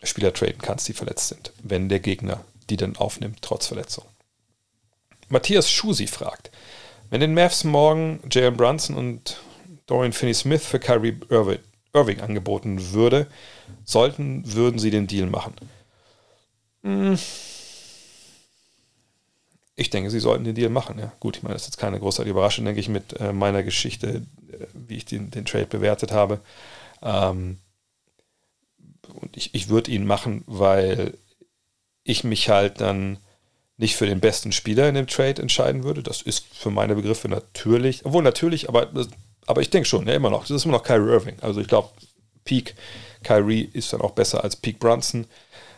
Spieler traden kannst, die verletzt sind, wenn der Gegner die dann aufnimmt, trotz Verletzung. Matthias Schusi fragt, wenn den Mavs morgen Jalen Brunson und Dorian Finney-Smith für Kyrie Irving angeboten würde, sollten, würden sie den Deal machen? Hm. Ich denke, sie sollten den Deal machen. Ja. Gut, ich meine, das ist jetzt keine großartige Überraschung, denke ich, mit äh, meiner Geschichte, äh, wie ich den, den, Trade bewertet habe. Ähm, und ich, ich würde ihn machen, weil ich mich halt dann nicht für den besten Spieler in dem Trade entscheiden würde. Das ist für meine Begriffe natürlich, obwohl natürlich, aber, aber ich denke schon, ja, immer noch. Das ist immer noch Kyrie Irving. Also ich glaube, Peak Kyrie ist dann auch besser als Peak Brunson.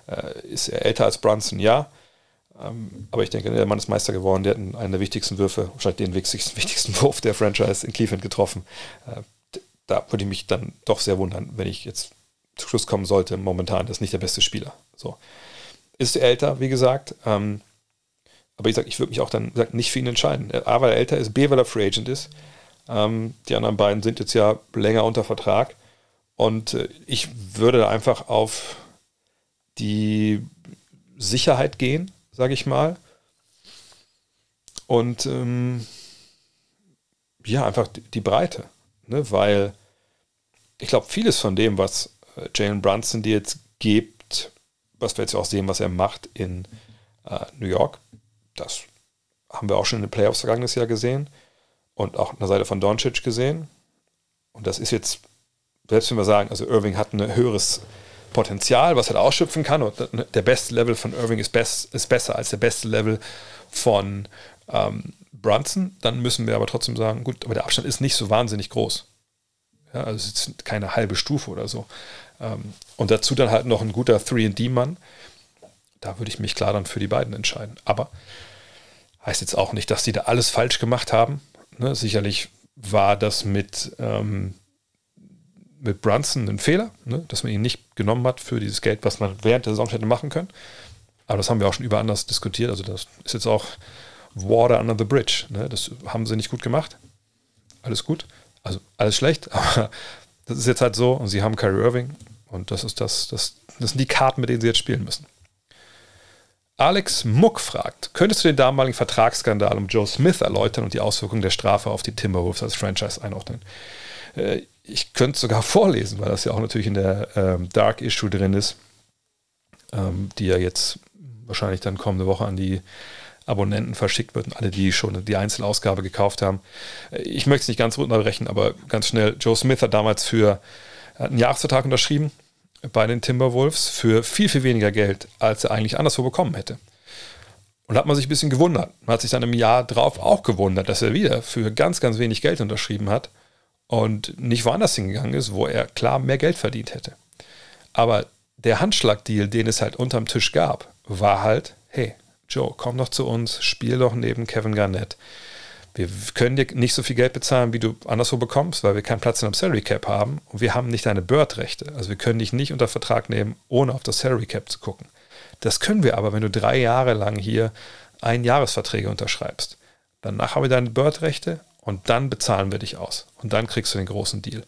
Äh, ist er älter als Brunson? Ja. Ähm, aber ich denke, der Mann ist Meister geworden. Der hat einen der wichtigsten Würfe, wahrscheinlich den wichtigsten, wichtigsten Wurf der Franchise in Cleveland getroffen. Äh, da würde ich mich dann doch sehr wundern, wenn ich jetzt zu Schluss kommen sollte. Momentan das ist nicht der beste Spieler. So. Ist älter, wie gesagt. Ähm, aber ich sage, ich würde mich auch dann sag, nicht für ihn entscheiden. A, weil er älter ist, B, weil er Free Agent ist. Ähm, die anderen beiden sind jetzt ja länger unter Vertrag. Und äh, ich würde da einfach auf die Sicherheit gehen, sage ich mal. Und ähm, ja, einfach die Breite. Ne? Weil ich glaube, vieles von dem, was äh, Jalen Brunson dir jetzt gibt, was wir jetzt auch sehen, was er macht in äh, New York, das haben wir auch schon in den Playoffs vergangenes Jahr gesehen und auch an der Seite von Doncic gesehen. Und das ist jetzt, selbst wenn wir sagen, also Irving hat ein höheres Potenzial, was er ausschöpfen kann. Und der beste Level von Irving ist, best, ist besser als der beste Level von ähm, Brunson. Dann müssen wir aber trotzdem sagen, gut, aber der Abstand ist nicht so wahnsinnig groß. Ja, also es ist keine halbe Stufe oder so. Ähm, und dazu dann halt noch ein guter 3D-Mann. Da würde ich mich klar dann für die beiden entscheiden. Aber heißt jetzt auch nicht, dass die da alles falsch gemacht haben. Ne? Sicherlich war das mit, ähm, mit Brunson ein Fehler, ne? dass man ihn nicht genommen hat für dieses Geld, was man während der Saison hätte machen können. Aber das haben wir auch schon über anders diskutiert. Also das ist jetzt auch Water under the bridge. Ne? Das haben sie nicht gut gemacht. Alles gut. Also alles schlecht, aber das ist jetzt halt so. Und sie haben Kyrie Irving und das ist das, das, das sind die Karten, mit denen sie jetzt spielen müssen. Alex Muck fragt, könntest du den damaligen Vertragsskandal um Joe Smith erläutern und die Auswirkungen der Strafe auf die Timberwolves als Franchise einordnen? Äh, ich könnte es sogar vorlesen, weil das ja auch natürlich in der ähm, Dark Issue drin ist, ähm, die ja jetzt wahrscheinlich dann kommende Woche an die Abonnenten verschickt wird und alle, die schon die Einzelausgabe gekauft haben. Ich möchte es nicht ganz runterbrechen, aber ganz schnell. Joe Smith hat damals für einen Jahresvertrag unterschrieben bei den Timberwolves für viel, viel weniger Geld, als er eigentlich anderswo bekommen hätte. Und hat man sich ein bisschen gewundert. Man hat sich dann im Jahr drauf auch gewundert, dass er wieder für ganz, ganz wenig Geld unterschrieben hat und nicht woanders hingegangen ist, wo er klar mehr Geld verdient hätte. Aber der Handschlagdeal, den es halt unterm Tisch gab, war halt, hey, Joe, komm doch zu uns, spiel doch neben Kevin Garnett wir können dir nicht so viel Geld bezahlen, wie du anderswo bekommst, weil wir keinen Platz in einem Salary Cap haben und wir haben nicht deine Bird-Rechte. Also wir können dich nicht unter Vertrag nehmen, ohne auf das Salary Cap zu gucken. Das können wir aber, wenn du drei Jahre lang hier Einjahresverträge unterschreibst. Danach haben wir deine Bird-Rechte und dann bezahlen wir dich aus. Und dann kriegst du den großen Deal.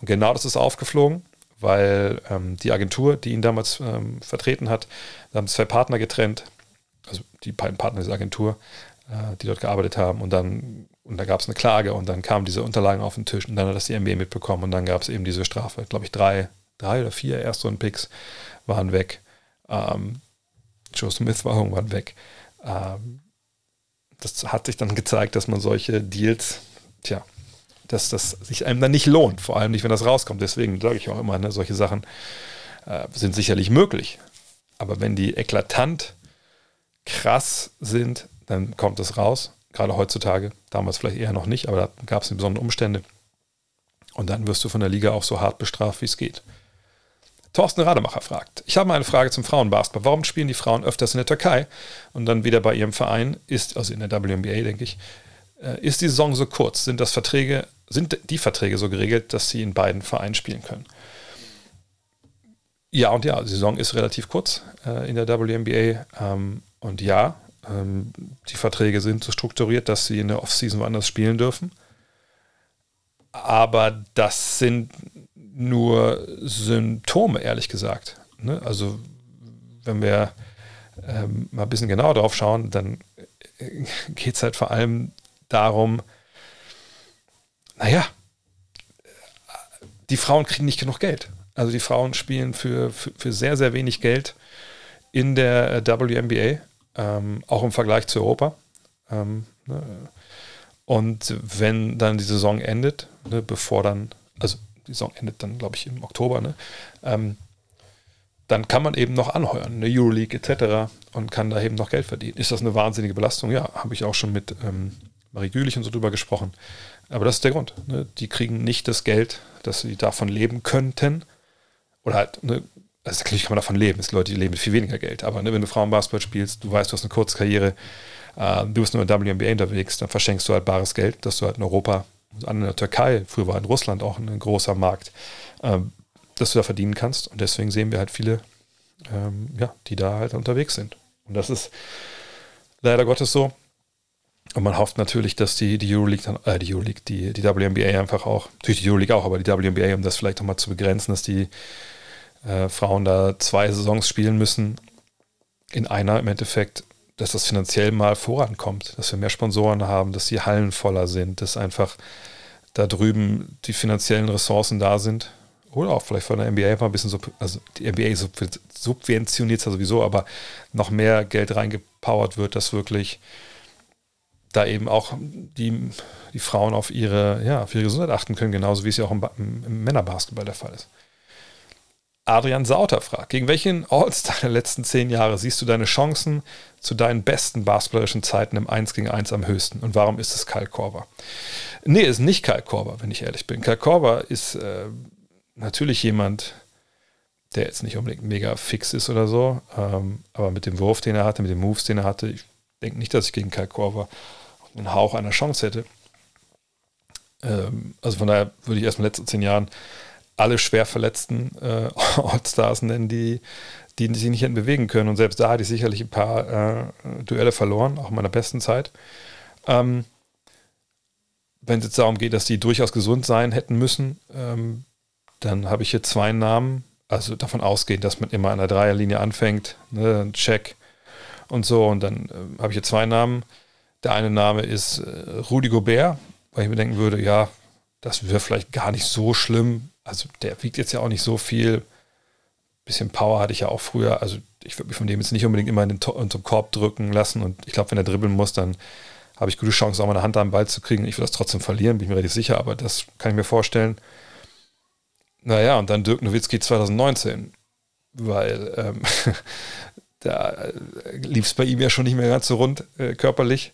Und genau das ist aufgeflogen, weil ähm, die Agentur, die ihn damals ähm, vertreten hat, haben zwei Partner getrennt, also die beiden Partner dieser Agentur, äh, die dort gearbeitet haben. Und dann, und da gab es eine Klage und dann kamen diese Unterlagen auf den Tisch und dann hat das die NBA mitbekommen und dann gab es eben diese Strafe. Glaube ich, drei, drei oder vier Erstrunden-Picks waren weg. Ähm, Joe Smith war irgendwann weg. Ähm, das hat sich dann gezeigt, dass man solche Deals, tja, dass das sich einem dann nicht lohnt, vor allem nicht, wenn das rauskommt. Deswegen sage ich auch immer, ne, solche Sachen äh, sind sicherlich möglich. Aber wenn die eklatant krass sind, dann kommt es raus. Gerade heutzutage, damals vielleicht eher noch nicht, aber da gab es besondere Umstände. Und dann wirst du von der Liga auch so hart bestraft, wie es geht. Thorsten Rademacher fragt, ich habe mal eine Frage zum Frauenbasketball. Warum spielen die Frauen öfters in der Türkei und dann wieder bei ihrem Verein ist, also in der WNBA, denke ich, äh, ist die Saison so kurz? Sind das Verträge, sind die Verträge so geregelt, dass sie in beiden Vereinen spielen können? Ja und ja, die Saison ist relativ kurz äh, in der WNBA ähm, und ja, ähm, die Verträge sind so strukturiert, dass sie in der Offseason woanders spielen dürfen. Aber das sind nur Symptome, ehrlich gesagt. Ne? Also, wenn wir ähm, mal ein bisschen genauer drauf schauen, dann äh, geht es halt vor allem darum, naja, die Frauen kriegen nicht genug Geld. Also die Frauen spielen für, für, für sehr, sehr wenig Geld in der äh, WNBA, ähm, auch im Vergleich zu Europa. Ähm, ne? Und wenn dann die Saison endet, ne, bevor dann, also die Saison endet dann, glaube ich, im Oktober, ne? Ähm, dann kann man eben noch anheuern, eine Euroleague etc. und kann da eben noch Geld verdienen. Ist das eine wahnsinnige Belastung? Ja, habe ich auch schon mit ähm, Marie Gülich und so drüber gesprochen. Aber das ist der Grund. Ne? Die kriegen nicht das Geld, dass sie davon leben könnten. Oder halt, ne? also natürlich kann man davon leben. Es gibt Leute, die leben mit viel weniger Geld. Aber ne, wenn du Frauenbasketball spielst, du weißt, du hast eine Kurzkarriere, äh, du bist nur in der WNBA unterwegs, dann verschenkst du halt bares Geld, dass du halt in Europa an der Türkei, früher war in Russland auch ein großer Markt, ähm, dass du da verdienen kannst. Und deswegen sehen wir halt viele, ähm, ja, die da halt unterwegs sind. Und das ist leider Gottes so. Und man hofft natürlich, dass die, die Euroleague dann, äh, die Euroleague, die, die WNBA einfach auch, natürlich die Euroleague auch, aber die WNBA, um das vielleicht nochmal zu begrenzen, dass die äh, Frauen da zwei Saisons spielen müssen, in einer im Endeffekt, dass das finanziell mal vorankommt, dass wir mehr Sponsoren haben, dass die Hallen voller sind, dass einfach da drüben die finanziellen Ressourcen da sind. Oder auch vielleicht von der NBA mal ein bisschen, also die NBA subventioniert es ja sowieso, aber noch mehr Geld reingepowert wird, dass wirklich da eben auch die, die Frauen auf ihre, ja, auf ihre Gesundheit achten können, genauso wie es ja auch im, im Männerbasketball der Fall ist. Adrian Sauter fragt, gegen welchen All-Star der letzten zehn Jahre siehst du deine Chancen zu deinen besten basketballerischen Zeiten im 1 gegen 1 am höchsten? Und warum ist es Kyle Korver? Nee, ist nicht Kyle Korver, wenn ich ehrlich bin. Kyle Korver ist äh, natürlich jemand, der jetzt nicht unbedingt mega fix ist oder so, ähm, aber mit dem Wurf, den er hatte, mit den Moves, den er hatte, ich denke nicht, dass ich gegen Kyle Korver einen Hauch einer Chance hätte. Ähm, also von daher würde ich erst in den letzten zehn Jahren alle schwer verletzten äh, Allstars nennen, die, die sich nicht hätten bewegen können. Und selbst da hatte ich sicherlich ein paar äh, Duelle verloren, auch in meiner besten Zeit. Ähm, wenn es jetzt darum geht, dass die durchaus gesund sein hätten müssen, ähm, dann habe ich hier zwei Namen. Also davon ausgehend, dass man immer an der Dreierlinie anfängt, ne, Check und so. Und dann äh, habe ich hier zwei Namen. Der eine Name ist äh, Rudi Gobert, weil ich mir denken würde, ja, das wäre vielleicht gar nicht so schlimm, also der wiegt jetzt ja auch nicht so viel. Bisschen Power hatte ich ja auch früher. Also ich würde mich von dem jetzt nicht unbedingt immer in den, in den Korb drücken lassen. Und ich glaube, wenn er dribbeln muss, dann habe ich gute Chancen, auch mal eine Hand am Ball zu kriegen. Ich würde das trotzdem verlieren, bin ich mir relativ sicher, aber das kann ich mir vorstellen. Naja, und dann Dirk Nowitzki 2019, weil ähm, da äh, lief es bei ihm ja schon nicht mehr ganz so rund äh, körperlich.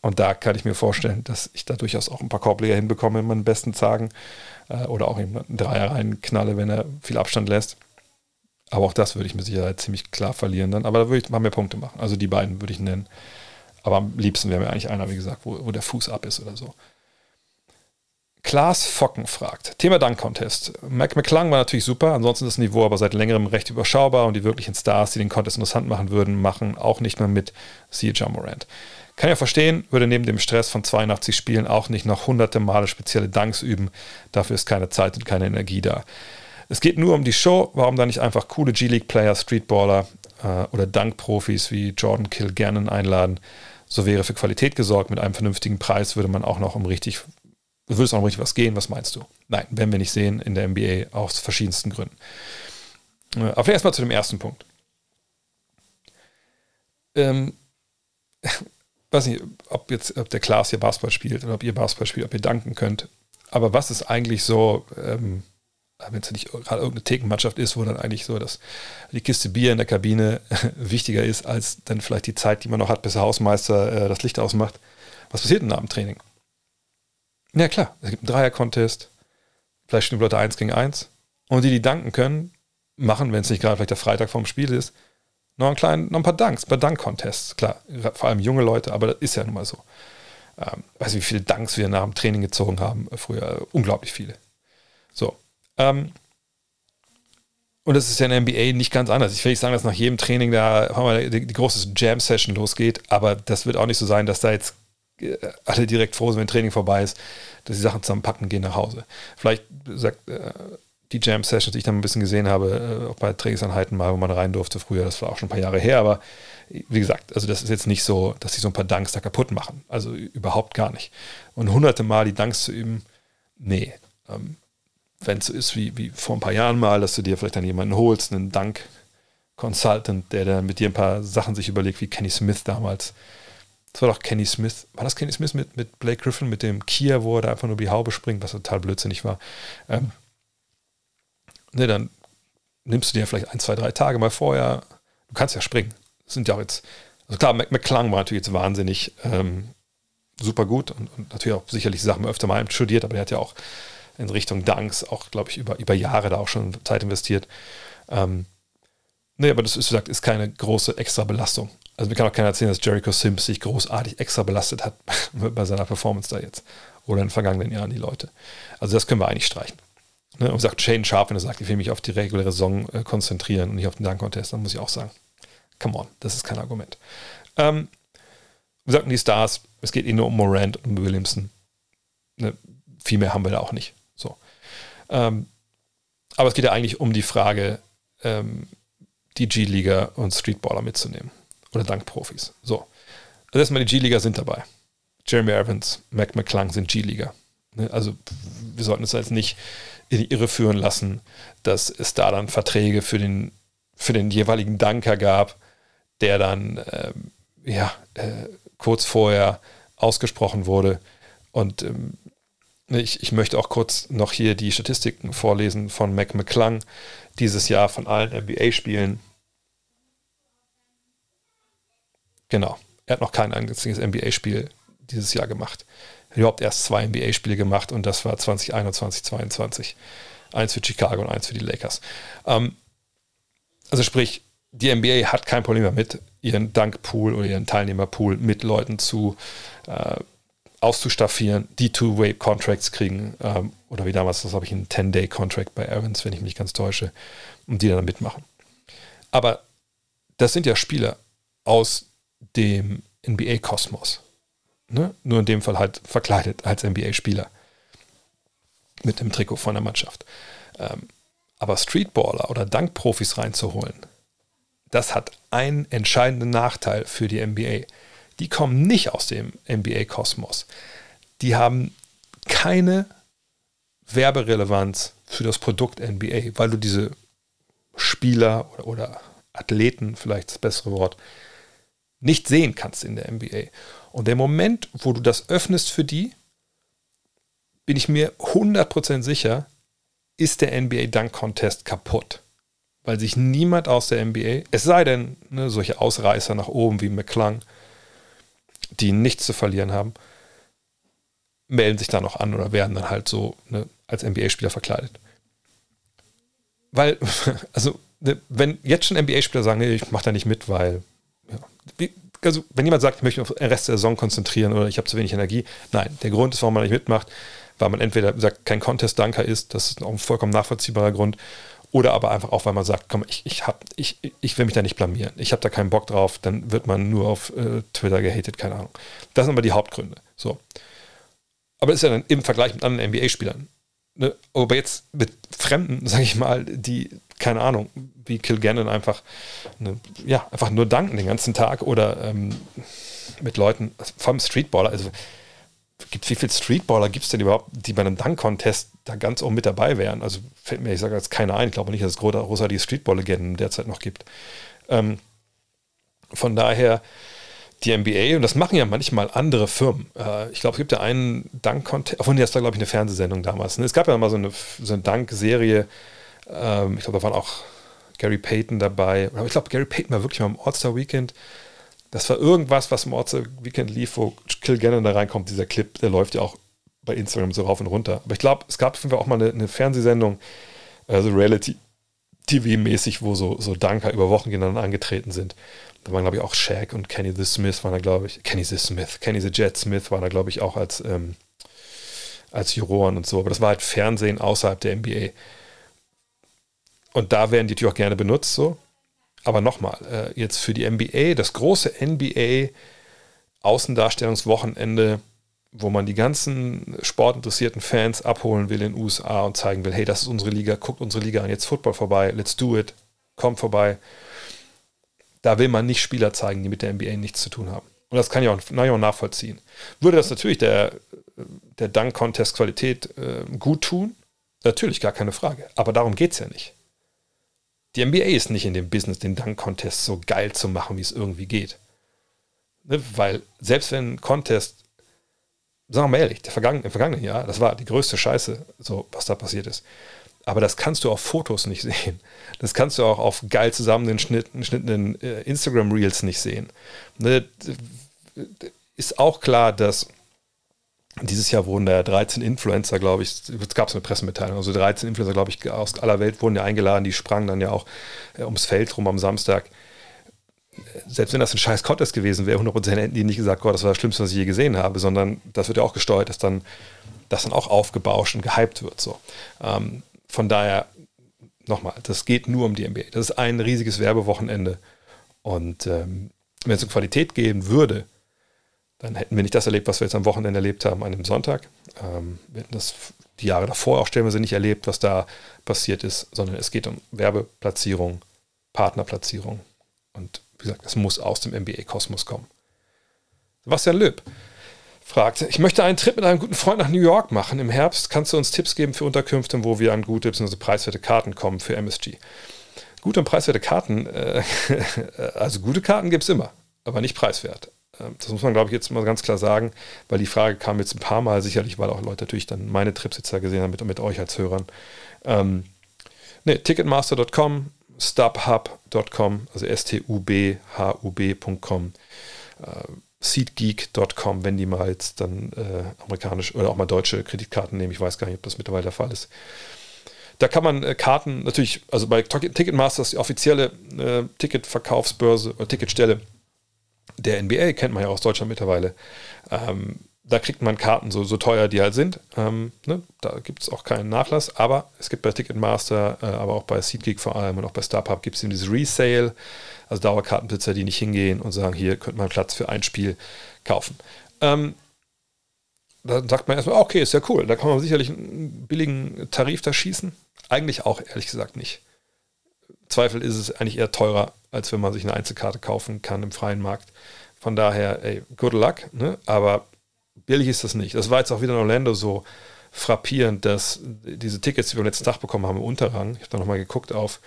Und da kann ich mir vorstellen, dass ich da durchaus auch ein paar Korbleger hinbekomme in meinen besten Tagen äh, oder auch einen Dreier reinknalle, wenn er viel Abstand lässt. Aber auch das würde ich mit Sicherheit ziemlich klar verlieren dann. Aber da würde ich mal mehr Punkte machen. Also die beiden würde ich nennen. Aber am liebsten wäre mir eigentlich einer, wie gesagt, wo, wo der Fuß ab ist oder so. Klaas Focken fragt. Thema Dunk Contest. Mac McClung war natürlich super, ansonsten ist das Niveau aber seit längerem recht überschaubar und die wirklichen Stars, die den Contest interessant machen würden, machen auch nicht mehr mit. Siehe John Morant. Kann ja verstehen, würde neben dem Stress von 82 Spielen auch nicht noch hunderte Male spezielle Dunks üben. Dafür ist keine Zeit und keine Energie da. Es geht nur um die Show. Warum dann nicht einfach coole G-League-Player, Streetballer äh, oder Dunk-Profis wie Jordan Kilgannon einladen? So wäre für Qualität gesorgt. Mit einem vernünftigen Preis würde man auch noch um richtig, würde es auch um richtig was gehen. Was meinst du? Nein, werden wir nicht sehen in der NBA aus verschiedensten Gründen. Äh, aber erstmal zu dem ersten Punkt. Ähm, weiß nicht, ob jetzt ob der Klaas hier Basketball spielt oder ob ihr Basketball spielt, ob ihr danken könnt. Aber was ist eigentlich so, ähm, wenn es nicht gerade irgendeine Thekenmannschaft ist, wo dann eigentlich so dass die Kiste Bier in der Kabine wichtiger ist, als dann vielleicht die Zeit, die man noch hat, bis der Hausmeister äh, das Licht ausmacht. Was passiert denn nach dem Training? Ja klar, es gibt einen Dreier-Contest, vielleicht die Leute 1 gegen 1. Und die, die danken können, machen, wenn es nicht gerade vielleicht der Freitag vorm Spiel ist, noch, einen kleinen, noch ein paar Danks, ein paar Dank-Contests. Klar, vor allem junge Leute, aber das ist ja nun mal so. Ähm, weiß nicht, wie viele Danks wir nach dem Training gezogen haben früher. Unglaublich viele. So. Ähm, und das ist ja in der NBA nicht ganz anders. Ich will nicht sagen, dass nach jedem Training da die, die große Jam-Session losgeht, aber das wird auch nicht so sein, dass da jetzt äh, alle direkt froh sind, wenn Training vorbei ist, dass die Sachen zusammenpacken gehen nach Hause. Vielleicht sagt äh, die Jam-Sessions, die ich dann ein bisschen gesehen habe, äh, auch bei Trainingseinheiten mal, wo man rein durfte früher, das war auch schon ein paar Jahre her, aber wie gesagt, also das ist jetzt nicht so, dass sie so ein paar Dunks da kaputt machen. Also überhaupt gar nicht. Und hunderte Mal die Dunks zu üben, nee. Ähm, wenn es so ist wie, wie vor ein paar Jahren mal, dass du dir vielleicht dann jemanden holst, einen Dunk-Consultant, der dann mit dir ein paar Sachen sich überlegt, wie Kenny Smith damals. Das war doch Kenny Smith. War das Kenny Smith mit, mit Blake Griffin, mit dem Kia, wo er da einfach nur die Haube springt, was total blödsinnig war? Ähm, ne, dann nimmst du dir vielleicht ein, zwei, drei Tage mal vorher. Du kannst ja springen. Das sind ja auch jetzt, also klar, McClung war natürlich jetzt wahnsinnig ähm, super gut und, und, natürlich auch sicherlich Sachen öfter mal studiert, aber der hat ja auch in Richtung Dunks auch, glaube ich, über, über Jahre da auch schon Zeit investiert. Ähm, nee, aber das ist, wie gesagt, ist keine große extra Belastung. Also mir kann auch keiner erzählen, dass Jericho Sims sich großartig extra belastet hat bei seiner Performance da jetzt. Oder in den vergangenen Jahren die Leute. Also das können wir eigentlich streichen. Ne? Und sagt Shane Sharp, wenn er sagt, ich will mich auf die reguläre Saison äh, konzentrieren und nicht auf den Dunk-Contest, dann muss ich auch sagen, come on, das ist kein Argument. Ähm, wir sagten die Stars, es geht eh nur um Morant und Williamson. Ne? Viel mehr haben wir da auch nicht. So. Ähm, aber es geht ja eigentlich um die Frage, ähm, die G-Liga und Streetballer mitzunehmen. Oder Dankprofis. So. Also erstmal die G-Liga sind dabei. Jeremy Evans, Mac McClung sind G-Liga. Ne? Also wir sollten es jetzt nicht in die Irre führen lassen, dass es da dann Verträge für den, für den jeweiligen Danker gab, der dann ähm, ja, äh, kurz vorher ausgesprochen wurde. Und ähm, ich, ich möchte auch kurz noch hier die Statistiken vorlesen von Mac McClung dieses Jahr von allen NBA-Spielen. Genau. Er hat noch kein einziges NBA-Spiel dieses Jahr gemacht. Er überhaupt erst zwei NBA-Spiele gemacht und das war 2021, 2022. Eins für Chicago und eins für die Lakers. Ähm, also sprich, die NBA hat kein Problem damit, ihren Dankpool oder ihren Teilnehmerpool mit Leuten zu äh, auszustaffieren, die Two-Way-Contracts kriegen, ähm, oder wie damals, das habe ich, einen 10-Day-Contract bei Evans, wenn ich mich ganz täusche, und die dann mitmachen. Aber das sind ja Spieler aus dem NBA-Kosmos. Ne? Nur in dem Fall halt verkleidet als NBA-Spieler. Mit dem Trikot von der Mannschaft. Ähm, aber Streetballer oder Dankprofis reinzuholen, das hat einen entscheidenden Nachteil für die NBA die kommen nicht aus dem NBA-Kosmos. Die haben keine Werberelevanz für das Produkt NBA, weil du diese Spieler oder, oder Athleten, vielleicht das bessere Wort, nicht sehen kannst in der NBA. Und der Moment, wo du das öffnest für die, bin ich mir 100% sicher, ist der NBA Dunk Contest kaputt. Weil sich niemand aus der NBA, es sei denn, ne, solche Ausreißer nach oben wie McClung, die nichts zu verlieren haben, melden sich da noch an oder werden dann halt so ne, als NBA-Spieler verkleidet. Weil, also, ne, wenn jetzt schon NBA-Spieler sagen, nee, ich mache da nicht mit, weil, ja, also, wenn jemand sagt, ich möchte mich auf den Rest der Saison konzentrieren oder ich habe zu wenig Energie, nein, der Grund ist, warum man nicht mitmacht, weil man entweder sagt, kein Contest-Danker ist, das ist auch ein vollkommen nachvollziehbarer Grund, oder aber einfach auch, weil man sagt, komm, ich, ich, hab, ich, ich will mich da nicht blamieren. Ich habe da keinen Bock drauf. Dann wird man nur auf äh, Twitter gehatet, keine Ahnung. Das sind aber die Hauptgründe. So. Aber das ist ja dann im Vergleich mit anderen NBA-Spielern. Ne? Aber jetzt mit Fremden, sage ich mal, die, keine Ahnung, wie Kilgannon einfach, ne, ja, einfach nur danken den ganzen Tag oder ähm, mit Leuten, vor allem Streetballer, also gibt, wie viele Streetballer gibt es denn überhaupt, die bei einem Dunk-Contest da ganz oben mit dabei wären? Also fällt mir, ich sage jetzt keiner ein. Ich glaube nicht, dass es großartige Streetball-Legenden derzeit noch gibt. Ähm, von daher die NBA, und das machen ja manchmal andere Firmen. Äh, ich glaube, es gibt ja einen Dunk-Contest, obwohl das war, glaube ich, eine Fernsehsendung damals. Ne? Es gab ja mal so eine, so eine Dunk-Serie. Ähm, ich glaube, da waren auch Gary Payton dabei. Aber ich glaube, Gary Payton war wirklich mal im All-Star-Weekend. Das war irgendwas, was im Orts Weekend lief, wo Kilgannon da reinkommt. Dieser Clip, der läuft ja auch bei Instagram so rauf und runter. Aber ich glaube, es gab auf jeden Fall auch mal eine, eine Fernsehsendung, also Reality TV-mäßig, wo so, so Danker über Wochen gegeneinander angetreten sind. Da waren, glaube ich, auch Shaq und Kenny the Smith waren da, glaube ich, Kenny the Smith, Kenny the Jet Smith war da, glaube ich, auch als, ähm, als Juroren und so. Aber das war halt Fernsehen außerhalb der NBA. Und da werden die natürlich auch gerne benutzt, so. Aber nochmal, äh, jetzt für die NBA, das große NBA Außendarstellungswochenende, wo man die ganzen sportinteressierten Fans abholen will in den USA und zeigen will, hey, das ist unsere Liga, guckt unsere Liga an, jetzt Football vorbei, let's do it, kommt vorbei. Da will man nicht Spieler zeigen, die mit der NBA nichts zu tun haben. Und das kann ich auch, auch nachvollziehen. Würde das natürlich der, der Dunk-Contest-Qualität äh, gut tun? Natürlich, gar keine Frage. Aber darum geht es ja nicht. Die NBA ist nicht in dem Business, den Dunk-Contest so geil zu machen, wie es irgendwie geht. Ne? Weil selbst wenn ein Contest, sagen wir mal ehrlich, der vergangene, im vergangenen Jahr, das war die größte Scheiße, so was da passiert ist. Aber das kannst du auf Fotos nicht sehen. Das kannst du auch auf geil zusammengeschnittenen äh, Instagram-Reels nicht sehen. Ne? Ist auch klar, dass dieses Jahr wurden da 13 Influencer, glaube ich, es gab eine Pressemitteilung, also 13 Influencer, glaube ich, aus aller Welt wurden ja eingeladen, die sprangen dann ja auch äh, ums Feld rum am Samstag. Selbst wenn das ein scheiß Contest gewesen wäre, 100% hätten die nicht gesagt, Gott, das war das Schlimmste, was ich je gesehen habe, sondern das wird ja auch gesteuert, dass dann, dass dann auch aufgebauscht und gehypt wird. So. Ähm, von daher, nochmal, das geht nur um die NBA. Das ist ein riesiges Werbewochenende. Und ähm, wenn es eine Qualität geben würde, dann hätten wir nicht das erlebt, was wir jetzt am Wochenende erlebt haben, an dem Sonntag. Ähm, wir hätten das die Jahre davor auch stellenweise nicht erlebt, was da passiert ist, sondern es geht um Werbeplatzierung, Partnerplatzierung. Und wie gesagt, es muss aus dem MBA-Kosmos kommen. Sebastian Löb fragt, ich möchte einen Trip mit einem guten Freund nach New York machen. Im Herbst kannst du uns Tipps geben für Unterkünfte, wo wir an gute bzw. preiswerte Karten kommen für MSG. Gute und preiswerte Karten, äh, also gute Karten gibt es immer, aber nicht preiswert. Ähm, das muss man, glaube ich, jetzt mal ganz klar sagen, weil die Frage kam jetzt ein paar Mal, sicherlich, weil auch Leute natürlich dann meine Trips jetzt da gesehen haben mit, mit euch als Hörern. Ähm, ne, Ticketmaster.com, stubhub.com, also S-T-U-B-H-U-B.com, äh, Seatgeek.com, wenn die mal jetzt dann äh, amerikanisch oder auch mal deutsche Kreditkarten nehmen. Ich weiß gar nicht, ob das mittlerweile der Fall ist. Da kann man äh, Karten natürlich, also bei Ticketmaster ist die offizielle äh, Ticketverkaufsbörse oder Ticketstelle der NBA, kennt man ja aus Deutschland mittlerweile. Ähm, da kriegt man Karten so, so teuer, die halt sind. Ähm, ne? Da gibt es auch keinen Nachlass, aber es gibt bei Ticketmaster, äh, aber auch bei SeatGeek vor allem und auch bei StarPub gibt es eben dieses Resale, also Dauerkartenbesitzer, die nicht hingehen und sagen, hier könnte man Platz für ein Spiel kaufen. Ähm, dann sagt man erstmal, okay, ist ja cool, da kann man sicherlich einen billigen Tarif da schießen. Eigentlich auch, ehrlich gesagt, nicht. Zweifel ist es eigentlich eher teurer, als wenn man sich eine Einzelkarte kaufen kann im freien Markt. Von daher, ey, good luck, ne? aber billig ist das nicht. Das war jetzt auch wieder in Orlando so frappierend, dass diese Tickets, die wir am letzten Tag bekommen haben, im Unterrang, ich habe da nochmal geguckt auf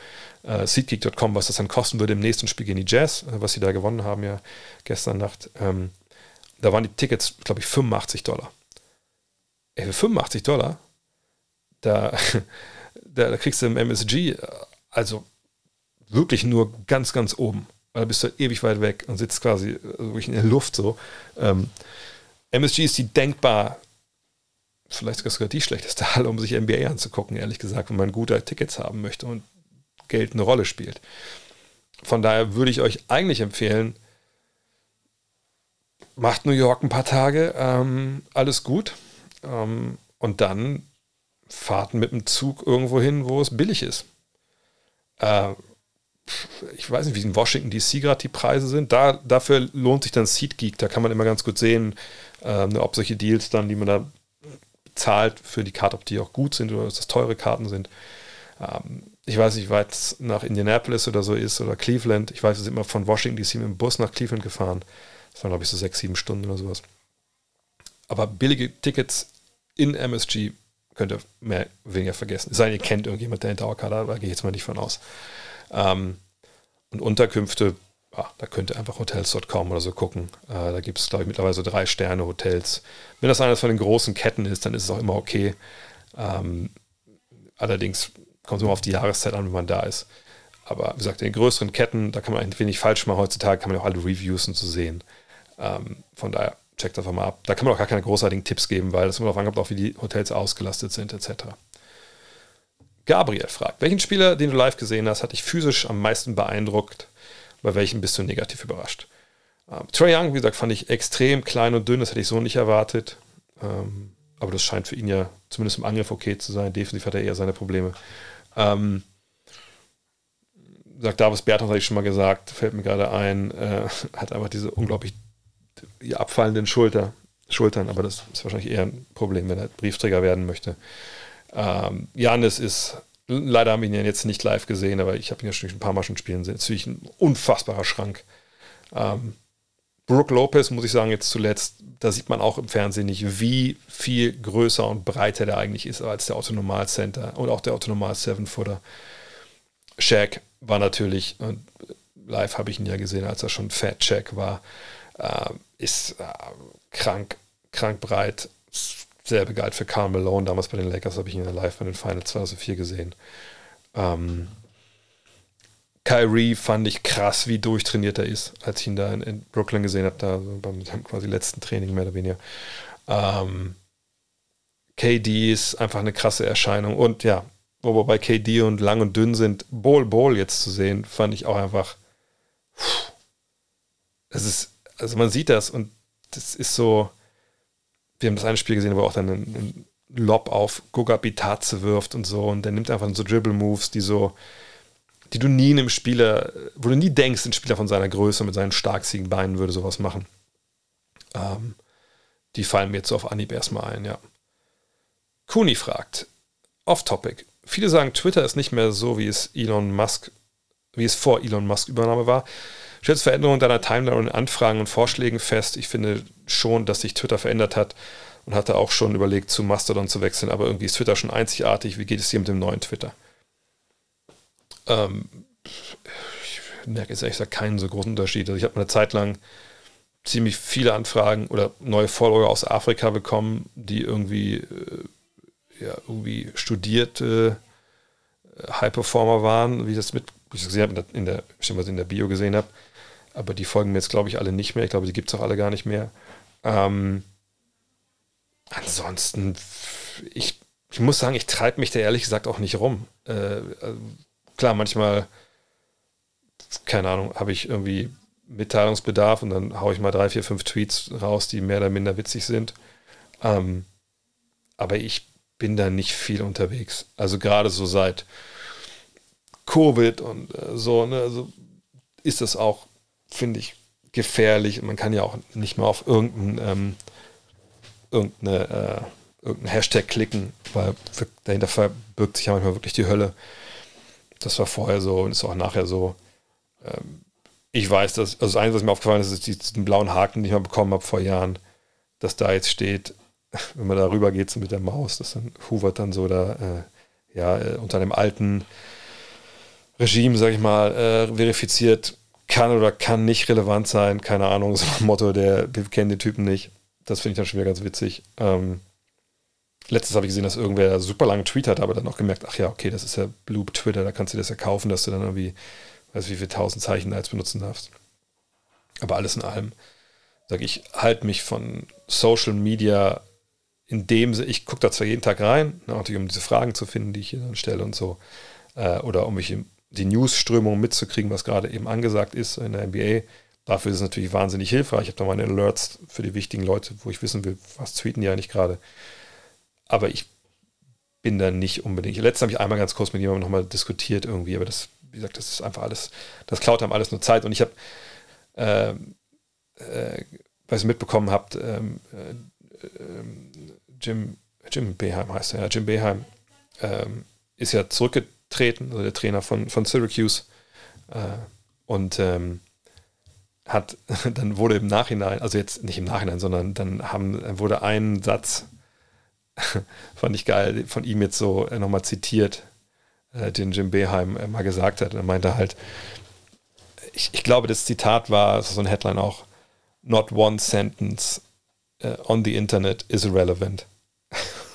äh, seatgeek.com, was das dann kosten würde im nächsten Spiel gegen die Jazz, äh, was sie da gewonnen haben ja gestern Nacht. Ähm, da waren die Tickets, glaube ich, 85 Dollar. Ey, für 85 Dollar, da, da, da kriegst du im MSG, äh, also wirklich nur ganz, ganz oben. Weil da bist du ewig weit weg und sitzt quasi also wirklich in der Luft so. Ähm, MSG ist die denkbar, vielleicht sogar die schlechteste Halle, um sich NBA anzugucken, ehrlich gesagt, wenn man gute Tickets haben möchte und Geld eine Rolle spielt. Von daher würde ich euch eigentlich empfehlen, macht New York ein paar Tage, ähm, alles gut. Ähm, und dann fahrt mit dem Zug irgendwo hin, wo es billig ist. Äh, ich weiß nicht, wie in Washington DC gerade die Preise sind. Da, dafür lohnt sich dann SeatGeek. Da kann man immer ganz gut sehen, äh, ob solche Deals dann, die man da zahlt für die Karte, ob die auch gut sind oder ob das teure Karten sind. Ähm, ich weiß nicht, wie weit es nach Indianapolis oder so ist oder Cleveland. Ich weiß, wir sind immer von Washington DC mit dem Bus nach Cleveland gefahren. Das waren, glaube ich, so sechs, sieben Stunden oder sowas. Aber billige Tickets in MSG könnt ihr mehr weniger vergessen. Es sei denn, ihr kennt irgendjemand, der eine Dauerkarte hat, da gehe ich jetzt mal nicht von aus. Ähm, und Unterkünfte, ja, da könnt ihr einfach hotels.com oder so gucken. Äh, da gibt es, glaube ich, mittlerweile so drei Sterne Hotels. Wenn das eines von den großen Ketten ist, dann ist es auch immer okay. Ähm, allerdings kommt es immer auf die Jahreszeit an, wenn man da ist. Aber wie gesagt, in den größeren Ketten, da kann man ein wenig falsch machen. Heutzutage kann man auch alle Reviews und so sehen. Ähm, von daher, checkt einfach mal ab. Da kann man auch gar keine großartigen Tipps geben, weil das immer darauf ankommt, auch wie die Hotels ausgelastet sind, etc. Gabriel fragt, welchen Spieler, den du live gesehen hast, hat dich physisch am meisten beeindruckt? Bei welchen bist du negativ überrascht? Ähm, Trey Young, wie gesagt, fand ich extrem klein und dünn, das hätte ich so nicht erwartet. Ähm, aber das scheint für ihn ja zumindest im Angriff okay zu sein. Defensiv hat er eher seine Probleme. Ähm, sagt Davis Bertram, hatte ich schon mal gesagt, fällt mir gerade ein, äh, hat einfach diese unglaublich abfallenden Schulter, Schultern, aber das ist wahrscheinlich eher ein Problem, wenn er Briefträger werden möchte. Ähm, Janis ist, leider haben wir ihn ja jetzt nicht live gesehen, aber ich habe ihn ja schon ein paar Mal schon spielen sehen. Natürlich ein unfassbarer Schrank. Ähm, Brooke Lopez, muss ich sagen, jetzt zuletzt, da sieht man auch im Fernsehen nicht, wie viel größer und breiter der eigentlich ist als der Autonomal Center und auch der Autonomal Seven Footer. Shaq war natürlich, und live habe ich ihn ja gesehen, als er schon Fat Shaq war, äh, ist äh, krank, krank breit, sehr begeistert für Carl Malone. Damals bei den Lakers habe ich ihn live bei den Finals 2004 gesehen. Ähm, Kyrie fand ich krass, wie durchtrainiert er ist, als ich ihn da in, in Brooklyn gesehen habe, da so beim quasi letzten Training mehr oder weniger. Ähm, KD ist einfach eine krasse Erscheinung und ja, wo wir bei KD und lang und dünn sind, Bol Bol jetzt zu sehen, fand ich auch einfach. Es ist, also man sieht das und das ist so. Wir haben das eine Spiel gesehen, wo er auch dann einen, einen Lob auf Goga Bitaze wirft und so und der nimmt einfach so Dribble-Moves, die so die du nie einem Spieler, wo du nie denkst, ein Spieler von seiner Größe mit seinen starksigen Beinen würde sowas machen. Ähm, die fallen mir jetzt auf Anhieb erstmal ein, ja. Kuni fragt, off-topic. Viele sagen, Twitter ist nicht mehr so, wie es Elon Musk, wie es vor Elon Musk Übernahme war. Stellst Veränderungen deiner Timeline und Anfragen und Vorschlägen fest. Ich finde schon, dass sich Twitter verändert hat und hatte auch schon überlegt, zu Mastodon zu wechseln, aber irgendwie ist Twitter schon einzigartig. Wie geht es dir mit dem neuen Twitter? Ähm, ich merke jetzt ehrlich gesagt keinen so großen Unterschied. Also ich habe eine Zeit lang ziemlich viele Anfragen oder neue Follower aus Afrika bekommen, die irgendwie, äh, ja, irgendwie studierte äh, High Performer waren, wie ich das mit, wie ich das gesehen habe, in der, in der Bio gesehen habe. Aber die folgen mir jetzt, glaube ich, alle nicht mehr. Ich glaube, die gibt es auch alle gar nicht mehr. Ähm, ansonsten, ich, ich muss sagen, ich treibe mich da ehrlich gesagt auch nicht rum. Äh, also klar, manchmal, keine Ahnung, habe ich irgendwie Mitteilungsbedarf und dann haue ich mal drei, vier, fünf Tweets raus, die mehr oder minder witzig sind. Ähm, aber ich bin da nicht viel unterwegs. Also gerade so seit Covid und äh, so, ne, also ist das auch, finde ich, gefährlich. Man kann ja auch nicht mal auf irgendein, ähm, irgendeine, äh, irgendeinen Hashtag klicken, weil dahinter verbirgt sich ja manchmal wirklich die Hölle. Das war vorher so und ist auch nachher so. Ähm, ich weiß, dass, also das Einzige, was mir aufgefallen ist, ist diesen blauen Haken, den ich mal bekommen habe vor Jahren, dass da jetzt steht, wenn man da rüber geht so mit der Maus, dass dann Hoover dann so da, äh, ja, äh, unter dem alten Regime, sag ich mal, äh, verifiziert kann oder kann nicht relevant sein, keine Ahnung, so ein Motto, der, wir kennen den Typen nicht. Das finde ich dann schon wieder ganz witzig. Ähm, letztes habe ich gesehen, dass irgendwer super lange Tweet hat, aber dann auch gemerkt, ach ja, okay, das ist ja Blue Twitter, da kannst du das ja kaufen, dass du dann irgendwie, weiß wie viele tausend Zeichen da jetzt benutzen darfst. Aber alles in allem, sage ich, halte mich von Social Media in dem Sinne, ich gucke da zwar jeden Tag rein, ne, natürlich um diese Fragen zu finden, die ich hier dann stelle und so, äh, oder um mich die News-Strömung mitzukriegen, was gerade eben angesagt ist in der NBA. Dafür ist es natürlich wahnsinnig hilfreich. Ich habe da meine Alerts für die wichtigen Leute, wo ich wissen will, was tweeten die eigentlich gerade aber ich bin da nicht unbedingt. Letztens habe ich einmal ganz kurz mit jemandem nochmal diskutiert irgendwie, aber das, wie gesagt, das ist einfach alles, das klaut einem alles nur Zeit. Und ich habe, äh, äh, was ihr mitbekommen habt, ähm, äh, Jim, Jim Beheim heißt er, ja, Jim Beheim ähm, ist ja zurückgetreten, also der Trainer von, von Syracuse. Äh, und ähm, hat, dann wurde im Nachhinein, also jetzt nicht im Nachhinein, sondern dann haben, wurde ein Satz fand ich geil, von ihm jetzt so äh, nochmal zitiert, äh, den Jim Beheim äh, mal gesagt hat. Er meinte halt, ich, ich glaube, das Zitat war, so ein Headline auch, not one sentence uh, on the internet is irrelevant.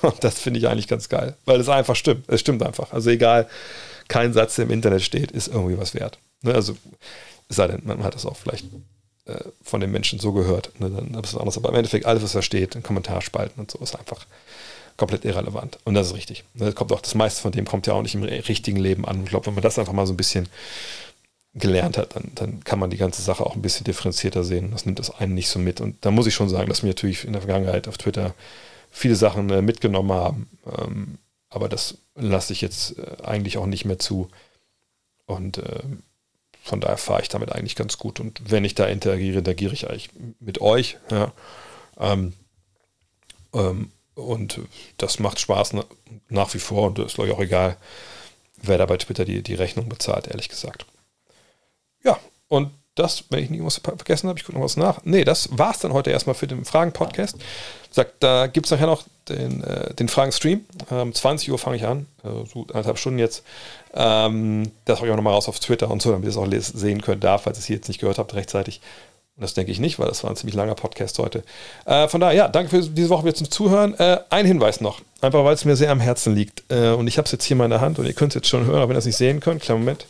Und das finde ich eigentlich ganz geil, weil es einfach stimmt. Es stimmt einfach. Also egal, kein Satz, der im Internet steht, ist irgendwie was wert. Ne? Also, es sei denn, man hat das auch vielleicht äh, von den Menschen so gehört. Ne, dann ist es anders. Aber im Endeffekt, alles, was da steht, in Kommentarspalten und so, ist einfach komplett irrelevant. Und das ist richtig. Ne, das kommt auch, das meiste von dem kommt ja auch nicht im richtigen Leben an. Ich glaube, wenn man das einfach mal so ein bisschen gelernt hat, dann, dann kann man die ganze Sache auch ein bisschen differenzierter sehen. Das nimmt das einen nicht so mit. Und da muss ich schon sagen, dass mir natürlich in der Vergangenheit auf Twitter viele Sachen äh, mitgenommen haben. Ähm, aber das lasse ich jetzt äh, eigentlich auch nicht mehr zu. Und äh, von daher fahre ich damit eigentlich ganz gut. Und wenn ich da interagiere, interagiere ich eigentlich mit euch. Ja. Ähm, ähm, und das macht Spaß na, nach wie vor. Und ist, ich, auch egal, wer da bei Twitter die, die Rechnung bezahlt, ehrlich gesagt. Ja, und das, wenn ich nicht was vergessen habe, ich gucke noch was nach. Nee, das war es dann heute erstmal für den Fragen-Podcast. Sagt, da gibt es nachher noch den, äh, den Fragen-Stream. Ähm, 20 Uhr fange ich an, äh, so anderthalb Stunden jetzt. Ähm, das habe ich auch nochmal raus auf Twitter und so, damit ihr es auch sehen könnt, da, falls ihr es hier jetzt nicht gehört habt, rechtzeitig. Und das denke ich nicht, weil das war ein ziemlich langer Podcast heute. Äh, von daher, ja, danke für diese Woche wieder zum Zuhören. Äh, ein Hinweis noch, einfach weil es mir sehr am Herzen liegt. Äh, und ich habe es jetzt hier mal in der Hand und ihr könnt es jetzt schon hören, aber wenn ihr es nicht sehen könnt, kleinen Moment.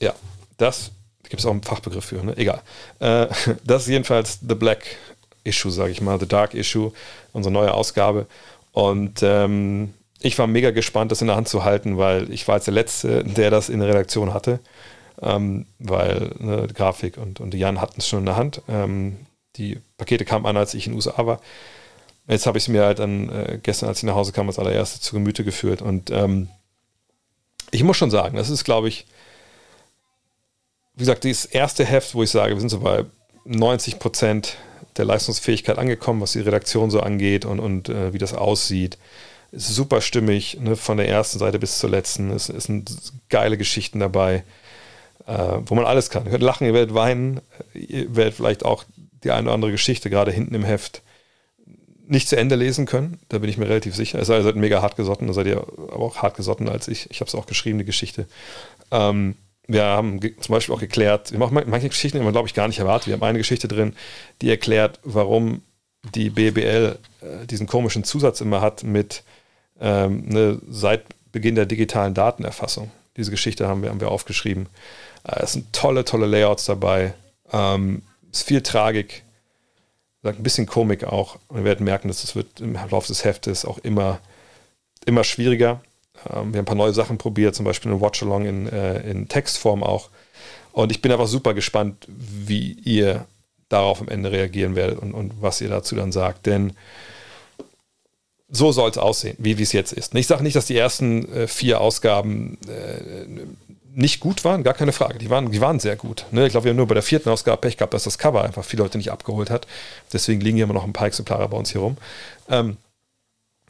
Ja, das gibt es auch einen Fachbegriff für, ne? egal. Äh, das ist jedenfalls The Black Issue, sage ich mal, The Dark Issue, unsere neue Ausgabe. Und ähm, ich war mega gespannt, das in der Hand zu halten, weil ich war jetzt der Letzte, der das in der Redaktion hatte. Ähm, weil ne, Grafik und, und Jan hatten es schon in der Hand. Ähm, die Pakete kamen an, als ich in USA war. Jetzt habe ich es mir halt dann äh, gestern, als ich nach Hause kam, als allererstes zu Gemüte geführt. Und ähm, ich muss schon sagen, das ist, glaube ich, wie gesagt, dieses erste Heft, wo ich sage, wir sind so bei 90 Prozent der Leistungsfähigkeit angekommen, was die Redaktion so angeht und, und äh, wie das aussieht. Ist super stimmig, ne, von der ersten Seite bis zur letzten. Es, es sind geile Geschichten dabei, äh, wo man alles kann. Ihr könnt lachen, ihr werdet weinen, ihr werdet vielleicht auch die eine oder andere Geschichte gerade hinten im Heft nicht zu Ende lesen können. Da bin ich mir relativ sicher. Es sei, ihr seid mega hart gesotten, da seid ihr aber auch hart gesotten als ich. Ich habe es auch geschrieben, die Geschichte. Ähm, wir haben zum Beispiel auch geklärt, wir machen manche Geschichten, die man, glaube ich, gar nicht erwartet. Wir haben eine Geschichte drin, die erklärt, warum die BBL äh, diesen komischen Zusatz immer hat mit ähm, ne, seit Beginn der digitalen Datenerfassung. Diese Geschichte haben wir, haben wir aufgeschrieben. Äh, es sind tolle, tolle Layouts dabei. Ähm, es ist viel Tragik, ein bisschen Komik auch. Und wir werden merken, dass es wird im Laufe des Heftes auch immer, immer schwieriger. Ähm, wir haben ein paar neue Sachen probiert, zum Beispiel eine Watch-Along in, äh, in Textform auch. Und ich bin einfach super gespannt, wie ihr darauf am Ende reagieren werdet und, und was ihr dazu dann sagt. Denn so soll es aussehen, wie es jetzt ist. Ich sage nicht, dass die ersten äh, vier Ausgaben äh, nicht gut waren, gar keine Frage. Die waren, die waren sehr gut. Ne? Ich glaube, wir haben nur bei der vierten Ausgabe Pech gehabt, dass das Cover einfach viele Leute nicht abgeholt hat. Deswegen liegen hier immer noch ein paar Exemplare bei uns hier rum. Ähm,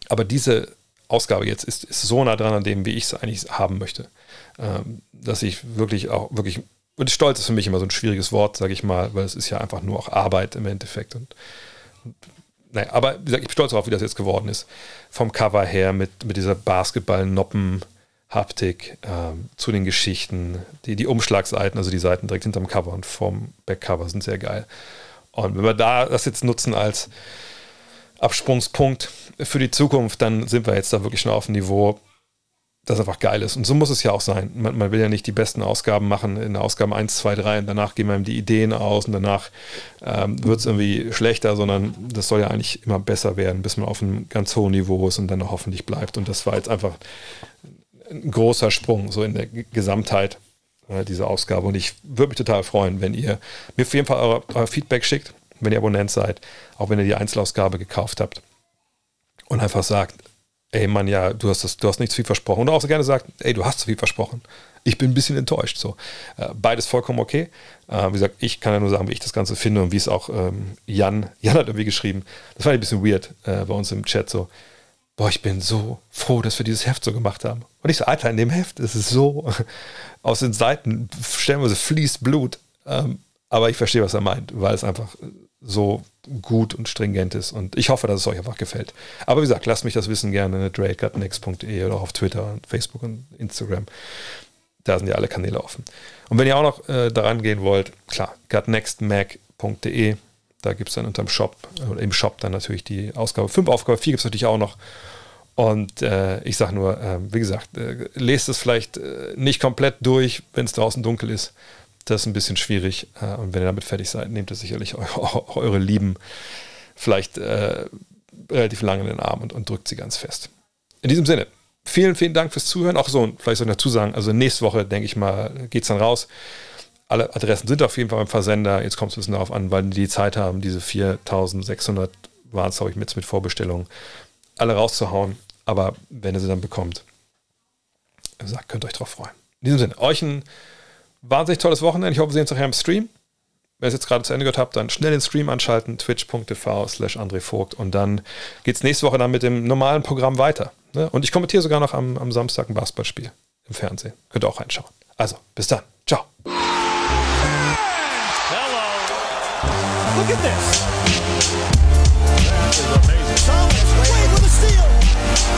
aber diese Ausgabe jetzt ist, ist so nah dran an dem, wie ich es eigentlich haben möchte, ähm, dass ich wirklich auch wirklich und Stolz ist für mich immer so ein schwieriges Wort, sage ich mal, weil es ist ja einfach nur auch Arbeit im Endeffekt und, und naja, aber wie gesagt, ich bin stolz darauf, wie das jetzt geworden ist. Vom Cover her mit, mit dieser Basketball-Noppen-Haptik ähm, zu den Geschichten. Die, die Umschlagseiten, also die Seiten direkt hinterm Cover und vom Backcover sind sehr geil. Und wenn wir da das jetzt nutzen als Absprungspunkt für die Zukunft, dann sind wir jetzt da wirklich schon auf dem Niveau, das einfach geil ist. Und so muss es ja auch sein. Man, man, will ja nicht die besten Ausgaben machen in Ausgaben 1, 2, 3 und danach gehen wir ihm die Ideen aus und danach ähm, wird es irgendwie schlechter, sondern das soll ja eigentlich immer besser werden, bis man auf einem ganz hohen Niveau ist und dann hoffentlich bleibt. Und das war jetzt einfach ein großer Sprung, so in der Gesamtheit äh, dieser Ausgabe. Und ich würde mich total freuen, wenn ihr mir auf jeden Fall euer, euer Feedback schickt wenn ihr Abonnent seid, auch wenn ihr die Einzelausgabe gekauft habt und einfach sagt, ey Mann, ja, du hast, das, du hast nicht zu viel versprochen. Und auch so gerne sagt, ey, du hast zu viel versprochen. Ich bin ein bisschen enttäuscht. So. Äh, beides vollkommen okay. Äh, wie gesagt, ich kann ja nur sagen, wie ich das Ganze finde und wie es auch ähm, Jan, Jan hat irgendwie geschrieben. Das war ein bisschen weird äh, bei uns im Chat so. Boah, ich bin so froh, dass wir dieses Heft so gemacht haben. Und ich so, Alter, in dem Heft ist es so, aus den Seiten stellenweise fließt Blut. Ähm, aber ich verstehe, was er meint, weil es einfach so gut und stringent ist. Und ich hoffe, dass es euch einfach gefällt. Aber wie gesagt, lasst mich das wissen gerne at drake.next.de oder auf Twitter und Facebook und Instagram. Da sind ja alle Kanäle offen. Und wenn ihr auch noch äh, daran gehen wollt, klar, gutnextmac.de, da gibt es dann unterm Shop oder im Shop dann natürlich die Ausgabe 5, Aufgabe 4 gibt es natürlich auch noch. Und äh, ich sage nur, äh, wie gesagt, äh, lest es vielleicht äh, nicht komplett durch, wenn es draußen dunkel ist. Das ist ein bisschen schwierig. Äh, und wenn ihr damit fertig seid, nehmt ihr sicherlich eu eure Lieben vielleicht äh, relativ lange in den Arm und, und drückt sie ganz fest. In diesem Sinne, vielen, vielen Dank fürs Zuhören. Auch so, vielleicht soll ich dazu sagen, also nächste Woche, denke ich mal, geht es dann raus. Alle Adressen sind auf jeden Fall beim Versender. Jetzt kommt es ein bisschen darauf an, weil die die Zeit haben, diese 4600 waren es, glaube ich, mit, mit Vorbestellungen, alle rauszuhauen. Aber wenn ihr sie dann bekommt, sagt, könnt ihr euch drauf freuen. In diesem Sinne, euch ein wahnsinnig tolles Wochenende. Ich hoffe, wir sehen uns nachher im Stream. Wenn ihr es jetzt gerade zu Ende gehört habt, dann schnell den Stream anschalten, twitch.tv slash André Vogt und dann geht es nächste Woche dann mit dem normalen Programm weiter. Ne? Und ich kommentiere sogar noch am, am Samstag ein Basketballspiel im Fernsehen. Könnt ihr auch reinschauen. Also, bis dann. Ciao. Hello. Look at this. That is amazing. Thomas Wade with a steal.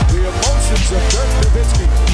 The emotions of Dirk Nowitzki.